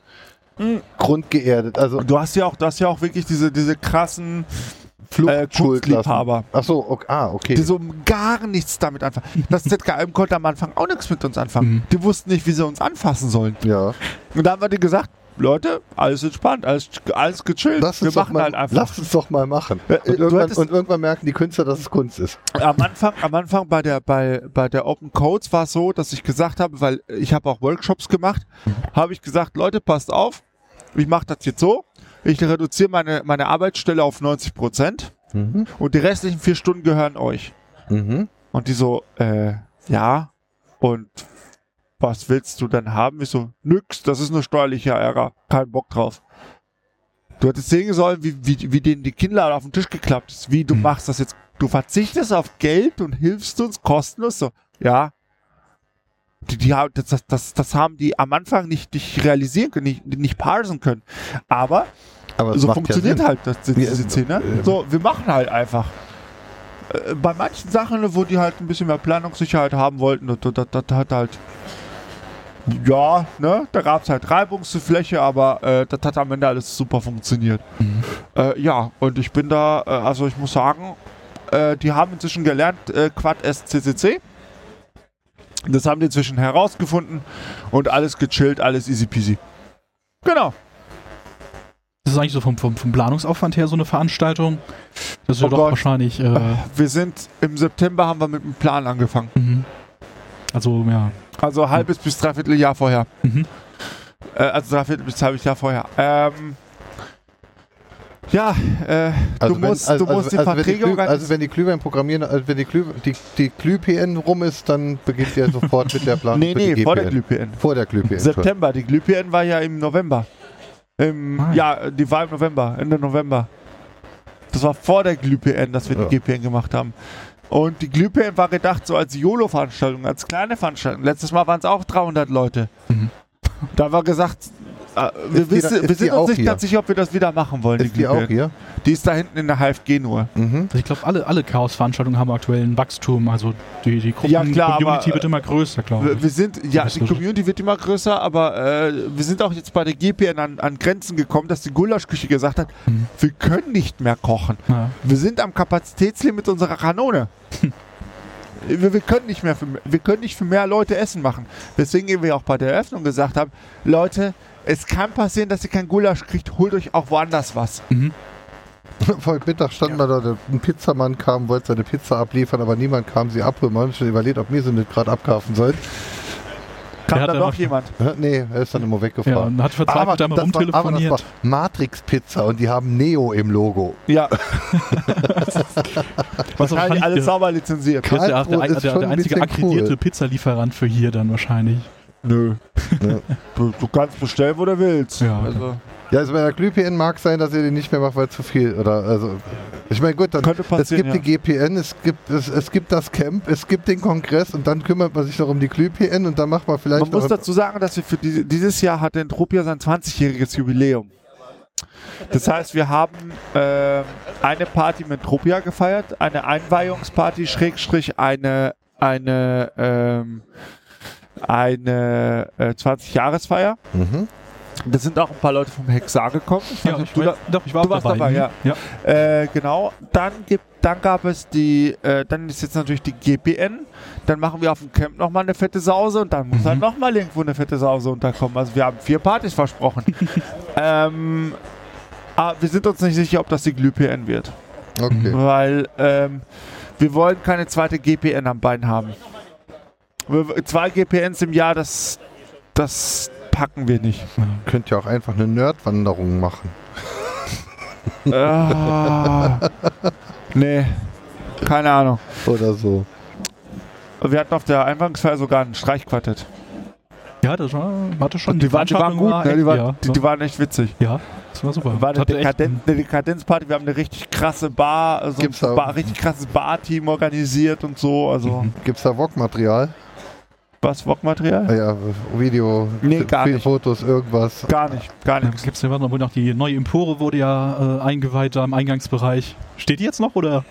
Speaker 4: Mhm.
Speaker 1: grundgeerdet. Also
Speaker 4: du hast ja auch, du hast ja auch wirklich diese, diese krassen äh,
Speaker 1: Fluchtschuldlassen.
Speaker 4: Kunstliebhaber.
Speaker 1: Ach so, okay, ah, okay.
Speaker 4: Die so gar nichts damit anfangen. Das ZKM konnte am Anfang auch nichts mit uns anfangen.
Speaker 3: Mhm.
Speaker 4: Die wussten nicht, wie sie uns anfassen sollen.
Speaker 1: ja.
Speaker 4: Und da haben wir denen gesagt, Leute, alles entspannt, alles, alles gechillt.
Speaker 1: Lass
Speaker 4: wir machen
Speaker 1: mal,
Speaker 4: halt einfach.
Speaker 1: lass uns doch mal machen.
Speaker 4: Äh,
Speaker 1: Und irgendwann, und irgendwann merken die Künstler, dass es Kunst ist.
Speaker 4: am Anfang, am Anfang bei der, bei, bei der Open Codes war es so, dass ich gesagt habe, weil ich habe auch Workshops gemacht, habe ich gesagt, Leute, passt auf, ich mache das jetzt so, ich reduziere meine, meine Arbeitsstelle auf 90 Prozent
Speaker 1: Mhm.
Speaker 4: und die restlichen vier Stunden gehören euch.
Speaker 1: Mhm.
Speaker 4: Und die so, äh, ja, und was willst du denn haben? Ich so, nix, das ist nur steuerlicher Ärger, kein Bock drauf. Du hättest sehen sollen, wie, wie, wie denen die Kinnlade auf den Tisch geklappt ist. Wie, du
Speaker 3: Hm.
Speaker 4: machst das jetzt, du verzichtest auf Geld und hilfst uns kostenlos. So, ja. Die, die, das, das, das, das haben die am Anfang nicht, nicht realisieren können, nicht, nicht parsen können. Aber
Speaker 1: Aber
Speaker 4: so funktioniert
Speaker 1: ja
Speaker 4: halt das, diese
Speaker 1: Ja,
Speaker 4: Szene. So, wir machen halt einfach. Äh, Bei manchen Sachen, wo die halt ein bisschen mehr Planungssicherheit haben wollten, das, das, das hat halt. Ja, ne? Da gab es halt Reibungsfläche, aber äh, das hat am Ende alles super funktioniert.
Speaker 3: Mhm.
Speaker 4: Äh, ja, und ich bin da, äh, also ich muss sagen, äh, die haben inzwischen gelernt, äh, Quad SCCC. Das haben die inzwischen herausgefunden und alles gechillt, alles easy peasy. Genau.
Speaker 3: Das ist eigentlich so vom, vom, vom Planungsaufwand her so eine Veranstaltung. Das wird
Speaker 4: Oh
Speaker 3: doch
Speaker 4: Gott.
Speaker 3: wahrscheinlich. Äh,
Speaker 4: Wir sind im September haben wir mit dem Plan angefangen.
Speaker 3: mhm. Also, ja.
Speaker 4: Also halbes bis dreiviertel Jahr vorher.
Speaker 3: Mhm.
Speaker 4: Äh, also dreiviertel bis halbes Jahr vorher. Ähm, ja, äh,
Speaker 1: Also
Speaker 4: du
Speaker 1: wenn-
Speaker 4: musst,
Speaker 1: also-
Speaker 4: du musst
Speaker 1: also-
Speaker 4: die
Speaker 1: also wenn
Speaker 4: Verträge organisieren.
Speaker 1: Also wenn die Glühwein programmieren, also wenn die, Glüh, die, die Glüh-PN rum ist, dann beginnt ihr sofort mit der Planung
Speaker 4: nee, nee, vor der. Glüh-PN.
Speaker 1: Vor der Glüh-PN.
Speaker 4: September. Die Glüh-PN war ja im November. Im,
Speaker 3: Ah.
Speaker 4: ja, die war im November, Ende November. Das war vor der Glüh-PN, dass wir
Speaker 1: Ja.
Speaker 4: die GPN gemacht haben. Und die Glüh-PN war gedacht so als YOLO-Veranstaltung, als kleine Veranstaltung. Letztes Mal waren es auch 300 Leute.
Speaker 3: Mhm.
Speaker 4: Da war gesagt, äh, wir,
Speaker 1: die
Speaker 4: wissen, wir
Speaker 1: die
Speaker 4: sind
Speaker 1: auch
Speaker 4: uns nicht
Speaker 1: hier?
Speaker 4: ganz sicher, ob wir das wieder machen wollen.
Speaker 1: Ist die auch
Speaker 4: Glüh-PN.
Speaker 1: hier?
Speaker 4: Die ist da hinten in der HFG nur.
Speaker 1: Mhm.
Speaker 3: Also ich glaube, alle, alle Chaos-Veranstaltungen haben aktuell ein Wachstum. Also die, die Gruppen
Speaker 4: Ja, klar,
Speaker 3: Community
Speaker 4: aber,
Speaker 3: wird immer größer, glaube
Speaker 4: Wir,
Speaker 3: ich.
Speaker 4: wir sind, ja, die Community wird immer größer, aber äh, wir sind auch jetzt bei der GPN an, an Grenzen gekommen, dass die Gulaschküche gesagt hat,
Speaker 3: Mhm.
Speaker 4: wir können nicht mehr kochen.
Speaker 3: Ja.
Speaker 4: Wir sind am Kapazitätslimit unserer Kanone. wir, wir, können nicht mehr für, wir können nicht für mehr Leute Essen machen. Weswegen wir auch bei der Eröffnung gesagt haben, Leute, es kann passieren, dass ihr kein Gulasch kriegt, holt euch auch woanders was.
Speaker 3: Mhm.
Speaker 1: Vor Mittag stand mal da, der- ein Pizzamann kam, wollte seine Pizza abliefern, aber niemand kam sie abholen. Man hat schon überlegt, ob wir sie nicht gerade abkaufen sollen.
Speaker 4: Kam da
Speaker 3: hat
Speaker 4: noch jemand?
Speaker 1: Nee, er ist dann immer
Speaker 3: ja,
Speaker 1: weggefahren.
Speaker 3: und hat verzweifelt einmal
Speaker 1: das war, aber das
Speaker 3: rumtelefoniert.
Speaker 1: war Matrix Pizza und die haben Neo im Logo.
Speaker 4: Ja,
Speaker 3: Was
Speaker 4: wahrscheinlich alles
Speaker 3: der,
Speaker 4: sauber lizenziert.
Speaker 3: der, der, der, der,
Speaker 1: ist
Speaker 3: der,
Speaker 1: ein
Speaker 3: einzige
Speaker 1: bisschen
Speaker 3: akkreditierte
Speaker 1: cool.
Speaker 3: Pizzalieferant für hier dann wahrscheinlich.
Speaker 4: Nö.
Speaker 1: Ja.
Speaker 4: Du, du kannst bestellen, wo du willst.
Speaker 3: Ja,
Speaker 4: also,
Speaker 1: Ja, also bei der Glühpn mag sein, dass ihr den nicht mehr macht, weil zu viel oder also ich meine gut, dann
Speaker 4: Könnte
Speaker 1: es gibt die GPN, es gibt es, es gibt das Camp, es gibt den Kongress und dann kümmert man sich noch um die Glühpn und dann macht man vielleicht
Speaker 4: Man muss dazu sagen, dass wir für diese, dieses Jahr hat Entropia sein 20-jähriges Jubiläum. Das heißt, wir haben ähm, eine Party mit Entropia gefeiert, eine Einweihungsparty, Schrägstrich, eine, eine, ähm, eine äh, 20-Jahresfeier.
Speaker 1: mhm.
Speaker 4: Da sind auch ein paar Leute vom Hexar gekommen. Ich
Speaker 3: Ja, ich,
Speaker 4: du da,
Speaker 3: weiß- doch, ich war
Speaker 4: du warst
Speaker 3: dabei.
Speaker 4: dabei, ja.
Speaker 3: ja.
Speaker 4: Äh, genau. Dann gibt, dann gab es die, äh, dann ist jetzt natürlich die GPN. Dann machen wir auf dem Camp nochmal eine fette Sause und dann muss
Speaker 3: Mhm.
Speaker 4: halt nochmal irgendwo eine fette Sause unterkommen. Also wir haben vier Partys versprochen. ähm, aber wir sind uns nicht sicher, ob das die Glüh-PN wird.
Speaker 1: Okay.
Speaker 4: Weil ähm, wir wollen keine zweite GPN am Bein haben. Zwei GPNs im Jahr, das, das packen wir nicht.
Speaker 1: Könnt ihr auch einfach eine Nerdwanderung machen.
Speaker 4: ah, nee, keine Ahnung.
Speaker 1: Oder so.
Speaker 4: Wir hatten auf der Eingangsfeier sogar ein Streichquartett.
Speaker 3: ja, das war, hatte schon.
Speaker 4: Und die, waren, die waren gut,
Speaker 3: war
Speaker 4: ne?
Speaker 3: echt-
Speaker 4: die, waren,
Speaker 3: ja,
Speaker 4: die, die waren echt witzig.
Speaker 3: ja. Das war super.
Speaker 4: War eine,
Speaker 3: Hatte echt
Speaker 4: Dekaden eine Dekadenzparty. Wir haben eine richtig krasse Bar, also
Speaker 1: Gibt's
Speaker 4: ein Bar, richtig krasses Bar-Team organisiert und so. Also,
Speaker 3: Mhm.
Speaker 1: Gibt es da VOG-Material?
Speaker 4: Was, Vlog-Material?
Speaker 1: Ah ja, Video,
Speaker 4: Nee, gar
Speaker 1: viele
Speaker 4: nicht.
Speaker 1: Fotos, irgendwas.
Speaker 4: Gar nicht, gar
Speaker 3: Ja,
Speaker 4: nichts.
Speaker 3: gibt's ja wo noch die neue Empore wurde ja äh, eingeweiht da im Eingangsbereich. Steht die jetzt noch oder?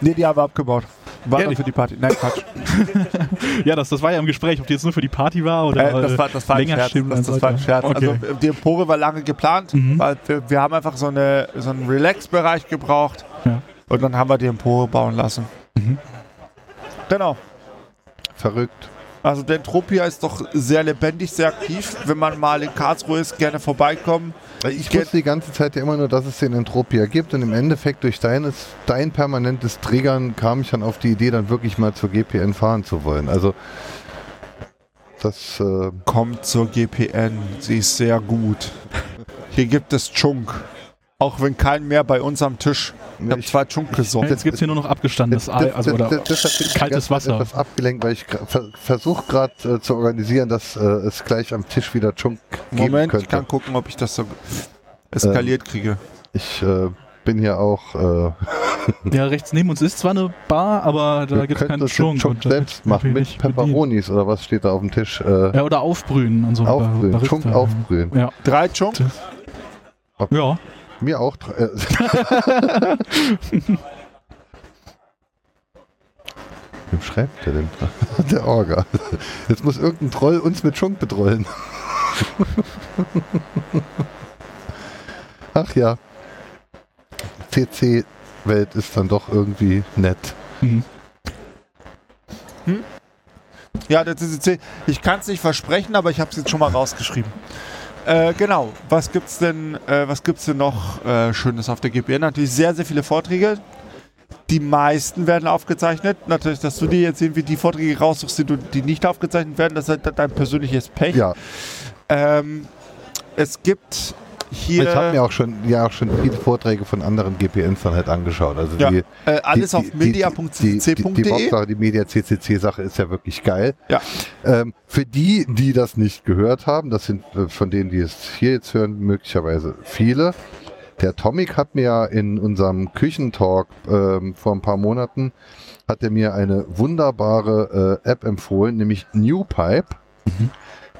Speaker 4: Nee, die haben wir abgebaut. War
Speaker 3: Ehrlich?
Speaker 4: nur für die Party. Nein, Quatsch.
Speaker 3: Ja, das, das war ja im Gespräch, ob die jetzt nur für die Party war oder
Speaker 4: Äh, das war, das war ein
Speaker 3: länger
Speaker 4: Scherz. Das, das war ein. Scherz.
Speaker 3: Okay.
Speaker 4: Also die Empore war lange geplant,
Speaker 3: Mhm.
Speaker 4: weil wir, wir haben einfach so, eine, so einen Relax-Bereich gebraucht
Speaker 3: Ja.
Speaker 4: und dann haben wir die Empore bauen lassen.
Speaker 3: Mhm.
Speaker 4: Genau.
Speaker 1: Verrückt.
Speaker 4: Also der Entropia ist doch sehr lebendig, sehr aktiv. Wenn man mal in Karlsruhe ist, gerne vorbeikommen.
Speaker 1: Ich wusste die ganze Zeit ja immer nur, dass es den Entropia gibt und im Endeffekt durch deines, dein permanentes Triggern kam ich dann auf die Idee, dann wirklich mal zur GPN fahren zu wollen. Also das äh,
Speaker 4: Kommt zur GPN, sie ist sehr gut. Hier gibt es Chunk. Auch wenn kein mehr bei uns am Tisch. Ich habe
Speaker 1: ich-
Speaker 4: zwei Chunk gesorgt.
Speaker 3: jetzt gibt es hier nur noch abgestandenes Ei, also
Speaker 1: das-
Speaker 3: oder
Speaker 1: bin ich
Speaker 3: kaltes Wasser.
Speaker 1: etwas abgelenkt, weil ich versuche gerade äh, zu organisieren, dass äh, es gleich am Tisch wieder Chunk geben
Speaker 4: Moment, ich
Speaker 1: könnte.
Speaker 4: kann gucken, ob ich das so eskaliert kriege.
Speaker 1: Ich äh, bin hier auch. Äh,
Speaker 3: Ja, rechts neben uns ist zwar eine Bar, aber da gibt es keinen.
Speaker 1: Chunk
Speaker 3: und da
Speaker 1: selbst machen mit. Peperonis oder was steht da auf dem Tisch? Äh,
Speaker 3: Ja, oder aufbrühen und so.
Speaker 1: aufbrühen,
Speaker 3: Barista.
Speaker 1: Chunk aufbrühen.
Speaker 3: Ja.
Speaker 4: Drei Chunk?
Speaker 3: ja.
Speaker 1: Mir auch. Äh, Wem schreibt der denn? Der Orga. Jetzt muss irgendein Troll uns mit Schunk betrollen. Ach ja. CC-Welt ist dann doch irgendwie nett.
Speaker 3: Mhm.
Speaker 4: Ja, der CCC. Ich kann es nicht versprechen, aber ich habe es jetzt schon mal rausgeschrieben. Äh, genau. Was gibt's denn, äh, was gibt's denn noch äh, Schönes auf der GPN? Natürlich sehr, sehr viele Vorträge. Die meisten werden aufgezeichnet. Natürlich, dass du dir jetzt irgendwie die Vorträge raussuchst, die, du, die nicht aufgezeichnet werden, das ist halt dein persönliches Pech.
Speaker 1: Ja,
Speaker 4: Ähm, es gibt hier
Speaker 1: ich habe mir auch schon, ja, auch schon viele Vorträge von anderen GPNs dann halt angeschaut. Also
Speaker 4: Ja,
Speaker 1: die,
Speaker 4: äh, alles
Speaker 1: die-
Speaker 4: auf
Speaker 1: die- die- Die, die,
Speaker 4: media.ccc.de.
Speaker 1: Hauptsache, die Media-CCC-Sache ist ja wirklich geil.
Speaker 4: Ja.
Speaker 1: Ähm, für die, die das nicht gehört haben, das sind äh, von denen, die es hier jetzt hören, möglicherweise viele. Der Tomic hat mir ja in unserem Küchentalk ähm, vor ein paar Monaten hat er mir eine wunderbare äh, App empfohlen, nämlich Newpipe.
Speaker 3: Mhm.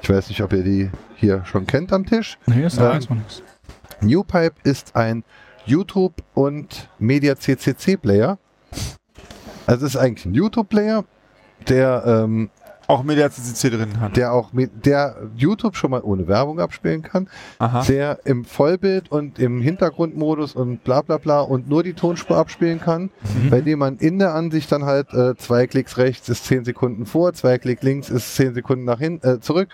Speaker 1: Ich weiß nicht, ob ihr die hier schon kennt am Tisch.
Speaker 3: Nee, ist
Speaker 1: Ähm,
Speaker 3: nichts.
Speaker 1: Newpipe ist ein YouTube und Media CCC Player. Also es ist eigentlich ein YouTube Player, der, ähm,
Speaker 4: auch media.ccc drin hat.
Speaker 1: der auch mit, der YouTube schon mal ohne Werbung abspielen kann,
Speaker 4: Aha.
Speaker 1: der im Vollbild und im Hintergrundmodus und bla bla bla und nur die Tonspur abspielen kann,
Speaker 3: Mhm.
Speaker 1: bei dem man in der Ansicht dann halt äh, zwei Klicks rechts ist 10 Sekunden vor, zwei Klick links ist 10 Sekunden nach hinten äh, zurück.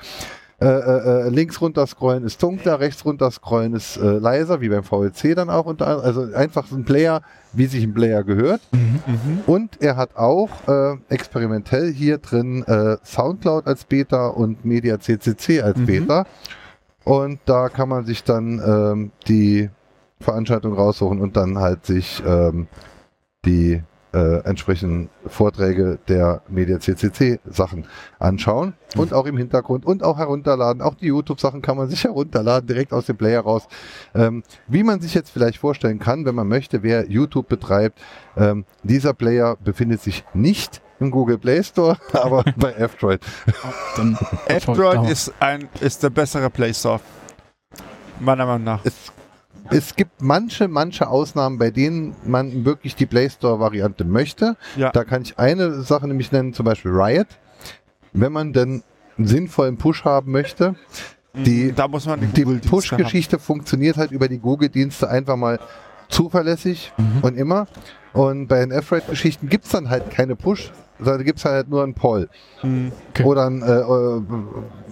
Speaker 1: Äh, äh, äh, links runter scrollen ist dunkler, rechts runter scrollen ist äh, leiser, wie beim VLC dann auch. Unter, anderem. also einfach so ein Player, wie sich ein Player gehört.
Speaker 4: Mhm.
Speaker 1: Und er hat auch äh, experimentell hier drin äh, Soundcloud als Beta und Media CCC als
Speaker 4: Mhm.
Speaker 1: Beta. Und da kann man sich dann ähm, die Veranstaltung raussuchen und dann halt sich ähm, die äh, entsprechenden Vorträge der Media CCC Sachen anschauen und auch im Hintergrund und auch herunterladen. Auch die YouTube Sachen kann man sich herunterladen, direkt aus dem Player raus. Ähm, wie man sich jetzt vielleicht vorstellen kann, wenn man möchte, wer YouTube betreibt, ähm, dieser Player befindet sich nicht im Google Play Store, aber bei F-Droid.
Speaker 4: F-Droid ist, ein, ist der bessere Play Store. Meiner Meinung nach.
Speaker 1: Es, es gibt manche, manche Ausnahmen, bei denen man wirklich die Play Store Variante möchte.
Speaker 4: Ja.
Speaker 1: Da kann ich eine Sache nämlich nennen, zum Beispiel Riot. Wenn man denn einen sinnvollen Push haben möchte, die-
Speaker 4: da muss man
Speaker 1: die
Speaker 4: Google-Dienste
Speaker 1: Push-Geschichte funktioniert halt über die Google-Dienste einfach mal zuverlässig
Speaker 3: Mhm.
Speaker 1: und immer. Und bei den F-Rate-Geschichten gibt es dann halt keine Push, sondern gibt es halt nur einen Poll.
Speaker 4: Mhm.
Speaker 3: Okay.
Speaker 1: Oder ein, äh, äh,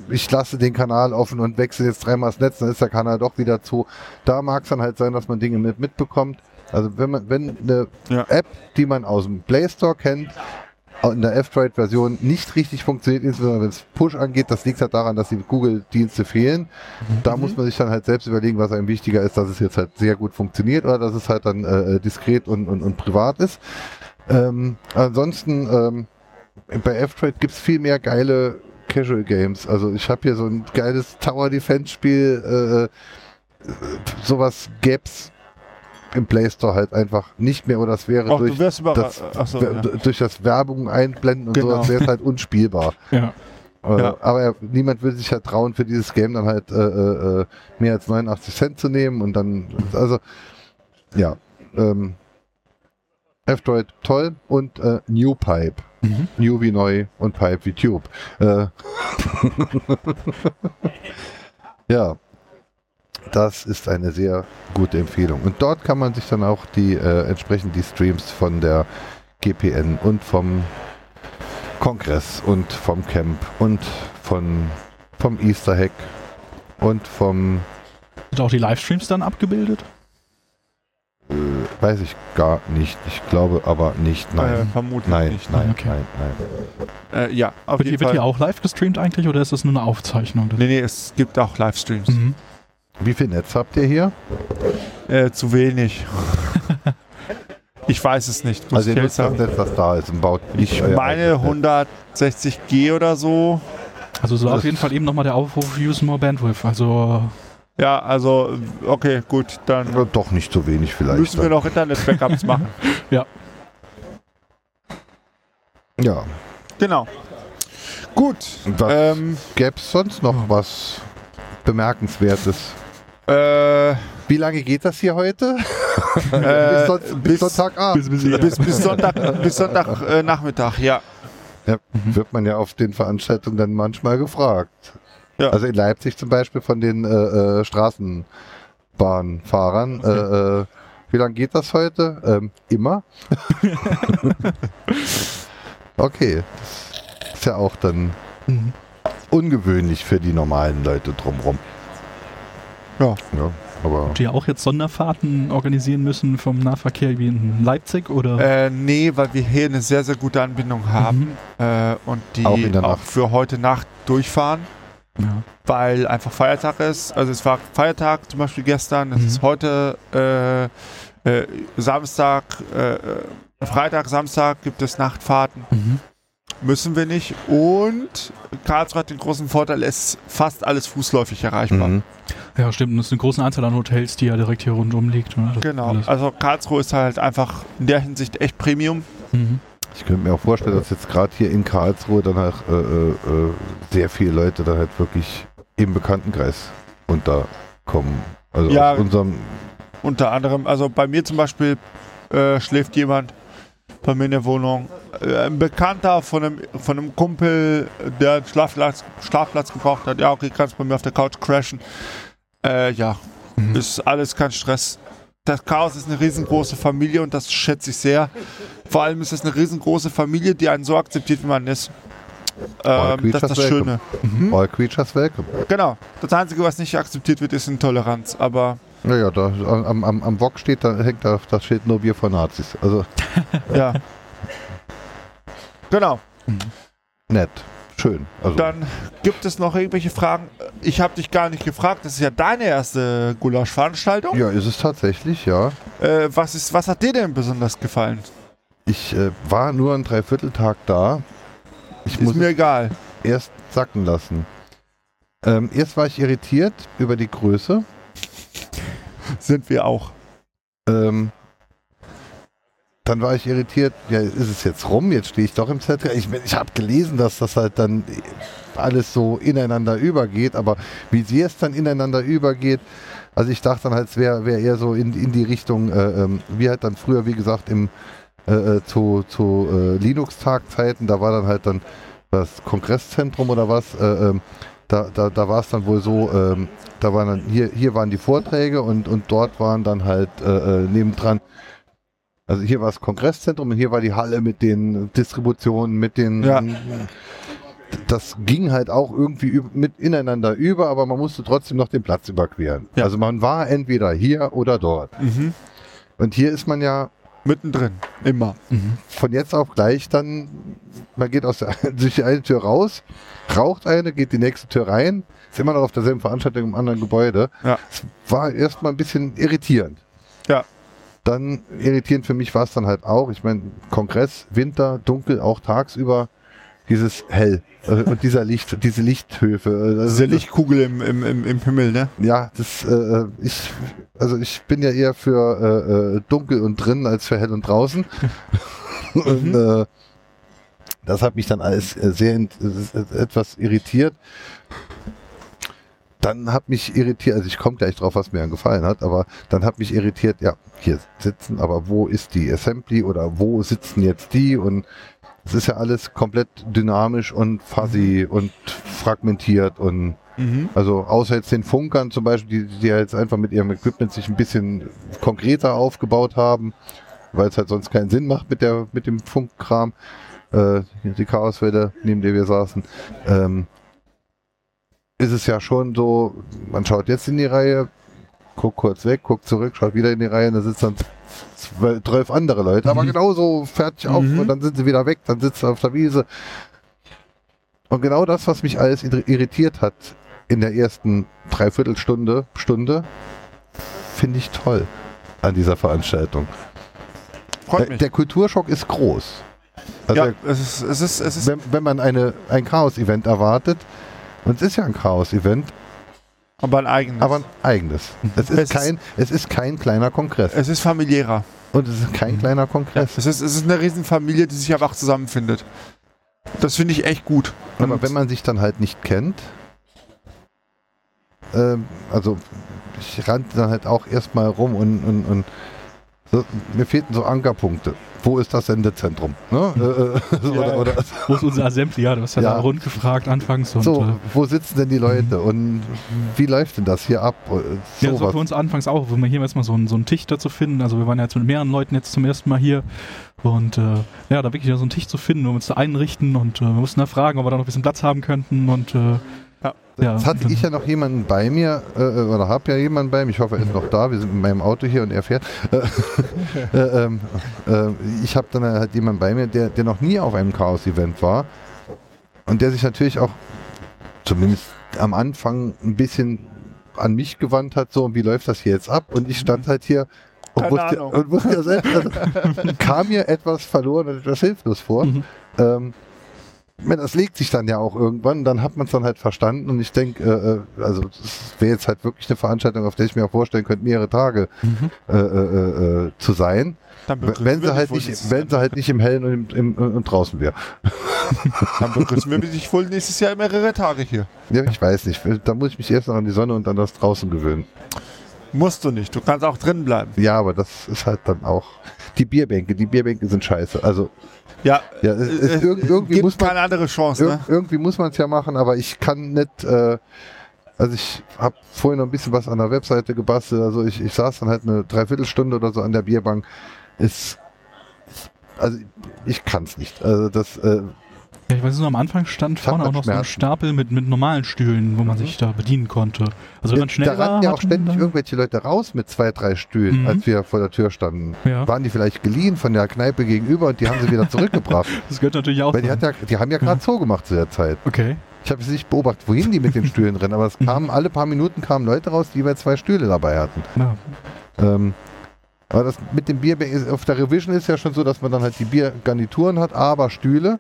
Speaker 1: ich lasse den Kanal offen und wechsle jetzt dreimal das Netz, dann ist der Kanal doch wieder zu. Da mag es dann halt sein, dass man Dinge mit mitbekommt. Also wenn man, wenn eine
Speaker 4: Ja.
Speaker 1: App, die man aus dem Play Store kennt, in der F-Droid-Version nicht richtig funktioniert, insbesondere wenn es Push angeht, das liegt halt daran, dass die Google-Dienste fehlen. Da muss man sich dann halt selbst überlegen, was einem wichtiger ist, dass es jetzt halt sehr gut funktioniert oder dass es halt dann äh, diskret und, und, und privat ist. Ähm, ansonsten, ähm, bei F-Trade gibt es viel mehr geile Casual Games. Also ich habe hier so ein geiles Tower Defense Spiel, äh, sowas gäb's im Play Store halt einfach nicht mehr oder es wäre
Speaker 4: Ach,
Speaker 1: durch, das, wer-
Speaker 4: ja.
Speaker 1: durch das Werbung einblenden und
Speaker 4: Genau.
Speaker 1: sowas wäre es halt unspielbar.
Speaker 3: Ja.
Speaker 1: Äh,
Speaker 4: Ja.
Speaker 1: Aber er, niemand will sich halt trauen, für dieses Game dann halt äh, äh, äh, mehr als 89 Cent zu nehmen und dann, also, ja. Ähm, F-Droid toll und äh, New Pipe.
Speaker 3: Mhm.
Speaker 1: New wie neu und Pipe wie Tube. Äh, ja, das ist eine sehr gute Empfehlung. Und dort kann man sich dann auch die äh, entsprechend die Streams von der GPN und vom Kongress und vom Camp und von vom Easter Hack und vom
Speaker 3: Sind auch die Livestreams dann abgebildet?
Speaker 1: Äh, weiß ich gar nicht. Ich glaube aber nicht.
Speaker 4: Äh,
Speaker 1: Nein.
Speaker 4: vermutlich
Speaker 1: nein,
Speaker 4: nicht.
Speaker 1: nein,
Speaker 3: Okay.
Speaker 1: nein, nein.
Speaker 4: Äh, ja, auf
Speaker 3: Wird,
Speaker 4: jeden
Speaker 3: wird
Speaker 4: Fall.
Speaker 3: die auch live gestreamt eigentlich oder ist das nur eine Aufzeichnung?
Speaker 4: Nee, nee, es gibt auch Livestreams.
Speaker 3: Mhm.
Speaker 1: Wie viel Netz habt ihr hier?
Speaker 4: Äh, zu wenig. ich weiß es nicht. muss
Speaker 1: Also
Speaker 4: ich
Speaker 1: ihr nutzt das. Netz, was da ist und baut nicht
Speaker 4: Ich meine
Speaker 1: eigenes Netz.
Speaker 4: 160G oder so.
Speaker 3: Also so
Speaker 1: Das-
Speaker 3: auf jeden Fall eben nochmal der Aufruf, use more bandwidth. Also
Speaker 4: Ja, also, okay, gut, dann
Speaker 1: Ja, Doch nicht so wenig vielleicht.
Speaker 4: müssen wir noch Internet-Backups machen.
Speaker 1: Ja.
Speaker 4: Genau. Gut.
Speaker 1: Was
Speaker 4: Ähm,
Speaker 1: gäbe es sonst noch was Bemerkenswertes?
Speaker 4: äh,
Speaker 1: Wie lange geht das hier heute?
Speaker 4: äh,
Speaker 1: bis, Son- bis
Speaker 4: bis,
Speaker 1: Sonntagabend.
Speaker 4: bis, bis Sonntag, bis Sonntag äh, Nachmittag, ja.
Speaker 1: Ja, wird man ja auf den Veranstaltungen dann manchmal gefragt.
Speaker 4: Ja.
Speaker 1: Also in Leipzig zum Beispiel von den äh, äh, Straßenbahnfahrern. Äh, äh, wie lange geht das heute? Ähm, immer. okay. Das ist ja auch dann
Speaker 3: mhm.
Speaker 1: ungewöhnlich für die normalen Leute drumherum.
Speaker 4: Ja.
Speaker 1: Ja, aber
Speaker 3: die ja auch jetzt Sonderfahrten organisieren müssen vom Nahverkehr wie in Leipzig oder?
Speaker 4: Äh, nee, weil wir hier eine sehr, sehr gute Anbindung haben äh, und die
Speaker 1: Auch Nacht.
Speaker 4: für heute Nacht durchfahren,
Speaker 3: ja.
Speaker 4: weil einfach Feiertag ist. Also es war Feiertag zum Beispiel gestern, es
Speaker 3: Mhm.
Speaker 4: ist heute äh, äh, Samstag, äh, äh, Freitag, Samstag gibt es Nachtfahrten.
Speaker 3: Mhm.
Speaker 4: Müssen wir nicht. Und Karlsruhe hat den großen Vorteil, es ist fast alles fußläufig erreichbar.
Speaker 1: Mhm.
Speaker 3: ja, stimmt. Und es ist eine große Anzahl an Hotels, die ja direkt hier rundum liegt. Ne?
Speaker 4: Genau.
Speaker 3: alles.
Speaker 4: Also Karlsruhe ist halt einfach in der Hinsicht echt Premium.
Speaker 3: Mhm.
Speaker 1: Ich könnte mir auch vorstellen, dass jetzt gerade hier in Karlsruhe dann halt äh, äh, äh, sehr viele Leute dann halt wirklich im Bekanntenkreis unterkommen. Also
Speaker 4: Ja.
Speaker 1: aus unserem
Speaker 4: Unter anderem, also bei mir zum Beispiel äh, schläft jemand bei mir in der Wohnung. Äh, ein Bekannter von einem, von einem Kumpel, der einen Schlafplatz, Schlafplatz gebraucht hat. Ja, okay, kannst bei mir auf der Couch crashen. Äh, ja,
Speaker 3: Mhm.
Speaker 4: ist alles kein Stress. Das Chaos ist eine riesengroße Familie und das schätze ich sehr. Vor allem ist es eine riesengroße Familie, die einen so akzeptiert, wie man ist.
Speaker 1: All
Speaker 4: Ähm, das ist das
Speaker 1: creatures
Speaker 4: Schöne. Mhm.
Speaker 1: All Creatures Welcome.
Speaker 4: Genau. Das Einzige, was nicht akzeptiert wird, ist Intoleranz. Aber
Speaker 1: Naja, da am, am, am Wok steht, da hängt da das Schild nur Bier von Nazis. Also
Speaker 4: ja. genau.
Speaker 1: nett. Schön. Also
Speaker 4: Dann gibt es noch irgendwelche Fragen. Ich habe dich gar nicht gefragt. Das ist ja deine erste Gulasch-Veranstaltung.
Speaker 1: ja, ist es tatsächlich, ja.
Speaker 4: Äh, was, ist, was hat dir denn besonders gefallen?
Speaker 1: Ich äh, war nur einen Dreivierteltag da. Ich
Speaker 4: Ist
Speaker 1: muss
Speaker 4: mir egal.
Speaker 1: erst sacken lassen. Ähm, erst war ich irritiert über die Größe.
Speaker 4: Sind wir auch.
Speaker 1: Ähm, dann war ich irritiert, ja, ist es jetzt rum? Jetzt stehe ich doch im ZK. Ich, ich habe gelesen, dass das halt dann alles so ineinander übergeht, aber wie sie es dann ineinander übergeht, also ich dachte dann halt, es wäre wär eher so in, in die Richtung, äh, ähm, wie halt dann früher, wie gesagt, im äh, äh, zu, zu äh, Linux-Tagzeiten, da war dann halt dann das Kongresszentrum oder was, äh, ähm, da, da, da war es dann wohl so, ähm, da waren dann, hier, hier waren die Vorträge und, und dort waren dann halt äh, nebendran, also hier war das Kongresszentrum und hier war die Halle mit den Distributionen, mit den
Speaker 4: Ja.
Speaker 1: das ging halt auch irgendwie mit ineinander über, aber man musste trotzdem noch den Platz überqueren.
Speaker 4: Ja.
Speaker 1: Also man war entweder hier oder dort.
Speaker 4: Mhm.
Speaker 1: Und hier ist man ja
Speaker 4: Mittendrin. Immer.
Speaker 3: Mhm.
Speaker 1: von jetzt auf gleich dann, man geht aus der, durch die eine Tür raus, raucht eine, geht die nächste Tür rein, ist immer noch auf derselben Veranstaltung im anderen Gebäude.
Speaker 4: Ja.
Speaker 1: Es war erstmal ein bisschen irritierend.
Speaker 4: Ja.
Speaker 1: Dann irritierend für mich war es dann halt auch, ich meine, Kongress, Winter, dunkel, auch tagsüber. dieses Hell äh, und dieser Licht, diese Lichthöfe. äh,
Speaker 4: Diese Lichtkugel im, im, im, im Himmel, ne?
Speaker 1: Ja, das, äh, ich, also ich bin ja eher für äh, äh, dunkel und drin als für hell und draußen. und äh, das hat mich dann alles sehr etwas irritiert. Dann hat mich irritiert, also ich komme gleich drauf, was mir dann gefallen hat, aber dann hat mich irritiert, ja, hier sitzen, aber wo ist die Assembly oder wo sitzen jetzt die und es ist ja alles komplett dynamisch und fuzzy und fragmentiert und
Speaker 4: Mhm.
Speaker 1: also außer jetzt den Funkern zum Beispiel, die, die jetzt einfach mit ihrem Equipment sich ein bisschen konkreter aufgebaut haben, weil es halt sonst keinen Sinn macht mit der mit dem Funkkram. Äh, die Chaoswelle, neben der wir saßen. Ähm, ist es ja schon so, man schaut jetzt in die Reihe, guckt kurz weg, guckt zurück, schaut wieder in die Reihe und da sitzen dann zwölf, andere Leute, aber genauso fertig auf
Speaker 4: Mhm.
Speaker 1: und dann sind sie wieder weg, dann sitzt er auf der Wiese. Und genau das, was mich alles irri- irritiert hat in der ersten Dreiviertelstunde, Stunde, finde ich toll an dieser Veranstaltung.
Speaker 4: Freut
Speaker 1: Der,
Speaker 4: mich.
Speaker 1: der Kulturschock ist groß. Also
Speaker 4: ja, es ist, es ist, es ist
Speaker 1: wenn, wenn man eine, ein Chaos-Event erwartet, und es ist ja ein Chaos-Event,
Speaker 4: aber ein eigenes.
Speaker 1: aber ein eigenes. Es ist,
Speaker 4: Es ist-
Speaker 1: kein, es ist kein kleiner Kongress.
Speaker 4: es ist familiärer.
Speaker 1: Und es ist kein kleiner Kongress.
Speaker 4: Es ist, es ist eine Riesenfamilie, die sich einfach zusammenfindet. Das finde ich echt gut.
Speaker 1: Aber
Speaker 4: Und-
Speaker 1: wenn man sich dann halt nicht kennt, ähm, also ich rannte dann halt auch erstmal rum und, und, und mir fehlten so Ankerpunkte. Wo ist das Sendezentrum? Ne? Äh, äh, so,
Speaker 4: Ja,
Speaker 1: oder, oder,
Speaker 3: Wo ist unser Assembly? Ja, du hast ja,
Speaker 1: Ja.
Speaker 3: da rund gefragt anfangs. Und,
Speaker 1: so,
Speaker 3: äh,
Speaker 1: wo sitzen denn die Leute und wie läuft denn das hier ab? Äh,
Speaker 3: Ja, das war für uns anfangs auch, wenn wir hier erstmal so einen, so einen Tisch dazu finden. Also wir waren ja jetzt mit mehreren Leuten jetzt zum ersten Mal hier. Und äh, ja, da wirklich so einen Tisch zu finden, um uns da einrichten. Und äh, wir mussten da fragen, ob wir da noch ein bisschen Platz haben könnten. Und äh,
Speaker 4: Ja.
Speaker 1: Jetzt hatte ich ja noch jemanden bei mir, äh, oder habe ja jemanden bei mir, ich hoffe, er ist noch da, wir sind mit meinem Auto hier und er fährt. Äh, äh, ähm, äh, ich habe dann halt jemanden bei mir, der, der noch nie auf einem Chaos-Event war und der sich natürlich auch zumindest am Anfang ein bisschen an mich gewandt hat, so, wie läuft das hier jetzt ab? Und ich stand halt hier und
Speaker 4: Keine
Speaker 1: wusste, und wusste ja selbst, also, kam mir etwas verloren und etwas hilflos vor.
Speaker 3: Mhm.
Speaker 1: Ähm, das legt sich dann ja auch irgendwann, dann hat man es dann halt verstanden und ich denke, äh, äh, also das wäre jetzt halt wirklich eine Veranstaltung, auf der ich mir auch vorstellen könnte, mehrere Tage
Speaker 3: Mhm.
Speaker 1: äh, äh, äh, zu sein,
Speaker 4: dann
Speaker 1: wenn sie halt nicht, wenn sie halt nicht im Hellen und, im, im, und draußen wäre.
Speaker 4: Dann begrüßen wir dich wohl nächstes Jahr mehrere Tage hier.
Speaker 1: Ja, ich weiß nicht, da muss ich mich erst noch an die Sonne und an das draußen gewöhnen.
Speaker 4: Musst du nicht. Du kannst auch drin bleiben.
Speaker 1: Ja, aber das ist halt dann auch die Bierbänke, die Bierbänke sind scheiße. Also
Speaker 4: Ja,
Speaker 1: ja, es, es,
Speaker 4: äh,
Speaker 1: irg irgendwie
Speaker 4: gibt
Speaker 1: muss man
Speaker 4: keine andere Chance.
Speaker 1: Ir
Speaker 4: Ne?
Speaker 1: Irgendwie muss man es ja machen, aber ich kann nicht. Äh, also ich habe vorhin noch ein bisschen was an der Webseite gebastelt. Also ich, ich saß dann halt eine Dreiviertelstunde oder so an der Bierbank. Ist also ich kann es nicht. Also das äh,
Speaker 3: ja, ich weiß nur, am Anfang stand vorne auch noch so ein. Stapel mit, mit normalen Stühlen, wo man
Speaker 1: Mhm.
Speaker 3: sich da bedienen konnte. Also wenn man schnell
Speaker 1: da
Speaker 3: war,
Speaker 1: rannten ja auch ständig irgendwelche Leute raus mit zwei, drei Stühlen,
Speaker 3: Mhm.
Speaker 1: als wir vor der Tür standen.
Speaker 3: Ja,
Speaker 1: Waren die vielleicht geliehen von der Kneipe gegenüber und die haben sie wieder zurückgebracht.
Speaker 3: das gehört natürlich auch.
Speaker 1: Weil die, ja, die haben ja gerade so gemacht zu der Zeit.
Speaker 3: okay.
Speaker 1: Ich habe es nicht beobachtet, wohin die mit den Stühlen rennen, aber es
Speaker 3: Mhm.
Speaker 1: kamen alle paar Minuten kamen Leute raus, die jeweils zwei Stühle dabei hatten.
Speaker 3: Ja.
Speaker 1: Ähm, aber das mit dem Bier auf der Revision ist ja schon so, dass man dann halt die Biergarnituren hat, aber Stühle.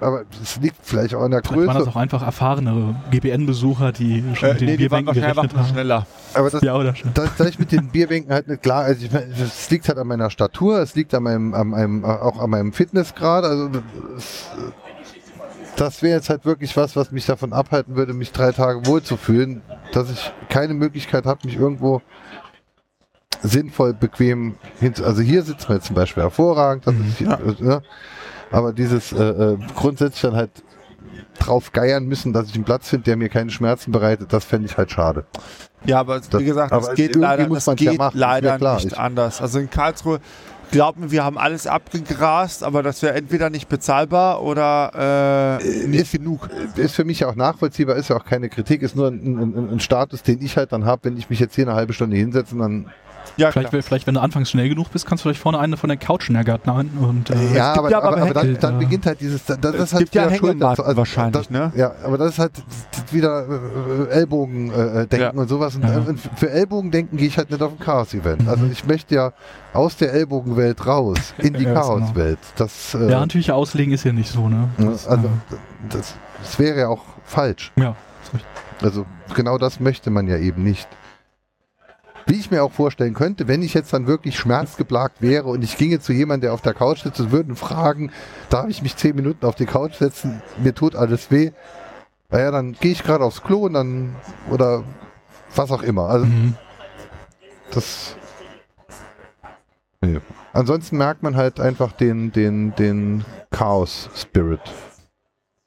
Speaker 1: Aber es liegt vielleicht auch an der
Speaker 3: Vielleicht waren das
Speaker 1: Größe.
Speaker 3: auch einfach erfahrene GBN-Besucher, die schon
Speaker 4: Äh,
Speaker 3: mit den
Speaker 4: nee, die waren
Speaker 3: Bierbänken
Speaker 4: wahrscheinlich einfach
Speaker 3: gerechnet haben.
Speaker 4: schneller.
Speaker 1: Aber das,
Speaker 3: Ja, oder schon.
Speaker 1: da, da ich mit den Bierbänken halt nicht klar, also ich meine, es liegt halt an meiner Statur, es liegt an meinem, an meinem, auch an meinem Fitnessgrad. Also es, das wäre jetzt halt wirklich was, was mich davon abhalten würde, mich drei Tage wohlzufühlen, dass ich keine Möglichkeit habe, mich irgendwo sinnvoll, bequem hin. Also hier sitzt man jetzt zum Beispiel hervorragend, das ist hier,
Speaker 4: Ja.
Speaker 1: ne? Aber dieses äh, äh, grundsätzlich dann halt drauf geiern müssen, dass ich einen Platz finde, der mir keine Schmerzen bereitet, das fände ich halt schade.
Speaker 4: Ja, aber wie gesagt, das geht leider,
Speaker 1: muss
Speaker 4: das
Speaker 1: ja
Speaker 4: geht
Speaker 1: machen, ist mir
Speaker 4: leider
Speaker 1: klar.
Speaker 4: nicht
Speaker 1: Ich-
Speaker 4: anders. Also in Karlsruhe glaubt mir, wir haben alles abgegrast, aber das wäre entweder nicht bezahlbar oder äh, nicht genug.
Speaker 1: ist für mich ja auch nachvollziehbar, ist ja auch keine Kritik, ist nur ein, ein, ein- ein Status, den ich halt dann habe, wenn ich mich jetzt hier eine halbe Stunde hinsetze und dann
Speaker 4: Ja,
Speaker 3: Vielleicht,
Speaker 4: klar.
Speaker 3: vielleicht, wenn du anfangs schnell genug bist, kannst du vielleicht vorne eine von der Couch ergattern und äh,
Speaker 1: Ja, aber,
Speaker 4: ja aber
Speaker 1: aber, aber dann, dann beginnt halt dieses, das, das
Speaker 4: Es
Speaker 1: ist halt
Speaker 4: gibt ja
Speaker 1: wieder Schuld
Speaker 4: Hängematten
Speaker 1: dazu.
Speaker 4: wahrscheinlich,
Speaker 1: das,
Speaker 4: ne?
Speaker 1: Ja, aber das ist halt wieder äh, Ellbogen-Denken
Speaker 4: Ja.
Speaker 1: und sowas. Und,
Speaker 3: Ja.
Speaker 1: äh, für Ellbogen-Denken gehe ich halt nicht auf ein Chaos-Event. Also ich möchte ja aus der Ellbogenwelt raus, in die
Speaker 3: Ja, genau.
Speaker 1: Chaos-Welt. Das, äh,
Speaker 3: ja, Handtücher auslegen ist ja nicht so, ne? Das,
Speaker 1: also
Speaker 3: äh,
Speaker 1: das, das wäre ja auch falsch.
Speaker 3: ja, ist richtig.
Speaker 1: Also genau das möchte man ja eben nicht. Wie ich mir auch vorstellen könnte, wenn ich jetzt dann wirklich schmerzgeplagt wäre und ich ginge zu jemandem, der auf der Couch sitzt und würden fragen, darf ich mich zehn Minuten auf die Couch setzen, mir tut alles weh. Naja, dann gehe ich gerade aufs Klo und dann, oder was auch immer. Also
Speaker 3: Mhm.
Speaker 1: das. Nee. Ansonsten merkt man halt einfach den, den, den Chaos-Spirit.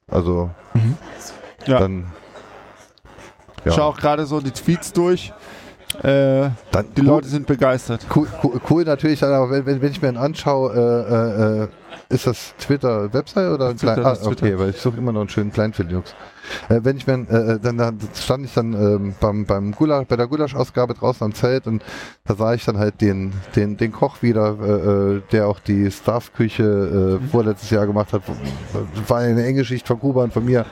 Speaker 1: Also
Speaker 3: Mhm.
Speaker 4: Ja.
Speaker 1: dann.
Speaker 4: Ich schaue auch gerade so die Tweets durch. Äh,
Speaker 1: dann
Speaker 4: die Leute sind begeistert.
Speaker 1: Cool, cool, cool natürlich, aber wenn, wenn, wenn ich mir den anschaue, äh, äh, äh, ist das Twitter Website oder ein
Speaker 4: Twitter,
Speaker 1: ah,
Speaker 4: Twitter.
Speaker 1: okay, weil ich suche immer noch einen schönen Kleinfilm, Jungs. Äh, wenn ich mir, äh, dann, dann stand ich dann ähm, beim, beim Gulasch, bei der Gulasch-Ausgabe draußen am Zelt und da sah ich dann halt den, den, den Koch wieder, äh, äh, der auch die Staff-Küche äh, vorletztes Jahr gemacht hat. War eine enge Schicht von Kuba und von mir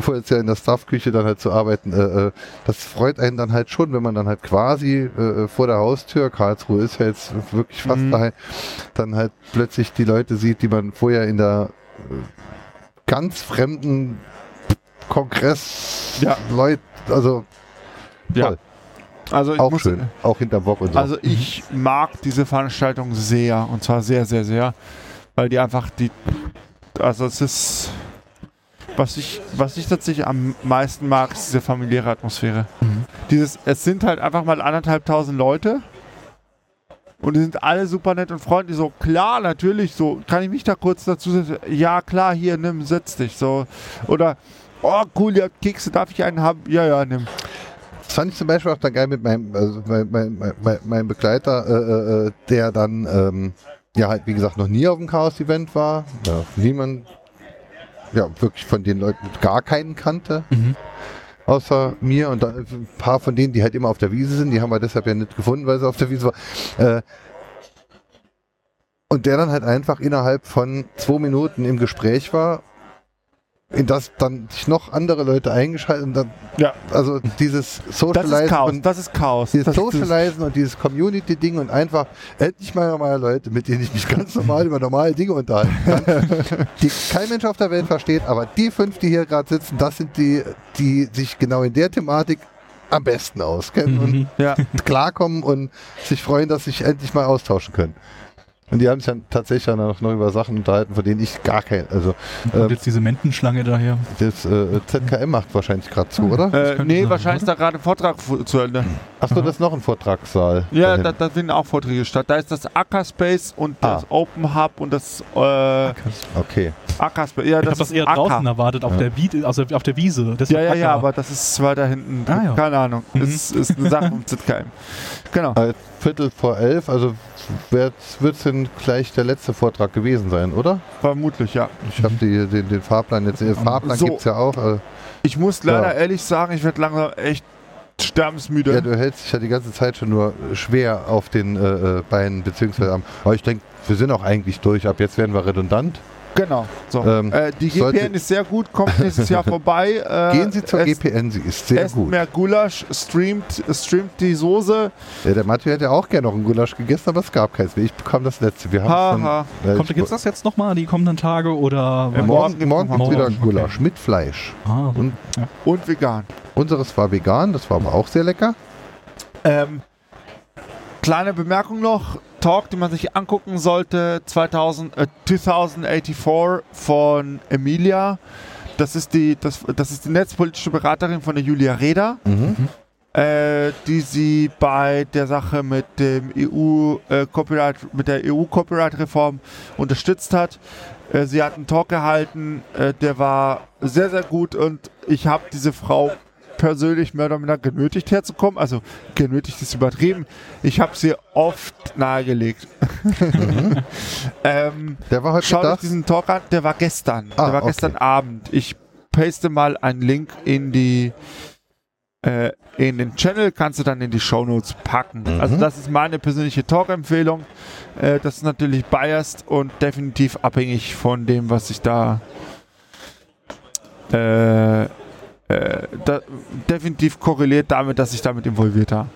Speaker 1: vorletztes Jahr in der Staffküche dann halt zu arbeiten, äh, äh, das freut einen dann halt schon, wenn man dann halt quasi äh, vor der Haustür, Karlsruhe ist ja jetzt wirklich fast
Speaker 4: Mhm.
Speaker 1: daheim, dann halt plötzlich die Leute sieht, die man vorher in der äh, ganz fremden Kongress
Speaker 4: Ja.
Speaker 1: Leute, also
Speaker 4: Ja.
Speaker 1: Toll.
Speaker 4: Also
Speaker 1: auch
Speaker 4: muss,
Speaker 1: schön, auch hinterm Bock und so.
Speaker 4: Also ich mag diese Veranstaltung sehr und zwar sehr, sehr, sehr, weil die einfach die, also es ist, was ich, was ich tatsächlich am meisten mag, ist diese familiäre Atmosphäre.
Speaker 3: Mhm.
Speaker 4: Dieses, es sind halt einfach mal anderthalbtausend Leute und die sind alle super nett und freundlich. So klar, natürlich, so kann ich mich da kurz dazu setzen. Ja klar, hier nimm, setz dich so oder Oh, cool, ihr habt Kekse, darf ich einen haben? Ja, ja, nimm.
Speaker 1: Das fand ich zum Beispiel auch dann geil mit meinem, also mein, mein, mein, mein Begleiter, äh, äh, der dann, ähm, ja halt wie gesagt noch nie auf dem Chaos-Event war, ja, niemand, ja wirklich von den Leuten gar keinen kannte,
Speaker 3: Mhm.
Speaker 1: außer mir und ein paar von denen, die halt immer auf der Wiese sind, die haben wir deshalb ja nicht gefunden, weil sie auf der Wiese war. Äh, und der dann halt einfach innerhalb von zwei Minuten im Gespräch war, in das dann sich noch andere Leute eingeschaltet und dann,
Speaker 4: Ja.
Speaker 1: also dieses
Speaker 4: Das
Speaker 1: Socializen
Speaker 4: ist Chaos.
Speaker 1: und
Speaker 4: Das ist Chaos.
Speaker 1: dieses
Speaker 4: Das ist-
Speaker 1: Socializen und dieses Community-Ding und einfach endlich mal mal Leute, mit denen ich mich ganz normal über normale Dinge unterhalten kann, die kein Mensch auf der Welt versteht, aber die fünf, die hier gerade sitzen, das sind die, die sich genau in der Thematik am besten auskennen
Speaker 3: Mhm.
Speaker 4: Ja.
Speaker 1: und klarkommen und sich freuen, dass sie sich endlich mal austauschen können. Und die haben sich dann tatsächlich dann noch, noch über Sachen unterhalten, von denen ich gar kein, also
Speaker 3: Und
Speaker 1: ähm,
Speaker 3: jetzt diese Mentenschlange daher.
Speaker 1: das äh, ZKM macht wahrscheinlich gerade zu, oder?
Speaker 4: Äh, nee,
Speaker 3: sein,
Speaker 4: wahrscheinlich ist da gerade ein Vortrag zu Ende.
Speaker 1: Achso, das ist noch ein Vortragssaal.
Speaker 4: Ja, da, da finden auch Vorträge statt. Da ist das Ackerspace und das
Speaker 1: Ah.
Speaker 4: Open Hub und das äh,
Speaker 1: okay.
Speaker 4: Ackerspace. Ja,
Speaker 3: Ich habe
Speaker 4: das
Speaker 3: das
Speaker 4: ist
Speaker 3: eher
Speaker 4: Acker.
Speaker 3: draußen erwartet, auf,
Speaker 1: Ja.
Speaker 3: der Wiese, also auf der Wiese. Das
Speaker 4: Ja, ja, ja,
Speaker 3: Acker.
Speaker 4: aber das ist weiter hinten.
Speaker 3: Ah, ja.
Speaker 4: Keine Ahnung.
Speaker 3: Mhm.
Speaker 4: Ist, ist eine Sache vom ZKM. Genau.
Speaker 1: Äh, Viertel vor elf, also wird es denn gleich der letzte Vortrag gewesen sein, oder?
Speaker 4: Vermutlich, ja.
Speaker 1: Ich habe den, den Fahrplan jetzt. Den Fahrplan
Speaker 4: So.
Speaker 1: gibt es ja auch. Äh,
Speaker 4: Ich muss leider
Speaker 1: Ja.
Speaker 4: ehrlich sagen, ich werde langsam echt sterbensmüde.
Speaker 1: ja, du hältst dich ja die ganze Zeit schon nur schwer auf den äh, äh, Beinen, beziehungsweise am. Aber ich denke, wir sind auch eigentlich durch. Ab jetzt werden wir redundant.
Speaker 4: Genau. So.
Speaker 1: Ähm,
Speaker 4: äh, die GPN ist sehr gut, kommt nächstes Jahr vorbei. Äh,
Speaker 1: Gehen Sie zur
Speaker 4: esst-
Speaker 1: GPN, sie ist sehr gut.
Speaker 4: mehr Gulasch, streamt, streamt die Soße.
Speaker 1: Ja, der Mathieu hätte auch gerne noch einen Gulasch gegessen, aber es gab keins mehr. Ich bekam das letzte. Wir haben
Speaker 4: Haha.
Speaker 1: dann, äh,
Speaker 3: Kommt,
Speaker 1: ich-
Speaker 3: gibt's das jetzt nochmal, die kommenden Tage? Oder
Speaker 4: Äh,
Speaker 1: morgen
Speaker 4: morgen
Speaker 1: morgen
Speaker 4: gibt's
Speaker 1: gibt wieder
Speaker 3: morgen,
Speaker 1: Gulasch mit Fleisch.
Speaker 3: ah,
Speaker 1: Und
Speaker 4: Und vegan.
Speaker 1: unseres war vegan, das war aber auch sehr lecker.
Speaker 4: Ähm, kleine Bemerkung noch. Talk, den man sich angucken sollte, 2000, äh, 2084 von Emilia. Das ist, die, das, das ist die netzpolitische Beraterin von der Julia Reda,
Speaker 1: Mhm.
Speaker 4: äh, die sie bei der Sache mit dem EU äh, Copyright, mit der EU Copyright Reform unterstützt hat. Äh, sie hat einen Talk gehalten, äh, der war sehr, sehr gut und ich habe diese Frau persönlich mehr oder minder genötigt herzukommen. Also genötigt ist übertrieben. Ich habe sie oft nahegelegt. ähm,
Speaker 1: Der war heute
Speaker 4: Schaut euch diesen Talk an, der war gestern.
Speaker 1: Ah,
Speaker 4: der war
Speaker 1: okay.
Speaker 4: gestern Abend. Ich paste mal einen Link in die äh, in den Channel, kannst du dann in die Shownotes packen.
Speaker 1: Mhm.
Speaker 4: Also das ist meine persönliche Talk-Empfehlung. Äh, das ist natürlich biased und definitiv abhängig von dem, was ich da, äh, äh, da definitiv korreliert damit, dass ich damit involviert habe.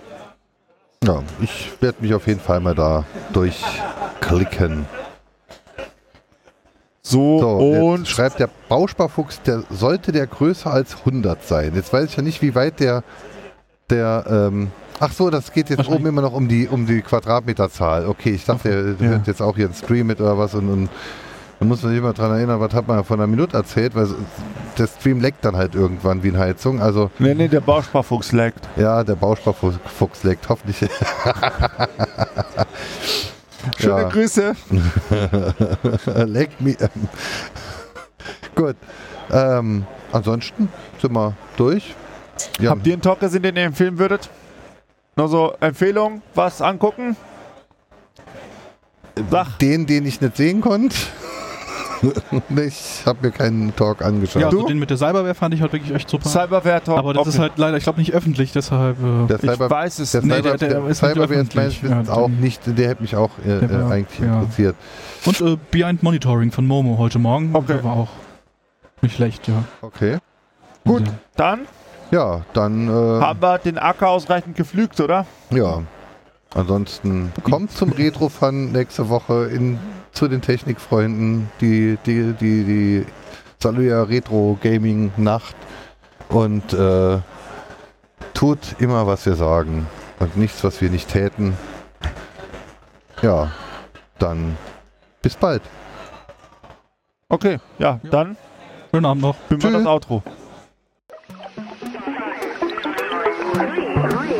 Speaker 1: Ja, ich werde mich auf jeden Fall mal da durchklicken.
Speaker 4: So,
Speaker 1: So,
Speaker 4: und
Speaker 1: schreibt der Bausparfuchs, der sollte der größer als 100 sein. Jetzt weiß ich ja nicht, wie weit der, der, ähm, ach so, das geht jetzt oben immer noch um die, um die Quadratmeterzahl. Okay, ich dachte, der
Speaker 4: Ja.
Speaker 1: wird jetzt auch hier ein Stream mit oder was und, und da muss man sich immer dran erinnern, was hat man vor einer Minute erzählt, weil der Stream leckt dann halt irgendwann wie eine Heizung. Also,
Speaker 4: nee, nee, der Bausparfuchs laggt.
Speaker 1: ja, der Bausparfuchs Fuchs leckt, hoffentlich.
Speaker 4: Schöne
Speaker 1: Ja.
Speaker 4: Grüße.
Speaker 1: Leck me. Gut. Ähm, ansonsten sind wir durch. Ja,
Speaker 4: Habt ihr einen Talk gesehen, den ihr empfehlen würdet? Nur so Empfehlung, was angucken? Sag.
Speaker 1: den, den ich nicht sehen konnte. ich habe mir keinen Talk angeschaut.
Speaker 3: Ja, also
Speaker 4: Du?
Speaker 3: den mit der Cyberware fand ich halt wirklich echt super.
Speaker 4: Cyberware Talk.
Speaker 3: aber das
Speaker 4: okay.
Speaker 3: ist halt leider, ich glaube, nicht öffentlich, deshalb. Äh,
Speaker 1: der
Speaker 4: Ich
Speaker 1: Cyber,
Speaker 4: weiß es
Speaker 1: der
Speaker 3: Nee,
Speaker 4: nicht.
Speaker 1: Cyber,
Speaker 3: der- der
Speaker 1: der
Speaker 3: ist nicht
Speaker 1: Cyberware ist
Speaker 3: öffentlich.
Speaker 1: meines Wissens
Speaker 3: Ja,
Speaker 1: auch nicht, der hätte mich auch äh,
Speaker 3: war-
Speaker 1: äh, eigentlich
Speaker 3: ja.
Speaker 1: interessiert.
Speaker 3: und äh, Behind Monitoring von Momo heute Morgen.
Speaker 4: Okay.
Speaker 3: Der war auch nicht schlecht, ja.
Speaker 1: Okay. Gut.
Speaker 3: Ja.
Speaker 4: Dann
Speaker 1: Ja, dann äh,
Speaker 4: haben wir den Acker ausreichend gepflügt, oder?
Speaker 1: ja. Ansonsten kommt zum Retro-Fun nächste Woche in, zu den Technikfreunden die, die, die, die Saluja Retro Gaming Nacht und äh, tut immer, was wir sagen und nichts, was wir nicht täten. Ja, dann bis bald.
Speaker 4: Okay, ja, dann
Speaker 3: Schönen Abend noch.
Speaker 4: bin
Speaker 1: Tschüss.
Speaker 4: das Outro.
Speaker 2: Three, three,